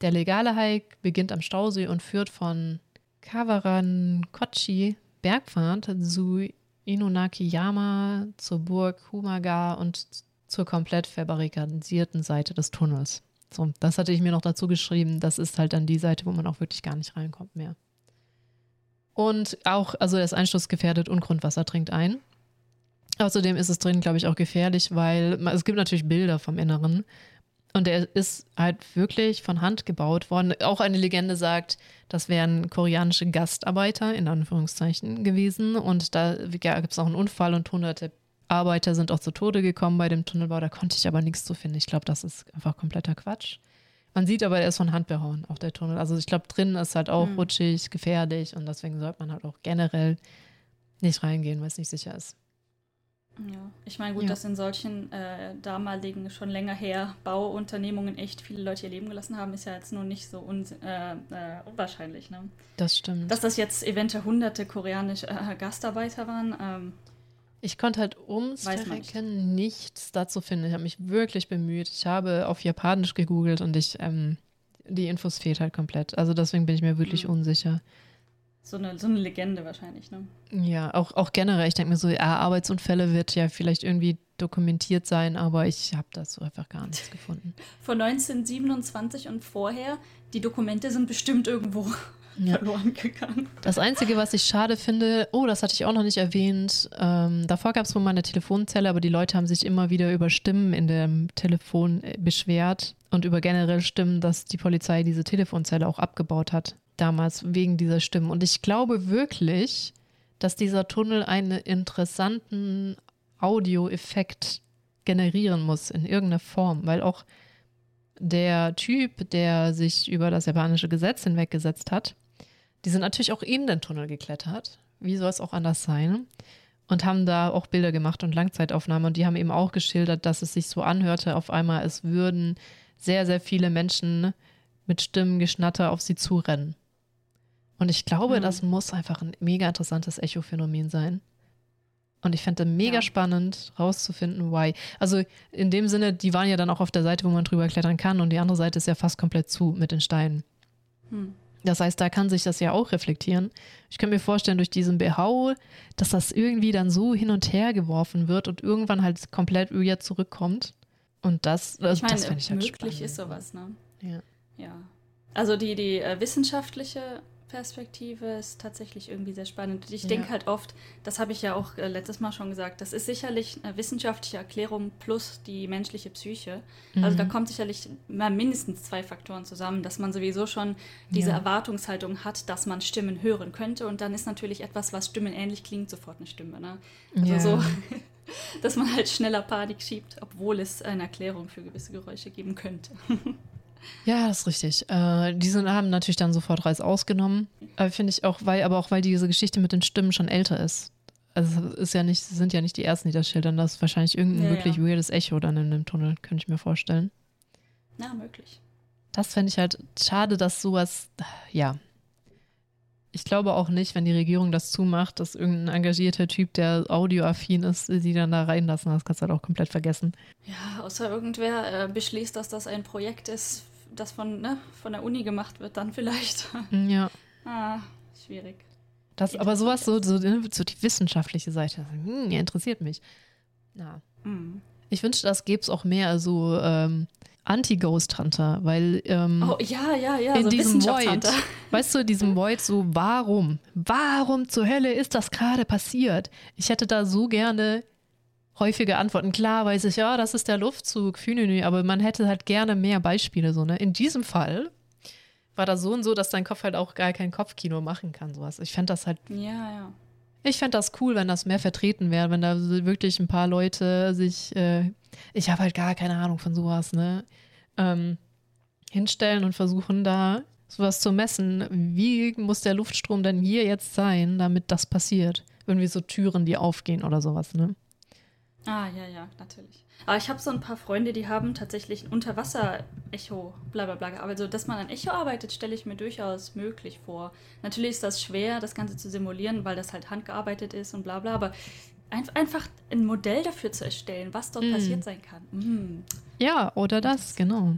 Speaker 1: der legale Hike beginnt am Stausee und führt von Kawaran Kochi Bergfahrt zu Inunaki-Yama, zur Burg Humaga und zur komplett verbarrikadisierten Seite des Tunnels. So, das hatte ich mir noch dazu geschrieben. Das ist halt dann die Seite, wo man auch wirklich gar nicht reinkommt mehr. Und auch, also das Einschuss gefährdet und Grundwasser dringt ein. Außerdem ist es drin, glaube ich, auch gefährlich, weil es gibt natürlich Bilder vom Inneren. Und er ist halt wirklich von Hand gebaut worden. Auch eine Legende sagt, das wären koreanische Gastarbeiter in Anführungszeichen gewesen. Und da ja, gibt es auch einen Unfall und hunderte Arbeiter sind auch zu Tode gekommen bei dem Tunnelbau. Da konnte ich aber nichts zu finden. Ich glaube, das ist einfach kompletter Quatsch. Man sieht aber, er ist von Hand behauen, auch der Tunnel. Also ich glaube, drinnen ist halt auch mhm. rutschig, gefährlich und deswegen sollte man halt auch generell nicht reingehen, weil es nicht sicher ist.
Speaker 2: Ja, ich meine, gut,
Speaker 1: Ja.
Speaker 2: dass in solchen äh, damaligen, schon länger her Bauunternehmungen echt viele Leute ihr Leben gelassen haben, ist ja jetzt nur nicht so äh, äh, unwahrscheinlich. Ne?
Speaker 1: Das stimmt.
Speaker 2: Dass das jetzt eventuell hunderte koreanische äh, Gastarbeiter waren, ähm,
Speaker 1: Ich konnte halt ums
Speaker 2: man nicht.
Speaker 1: Verrecken nichts dazu finden. Ich habe mich wirklich bemüht. Ich habe auf Japanisch gegoogelt und ich, ähm, die Infos fehlt halt komplett. Also deswegen bin ich mir wirklich
Speaker 2: Mhm.
Speaker 1: unsicher.
Speaker 2: So, eine, so eine Legende wahrscheinlich. Ne?
Speaker 1: Ja, auch, auch generell. Ich denke mir so, ja, Arbeitsunfälle wird ja vielleicht irgendwie dokumentiert sein, aber ich habe dazu einfach gar nichts <laughs> gefunden.
Speaker 2: Von 1927 und vorher, die Dokumente sind bestimmt irgendwo <laughs>
Speaker 1: Ja.
Speaker 2: verloren gegangen.
Speaker 1: Das Einzige, was ich schade finde, oh, das hatte ich auch noch nicht erwähnt, ähm, davor gab es wohl mal eine Telefonzelle, aber die Leute haben sich immer wieder über Stimmen in dem Telefon äh, beschwert und über generell Stimmen, dass die Polizei diese Telefonzelle auch abgebaut hat, damals wegen dieser Stimmen. Und ich glaube wirklich, dass dieser Tunnel einen interessanten Audioeffekt generieren muss in irgendeiner Form, weil auch der Typ, der sich über das japanische Gesetz hinweggesetzt hat, die sind natürlich auch in den Tunnel geklettert. Wie soll es auch anders sein? Und haben da auch Bilder gemacht und Langzeitaufnahmen. Und die haben eben auch geschildert, dass es sich so anhörte, auf einmal, es würden sehr, sehr viele Menschen mit Stimmengeschnatter auf sie zurennen. Und ich glaube,
Speaker 2: Mhm.
Speaker 1: das muss einfach ein mega interessantes Echophänomen sein. Und ich fände mega
Speaker 2: Ja.
Speaker 1: spannend, rauszufinden, why. Also in dem Sinne, die waren ja dann auch auf der Seite, wo man drüber klettern kann. Und die andere Seite ist ja fast komplett zu mit den Steinen.
Speaker 2: Hm.
Speaker 1: Das heißt, da kann sich das ja auch reflektieren. Ich kann mir vorstellen, durch diesen Behau, dass das irgendwie dann so hin und her geworfen wird und irgendwann halt komplett wieder zurückkommt. Und das, das,
Speaker 2: Ich meine,
Speaker 1: das fände ich halt
Speaker 2: möglich
Speaker 1: spannend.
Speaker 2: ist sowas, ne?
Speaker 1: Ja.
Speaker 2: Ja. Also die, die äh, wissenschaftliche Perspektive ist tatsächlich irgendwie sehr spannend. Ich
Speaker 1: Ja.
Speaker 2: denke halt oft, das habe ich ja auch äh, letztes Mal schon gesagt, das ist sicherlich eine wissenschaftliche Erklärung plus die menschliche Psyche. Also da
Speaker 1: Mhm.
Speaker 2: kommt sicherlich mal mindestens zwei Faktoren zusammen, dass man sowieso schon diese
Speaker 1: Ja.
Speaker 2: Erwartungshaltung hat, dass man Stimmen hören könnte und dann ist natürlich etwas, was stimmenähnlich klingt, sofort eine Stimme. Ne? Also
Speaker 1: Ja.
Speaker 2: so, <laughs> dass man halt schneller Panik schiebt, obwohl es eine Erklärung für gewisse Geräusche geben könnte. <laughs>
Speaker 1: Ja, das ist richtig. Äh, die sind, haben natürlich dann sofort Reis ausgenommen. Aber finde ich auch, weil, aber auch weil diese Geschichte mit den Stimmen schon älter ist. Also es ist ja nicht, sind ja nicht die ersten, die das schildern. Das ist wahrscheinlich irgendein
Speaker 2: Ja,
Speaker 1: wirklich
Speaker 2: ja.
Speaker 1: weirdes Echo dann in dem Tunnel, könnte ich mir vorstellen.
Speaker 2: Na, möglich.
Speaker 1: Das fände ich halt schade, dass sowas, ja. Ich glaube auch nicht, wenn die Regierung das zumacht, dass irgendein engagierter Typ, der audioaffin ist, sie dann da reinlassen. Das kannst du halt auch komplett vergessen.
Speaker 2: Ja, außer irgendwer äh, beschließt, dass das ein Projekt ist, das von, ne, von der Uni gemacht wird, dann vielleicht.
Speaker 1: Ja. <laughs>
Speaker 2: ah, schwierig.
Speaker 1: Das, aber sowas, so, so, so die wissenschaftliche Seite, hm, ja, interessiert mich. Ja.
Speaker 2: Mm.
Speaker 1: Ich wünschte, das gäbe es auch mehr so ähm, Anti-Ghost Hunter, weil ähm,
Speaker 2: Oh, ja, ja, ja,
Speaker 1: in
Speaker 2: so
Speaker 1: diesem Void, weißt du, in diesem Void so, warum? Warum zur Hölle ist das gerade passiert? Ich hätte da so gerne häufige Antworten. Klar weiß ich, ja, das ist der Luftzug, Fünenü, aber man hätte halt gerne mehr Beispiele so, ne? In diesem Fall war das so und so, dass dein Kopf halt auch gar kein Kopfkino machen kann, sowas. Ich fände das halt
Speaker 2: Ja, ja.
Speaker 1: ich fände das cool, wenn das mehr vertreten wäre, wenn da wirklich ein paar Leute sich, äh, ich habe halt gar keine Ahnung von sowas, ne, ähm, hinstellen und versuchen da sowas zu messen. Wie muss der Luftstrom denn hier jetzt sein, damit das passiert? Irgendwie so Türen, die aufgehen oder sowas, ne?
Speaker 2: Ah, ja, ja, natürlich. Aber ich habe so ein paar Freunde, die haben tatsächlich ein Unterwasser-Echo, bla bla bla. Also, dass man an Echo arbeitet, stelle ich mir durchaus möglich vor. Natürlich ist das schwer, das Ganze zu simulieren, weil das halt handgearbeitet ist und bla bla, aber ein, einfach ein Modell dafür zu erstellen, was dort
Speaker 1: Mm.
Speaker 2: passiert sein kann. Mm.
Speaker 1: Ja, oder das, genau.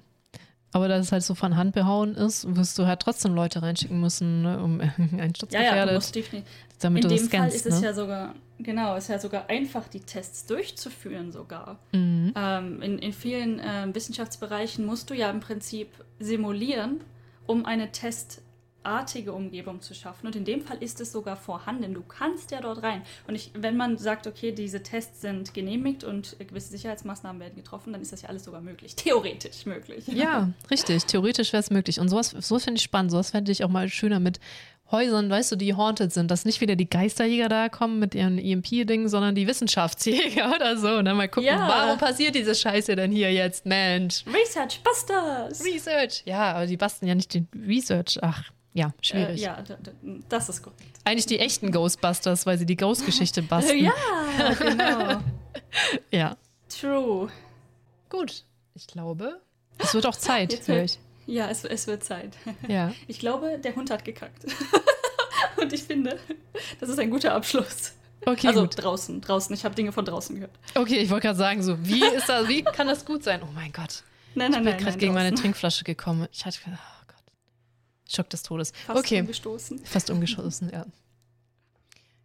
Speaker 1: Aber da es halt so von Hand behauen ist, wirst du halt trotzdem Leute reinschicken müssen, ne, um <laughs> einen Sturz
Speaker 2: Ja, ja, du
Speaker 1: gefährdet,
Speaker 2: musst definitiv.
Speaker 1: damit
Speaker 2: In
Speaker 1: du
Speaker 2: dem
Speaker 1: das
Speaker 2: Fall
Speaker 1: scannst,
Speaker 2: ist es
Speaker 1: ne?
Speaker 2: ja sogar, genau, ist ja sogar einfach, die Tests durchzuführen sogar.
Speaker 1: mhm.
Speaker 2: Ähm, in, in vielen ähm, Wissenschaftsbereichen musst du ja im Prinzip simulieren, um eine testartige Umgebung zu schaffen. Und in dem Fall ist es sogar vorhanden. Du kannst ja dort rein. Und ich, wenn man sagt, okay, diese Tests sind genehmigt und gewisse Sicherheitsmaßnahmen werden getroffen, dann ist das ja alles sogar möglich. <laughs> Theoretisch möglich.
Speaker 1: Ja, richtig. Theoretisch wäre es möglich. Und sowas, sowas finde ich spannend. Sowas fände ich auch mal schöner mit Häusern, weißt du, die haunted sind. Dass nicht wieder die Geisterjäger da kommen mit ihren EMP-Dingen, sondern die Wissenschaftsjäger <laughs> oder so. Und dann mal gucken,
Speaker 2: Ja.
Speaker 1: warum passiert diese Scheiße denn hier jetzt, Mensch?
Speaker 2: Research Busters!
Speaker 1: Research. Ja, aber die basteln ja nicht den Research. Ach, ja,
Speaker 2: Äh,
Speaker 1: schwierig.
Speaker 2: ja, d- d- das ist korrekt.
Speaker 1: Eigentlich die echten Ghostbusters, weil sie die Ghost-Geschichte <laughs> basteln.
Speaker 2: Ja, <laughs> genau.
Speaker 1: Ja.
Speaker 2: True.
Speaker 1: Gut. Ich glaube, es wird auch Zeit. Höre ich.
Speaker 2: Ja, es, es wird Zeit.
Speaker 1: Ja. <laughs>
Speaker 2: Ich glaube, der Hund hat gekackt. <laughs> Und ich finde, das ist ein guter Abschluss.
Speaker 1: Okay,
Speaker 2: also
Speaker 1: gut.
Speaker 2: draußen, draußen. Ich habe Dinge von draußen gehört.
Speaker 1: Okay, ich wollte gerade sagen, so, wie <laughs> ist das, wie kann das gut sein? Oh mein Gott.
Speaker 2: Nein,
Speaker 1: Ich
Speaker 2: nein,
Speaker 1: bin
Speaker 2: nein.
Speaker 1: gerade gegen meine. Trinkflasche gekommen. Ich hatte gedacht, oh Gott. Schock des Todes.
Speaker 2: Fast
Speaker 1: okay,
Speaker 2: umgestoßen.
Speaker 1: fast umgeschossen, ja.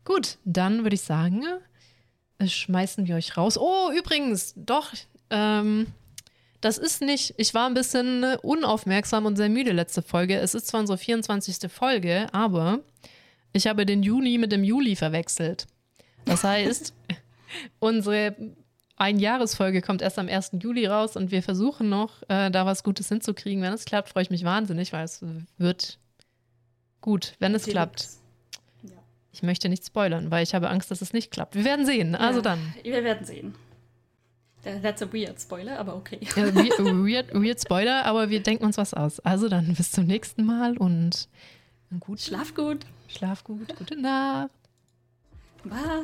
Speaker 1: Gut, dann würde ich sagen, äh, schmeißen wir euch raus. Oh, übrigens, doch, ähm, das ist nicht, ich war ein bisschen unaufmerksam und sehr müde letzte Folge. Es ist zwar unsere 24. Folge, aber ich habe den Juni mit dem Juli verwechselt. Das heißt, <laughs> unsere Einjahresfolge kommt erst am 1. Juli raus und wir versuchen noch, äh, da was Gutes hinzukriegen. Wenn es klappt, freue ich mich wahnsinnig, weil es wird gut, wenn es klappt.
Speaker 2: Ja.
Speaker 1: Ich möchte nicht spoilern, weil ich habe Angst, dass es nicht klappt. Wir werden sehen. Also
Speaker 2: Ja.
Speaker 1: dann.
Speaker 2: Wir werden sehen. That- That's a weird Spoiler, aber okay. <laughs>
Speaker 1: Weird, weird, Spoiler, aber wir denken uns was aus. Also dann bis zum nächsten Mal und guten
Speaker 2: Schlaf gut.
Speaker 1: Schlaf gut, gute Nacht.
Speaker 2: Bye.